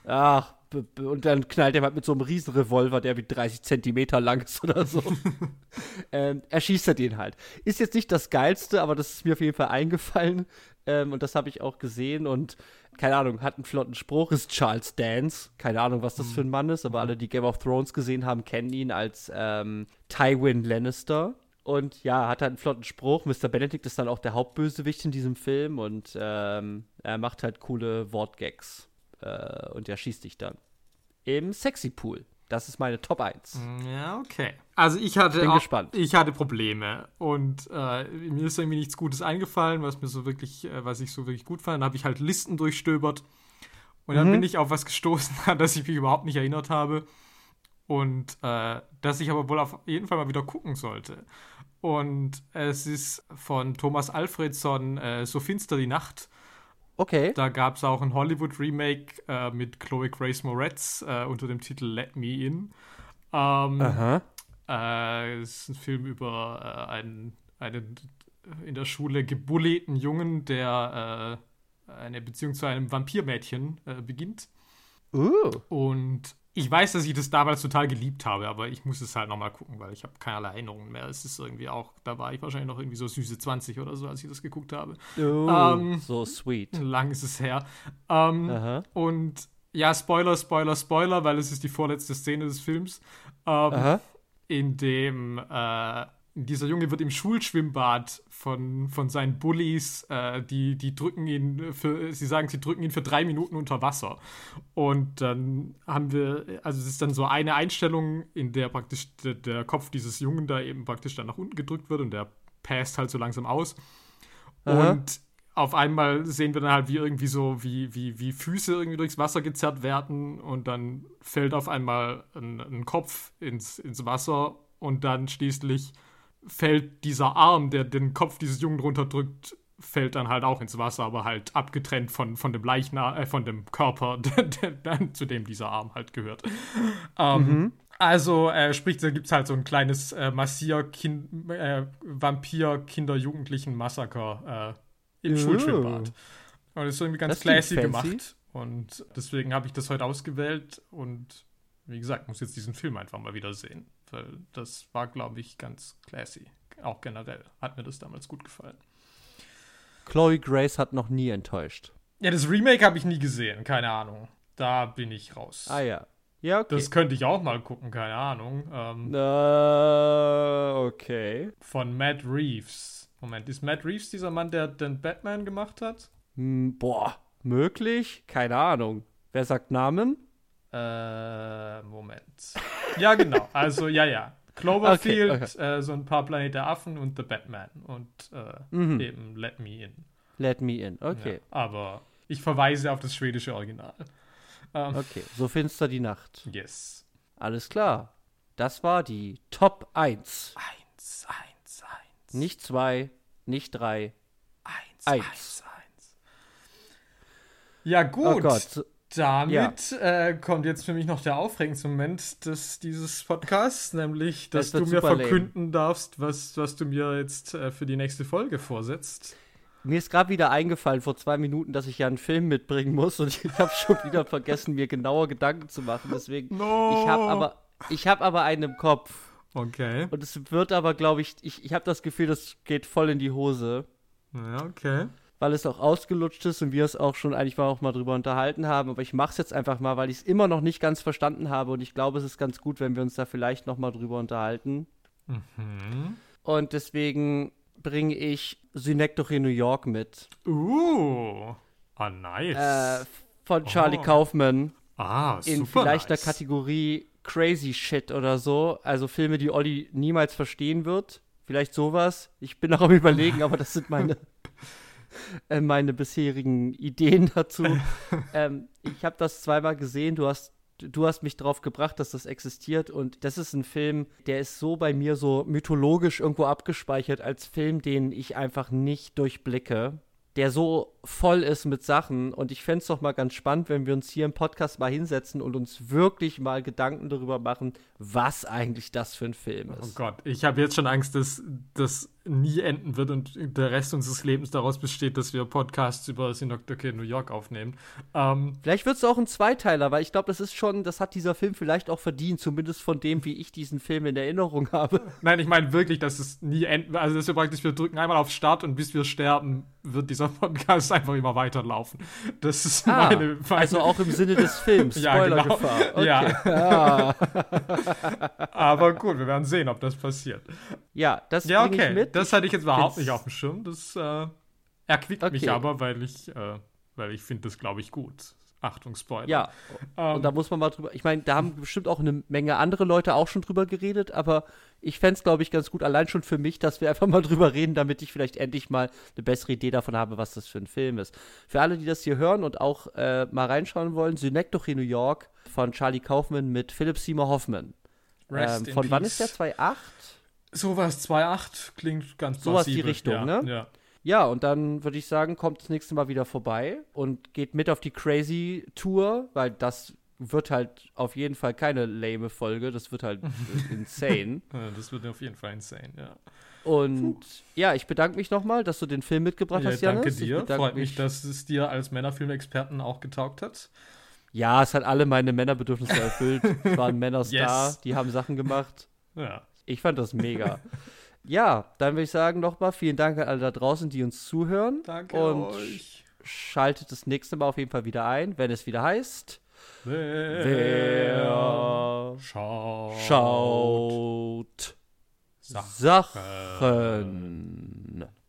ach, und dann knallt er halt mit so einem riesen Revolver, der wie 30 Zentimeter lang ist oder so. ähm, erschießt er den halt. Ist jetzt nicht das Geilste, aber das ist mir auf jeden Fall eingefallen. Ähm, und das habe ich auch gesehen und keine Ahnung, hat einen flotten Spruch, ist Charles Dance. Keine Ahnung, was das mhm. für ein Mann ist, aber alle, die Game of Thrones gesehen haben, kennen ihn als ähm, Tywin Lannister. Und ja, hat halt einen flotten Spruch. Mr. Benedict ist dann auch der Hauptbösewicht in diesem Film und ähm, er macht halt coole Wortgags. Äh, und er schießt dich dann. Im Sexy Pool. Das ist meine Top 1. Mm, ja, okay. Also ich hatte Bin auch, gespannt. ich hatte Probleme und äh, mir ist irgendwie nichts Gutes eingefallen, was mir so wirklich, äh, was ich so wirklich gut fand. Dann habe ich halt Listen durchstöbert und dann mhm. bin ich auf was gestoßen, an das ich mich überhaupt nicht erinnert habe und äh, das ich aber wohl auf jeden Fall mal wieder gucken sollte. Und es ist von Thomas Alfredson äh, So finster die Nacht. Okay. Da gab es auch ein Hollywood-Remake äh, mit Chloe Grace Moretz äh, unter dem Titel Let Me In. Ähm, Aha. Äh, es ist ein Film über äh, einen, einen in der Schule gebulleten Jungen, der äh, eine Beziehung zu einem Vampirmädchen äh, beginnt. Uh. Und ich weiß, dass ich das damals total geliebt habe, aber ich muss es halt nochmal gucken, weil ich habe keinerlei Erinnerungen mehr. Es ist irgendwie auch, da war ich wahrscheinlich noch irgendwie so süße 20 oder so, als ich das geguckt habe. Oh, ähm, so sweet. Lang ist es her. Ähm, und ja, Spoiler, Spoiler, Spoiler, weil es ist die vorletzte Szene des Films, ähm, in dem äh, dieser Junge wird im Schulschwimmbad von, von seinen Bullies, äh, die, die drücken ihn für, sie sagen, sie drücken ihn für drei Minuten unter Wasser. Und dann haben wir, also es ist dann so eine Einstellung, in der praktisch der, der Kopf dieses Jungen da eben praktisch dann nach unten gedrückt wird und der passt halt so langsam aus. Aha. Und auf einmal sehen wir dann halt, wie irgendwie so, wie, wie, wie Füße irgendwie durchs Wasser gezerrt werden und dann fällt auf einmal ein, ein Kopf ins, ins Wasser und dann schließlich fällt dieser Arm, der den Kopf dieses Jungen drunter drückt, fällt dann halt auch ins Wasser, aber halt abgetrennt von, von dem Leichner, äh, von dem Körper, der, der, zu dem dieser Arm halt gehört. Ähm, mhm. Also, äh, sprich, da gibt es halt so ein kleines äh, Massier-Kind, äh, Vampir-Kinder-Jugendlichen-Massaker äh, im. Schulschwimmbad. Und das ist irgendwie ganz classy gemacht. Und deswegen habe ich das heute ausgewählt und wie gesagt, muss jetzt diesen Film einfach mal wieder sehen weil das war, glaube ich, ganz classy. Auch generell hat mir das damals gut gefallen. Chloe Grace hat noch nie enttäuscht. Ja, das Remake habe ich nie gesehen, keine Ahnung. Da bin ich raus. Ah ja. Ja, okay. Das könnte ich auch mal gucken, keine Ahnung. Ähm, uh, okay. Von Matt Reeves. Moment, ist Matt Reeves dieser Mann, der den Batman gemacht hat? Hm, boah, möglich? Keine Ahnung. Wer sagt Namen? Äh, Moment. Ja, genau. Also, ja, ja. Cloverfield, okay, okay. Äh, so ein paar Planet der Affen und The Batman. Und äh, mhm. eben Let Me In. Let Me In, okay. Ja, aber ich verweise auf das schwedische Original. Ähm, okay, so finster die Nacht. Yes. Alles klar. Das war die Top 1. 1, 1, 1. Nicht 2, nicht 3. 1, 1. 1. Ja, gut. Oh Gott. Damit ja. äh, kommt jetzt für mich noch der aufregendste Moment des, dieses Podcasts, nämlich, dass das du mir verkünden lame. darfst, was, was du mir jetzt äh, für die nächste Folge vorsetzt. Mir ist gerade wieder eingefallen vor zwei Minuten, dass ich ja einen Film mitbringen muss und ich habe schon wieder vergessen, mir genauer Gedanken zu machen. Deswegen, no. ich habe aber, ich habe aber einen im Kopf. Okay. Und es wird aber, glaube ich, ich, ich habe das Gefühl, das geht voll in die Hose. Ja, okay weil es auch ausgelutscht ist und wir es auch schon eigentlich mal auch mal drüber unterhalten haben. Aber ich mache es jetzt einfach mal, weil ich es immer noch nicht ganz verstanden habe und ich glaube, es ist ganz gut, wenn wir uns da vielleicht noch mal drüber unterhalten. Mhm. Und deswegen bringe ich Synecdoche in New York mit. Uh, ah, nice. Äh, von Charlie oh. Kaufman. Ah, super In vielleicht nice. der Kategorie Crazy Shit oder so. Also Filme, die Olli niemals verstehen wird. Vielleicht sowas. Ich bin noch am überlegen, aber das sind meine äh, meine bisherigen Ideen dazu. ähm, ich habe das zweimal gesehen. Du hast du hast mich darauf gebracht, dass das existiert und das ist ein Film, der ist so bei mir so mythologisch irgendwo abgespeichert als Film, den ich einfach nicht durchblicke der so voll ist mit Sachen. Und ich fände es doch mal ganz spannend, wenn wir uns hier im Podcast mal hinsetzen und uns wirklich mal Gedanken darüber machen, was eigentlich das für ein Film ist. Oh Gott, ich habe jetzt schon Angst, dass das nie enden wird und der Rest unseres Lebens daraus besteht, dass wir Podcasts über Synecdoche New York aufnehmen. Ähm, Vielleicht wird es auch ein Zweiteiler, weil ich glaube, das ist schon, das hat dieser Film vielleicht auch verdient, zumindest von dem, wie ich diesen Film in Erinnerung habe. Nein, ich meine wirklich, dass es nie enden, also dass wir praktisch, wir drücken einmal auf Start und bis wir sterben, wird dieser Podcast einfach immer weiterlaufen. Das ist ah, meine, meine, Also auch im Sinne des Films. ja, genau. Okay. Ja. Ah. Aber gut, wir werden sehen, ob das passiert. Ja, das ja, okay. ich mit. Das hatte ich jetzt überhaupt nicht auf dem Schirm. Das äh, erquickt okay. mich aber, weil ich, äh, weil ich finde das, glaube ich, gut. Achtung, Spoiler. Ja, ähm, und da muss man mal drüber. Ich meine, da haben bestimmt auch eine Menge andere Leute auch schon drüber geredet, aber ich fände es, glaube ich, ganz gut, allein schon für mich, dass wir einfach mal drüber reden, damit ich vielleicht endlich mal eine bessere Idee davon habe, was das für ein Film ist. Für alle, die das hier hören und auch äh, mal reinschauen wollen, Synecdoche New York von Charlie Kaufman mit Philip Seymour Hoffman. Ähm, von wann ist der? 2.8? Sowas 2.8 klingt ganz Sowas die Richtung, ja, ne? Ja. Ja, und dann würde ich sagen, kommt das nächste Mal wieder vorbei und geht mit auf die Crazy Tour, weil das wird halt auf jeden Fall keine lame Folge, das wird halt insane. Das wird auf jeden Fall insane, ja. Und Puh. ja, ich bedanke mich nochmal, dass du den Film mitgebracht ja, hast, Janis. Danke dir. Freut mich, dass es dir als Männerfilmexperten auch getaugt hat. Ja, es hat alle meine Männerbedürfnisse erfüllt. es waren Männer yes. da, die haben Sachen gemacht. Ja. Ich fand das mega. ja, dann würde ich sagen nochmal vielen Dank an alle da draußen, die uns zuhören. Danke und euch. Schaltet das nächste Mal auf jeden Fall wieder ein, wenn es wieder heißt Wer, Wer schaut, schaut Sachen. Sachen.